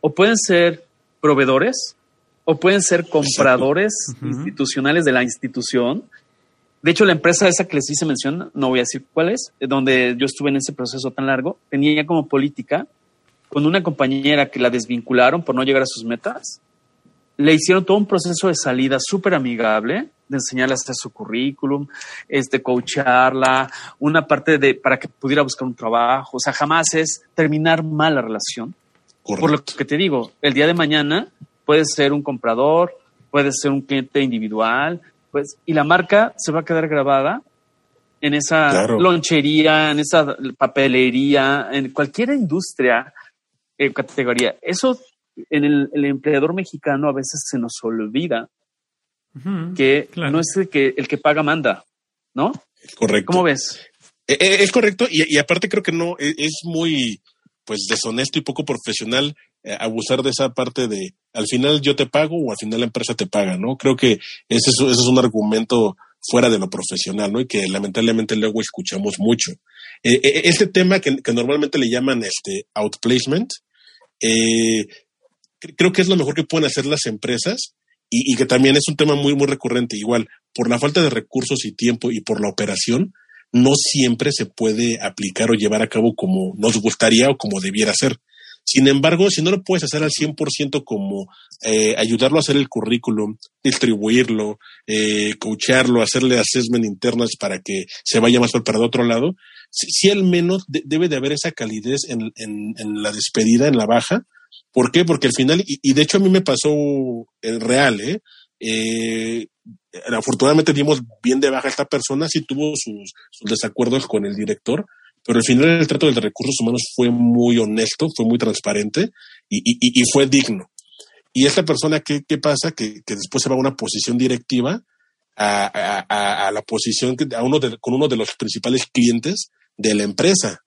B: o pueden ser proveedores o pueden ser compradores institucionales de la institución. De hecho, la empresa esa que les hice mención, no voy a decir cuál es, donde yo estuve en ese proceso tan largo, tenía como política con una compañera que la desvincularon por no llegar a sus metas, le hicieron todo un proceso de salida súper amigable, de enseñarle a hacer su currículum, este, coacharla, una parte de para que pudiera buscar un trabajo. O sea, jamás es terminar mal la relación. Por lo que te digo, el día de mañana puede ser un comprador, puede ser un cliente individual, pues, y la marca se va a quedar grabada en esa lonchería, en esa papelería, en cualquier industria, eh, categoría. Eso en el, empleador mexicano a veces se nos olvida que no es el que, el que paga manda, ¿no?
D: Correcto.
B: ¿Cómo ves?
D: Eh, eh, es correcto y, aparte creo que no, e, es muy pues deshonesto y poco profesional abusar de esa parte de al final yo te pago o al final la empresa te paga, ¿no? Creo que ese es, ese es un argumento fuera de lo profesional, ¿no? Y que lamentablemente luego escuchamos mucho. Eh, eh, este tema que, normalmente le llaman este outplacement, eh, creo que es lo mejor que pueden hacer las empresas y, que también es un tema muy, muy recurrente. Igual, por la falta de recursos y tiempo y por la operación, no siempre se puede aplicar o llevar a cabo como nos gustaría o como debiera ser. Sin embargo, si no lo puedes hacer al 100% como eh, ayudarlo a hacer el currículum, distribuirlo, eh, coacharlo, hacerle assessment internas para que se vaya más para otro lado, sí, al menos debe de haber esa calidez en, la despedida, en la baja. ¿Por qué? Porque al final, y, de hecho a mí me pasó en real, ¿eh? eh afortunadamente dimos bien de baja a esta persona, sí tuvo sus, desacuerdos con el director, pero al final el trato de recursos humanos fue muy honesto, fue muy transparente y, fue digno. Y esta persona, ¿qué, qué pasa? Que, después se va a una posición directiva, a, la posición que, a uno de, con uno de los principales clientes de la empresa.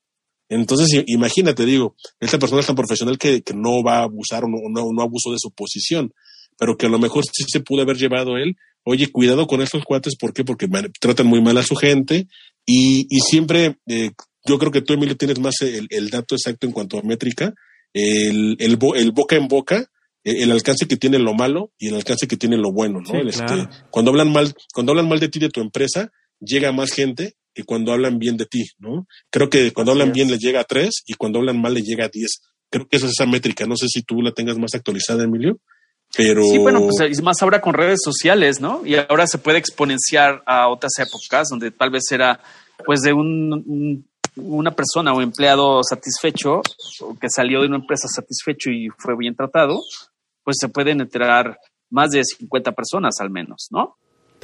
D: Entonces, imagínate, digo, esta persona es tan profesional que, no va a abusar o no, no, abusó de su posición, pero que a lo mejor sí se pudo haber llevado él. Oye, cuidado con estos cuates, ¿por qué? Porque tratan muy mal a su gente y, y siempre eh, yo creo que tú, Emilio, tienes más el, dato exacto en cuanto a métrica. El, el, boca en boca, el, alcance que tiene lo malo y el alcance que tiene lo bueno, ¿no? Este, cuando hablan mal, cuando hablan mal de ti, de tu empresa, llega más gente que cuando hablan bien de ti, ¿no? Creo que cuando hablan bien le llega a tres y cuando hablan mal le llega a diez. Creo que esa es esa métrica. No sé si tú la tengas más actualizada, Emilio. Pero...
B: Sí, bueno, pues más ahora con redes sociales, ¿no? Y ahora se puede exponenciar a otras épocas donde tal vez era pues de un una persona o empleado satisfecho o que salió de una empresa satisfecho y fue bien tratado, pues se pueden enterar más de 50 personas al menos, ¿no?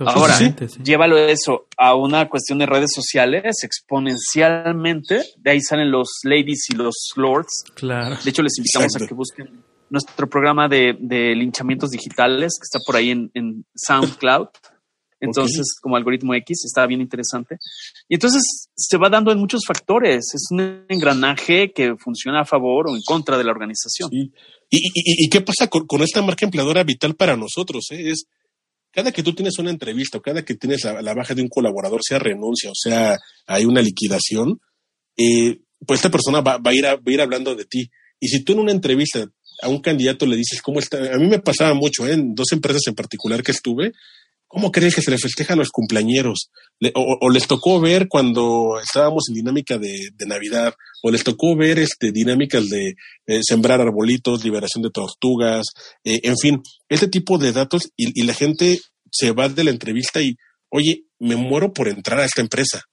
B: Ahora, llévalo eso a una cuestión de redes sociales exponencialmente. De ahí salen los ladies y los lords.
C: Claro.
B: De hecho, les invitamos a que busquen nuestro programa de, linchamientos digitales que está por ahí en SoundCloud. Entonces, como algoritmo X, está bien interesante. Y entonces se va dando en muchos factores. Es un engranaje que funciona a favor o en contra de la organización.
D: ¿Y, y, qué pasa con, esta marca empleadora vital para nosotros? Eh? Es cada que tú tienes una entrevista o cada que tienes la, baja de un colaborador, sea renuncia o sea hay una liquidación, eh, pues esta persona va, a ir a, va a ir hablando de ti. Y si tú en una entrevista a un candidato le dices cómo está, a mí me pasaba mucho, ¿eh? en dos empresas en particular que estuve, ¿Cómo crees que se le festeja a los cumpleañeros? o, les tocó ver cuando estábamos en dinámica de, Navidad, o les tocó ver este, dinámicas de eh, sembrar arbolitos, liberación de tortugas, eh, en fin, este tipo de datos y, la gente se va de la entrevista y, oye, me muero por entrar a esta empresa.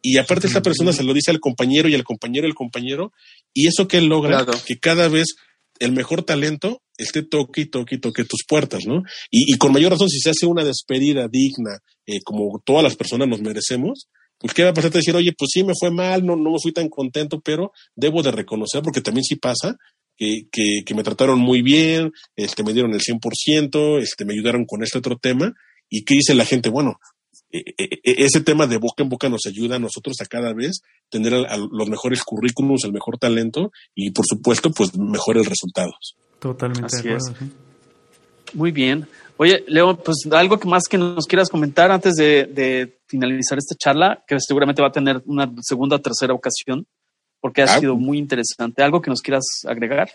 D: Y aparte esta persona se lo dice al compañero y al compañero el compañero, y eso que logra, que cada vez el mejor talento esté toque y toque toque tus puertas, ¿no? Y, con mayor razón, si se hace una despedida digna, eh, como todas las personas nos merecemos, pues qué va a pasar de decir, oye, pues sí me fue mal, no, no me fui tan contento, pero debo de reconocer, porque también sí pasa, que, que, me trataron muy bien, este, me dieron el 100%, este, me ayudaron con este otro tema, y qué dice la gente, bueno, ese tema de boca en boca nos ayuda a nosotros a cada vez tener los mejores currículums, el mejor talento y por supuesto pues mejores resultados.
C: Totalmente de acuerdo.
B: Muy bien. Oye, Leo, pues algo que más que nos quieras comentar antes de, finalizar esta charla, que seguramente va a tener una segunda o tercera ocasión, porque ha ah. sido muy interesante. ¿Algo que nos quieras agregar?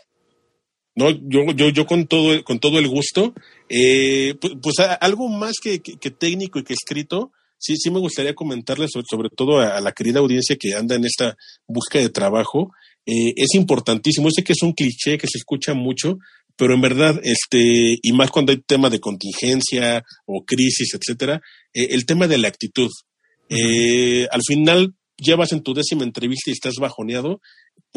D: No, yo, yo, yo con todo, con todo el gusto. Eh, pues, pues algo más que, técnico y que escrito, sí, sí me gustaría comentarles, sobre, todo a, la querida audiencia que anda en esta búsqueda de trabajo, eh, es importantísimo. sé que es un cliché que se escucha mucho, pero en verdad, este, y más cuando hay tema de contingencia o crisis, etcétera, eh, el tema de la actitud. Eh, al final llevas en tu décima entrevista y estás bajoneado,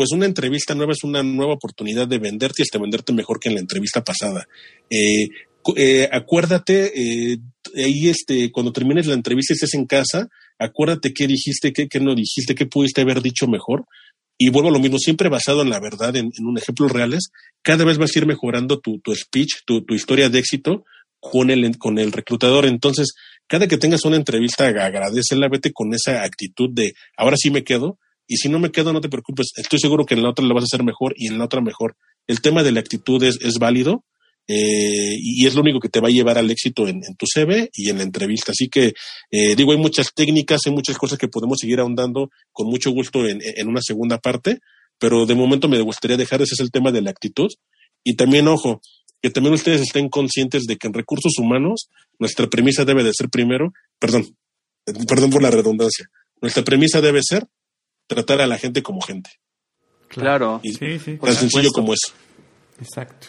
D: pues una entrevista nueva es una nueva oportunidad de venderte y hasta venderte mejor que en la entrevista pasada. Eh, eh, acuérdate, eh, ahí este, cuando termines la entrevista y estés en casa, acuérdate qué dijiste, qué, no dijiste, qué pudiste haber dicho mejor. Y vuelvo a lo mismo, siempre basado en la verdad, en, en un ejemplos reales, cada vez vas a ir mejorando tu, speech, tu, tu historia de éxito con el, con el reclutador. Entonces, cada que tengas una entrevista, agradecela, vete con esa actitud de ahora sí me quedo. Y si no me quedo, no te preocupes. Estoy seguro que en la otra la vas a hacer mejor y en la otra mejor. El tema de la actitud es, es válido eh, y es lo único que te va a llevar al éxito en, tu CV y en la entrevista. Así que, eh, digo, hay muchas técnicas, hay muchas cosas que podemos seguir ahondando con mucho gusto en, en una segunda parte, pero de momento me gustaría dejar ese es el tema de la actitud. Y también, ojo, que también ustedes estén conscientes de que en recursos humanos nuestra premisa debe de ser primero, perdón, perdón por la redundancia, nuestra premisa debe ser tratar a la gente como gente.
B: Claro.
D: Y sí, sí, tan sencillo como eso.
C: Exacto.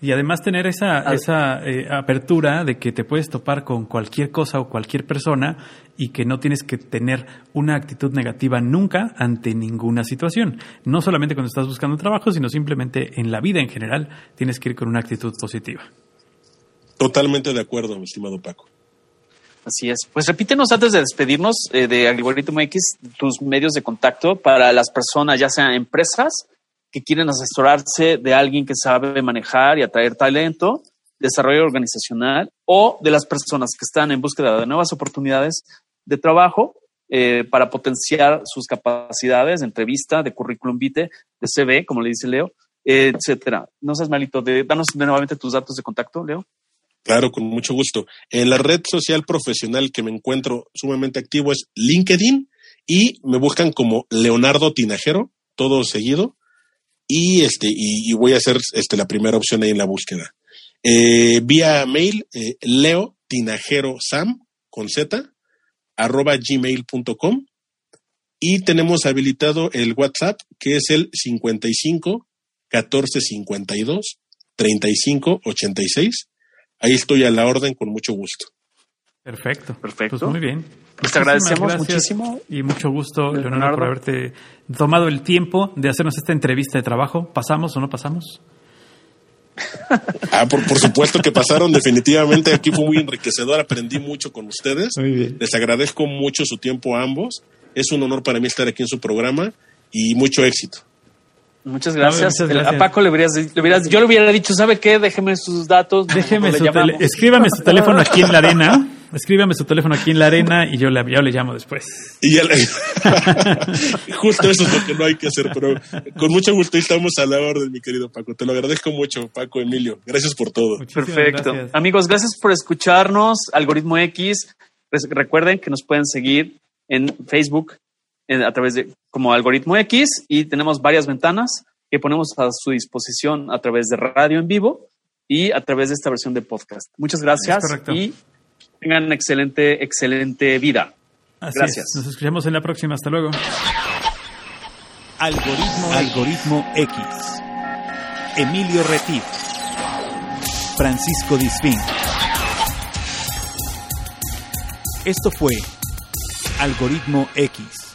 C: Y además tener esa, esa eh, apertura de que te puedes topar con cualquier cosa o cualquier persona y que no tienes que tener una actitud negativa nunca ante ninguna situación. No solamente cuando estás buscando trabajo, sino simplemente en la vida en general tienes que ir con una actitud positiva.
D: Totalmente de acuerdo, mi estimado Paco.
B: Así es. Pues repítenos antes de despedirnos eh, de Algoritmo X tus medios de contacto para las personas, ya sean empresas que quieren asesorarse de alguien que sabe manejar y atraer talento, desarrollo organizacional o de las personas que están en búsqueda de nuevas oportunidades de trabajo eh, para potenciar sus capacidades de entrevista, de currículum vitae, de CV, como le dice Leo, etcétera. No seas malito, de, danos nuevamente tus datos de contacto, Leo.
D: Claro, con mucho gusto. En la red social profesional que me encuentro sumamente activo es LinkedIn y me buscan como Leonardo Tinajero, todo seguido y este y, voy a hacer este la primera opción ahí en la búsqueda. Eh, vía mail eh, leo tinajero sam con z arroba gmail.com y tenemos habilitado el WhatsApp que es el 55 14 52 35 86. Ahí estoy a la orden con mucho gusto.
C: Perfecto.
B: Perfecto.
C: Pues muy bien.
B: Pues te agradecemos muchísimo.
C: Y mucho gusto, Leonardo, por haberte tomado el tiempo de hacernos esta entrevista de trabajo. ¿Pasamos o no pasamos?
D: Ah, por, supuesto que pasaron, definitivamente. Aquí fue muy enriquecedor, aprendí mucho con ustedes. Les agradezco mucho su tiempo a ambos. Es un honor para mí estar aquí en su programa y mucho éxito.
B: Muchas gracias. A Paco le hubieras, yo le hubiera dicho, ¿sabe qué? Déjeme sus datos.
C: Déjeme su escríbame su teléfono aquí en la arena. <laughs> Escríbame su teléfono aquí en la arena y yo le, yo le llamo después.
D: Y ya <laughs> Justo eso es lo que no hay que hacer, pero con mucho gusto estamos a la orden, mi querido Paco. Te lo agradezco mucho, Paco, Emilio. Gracias por todo.
B: Perfecto. Amigos, gracias por escucharnos. Algoritmo X. Recuerden que nos pueden seguir en Facebook, a través de como algoritmo X y tenemos varias ventanas que ponemos a su disposición a través de radio en vivo y a través de esta versión de podcast. Muchas gracias y tengan excelente, excelente vida. gracias.
C: Nos escuchamos en la próxima. Hasta luego.
A: Algoritmo, algoritmo X. Emilio Retif. Francisco Disfín. Esto fue Algoritmo X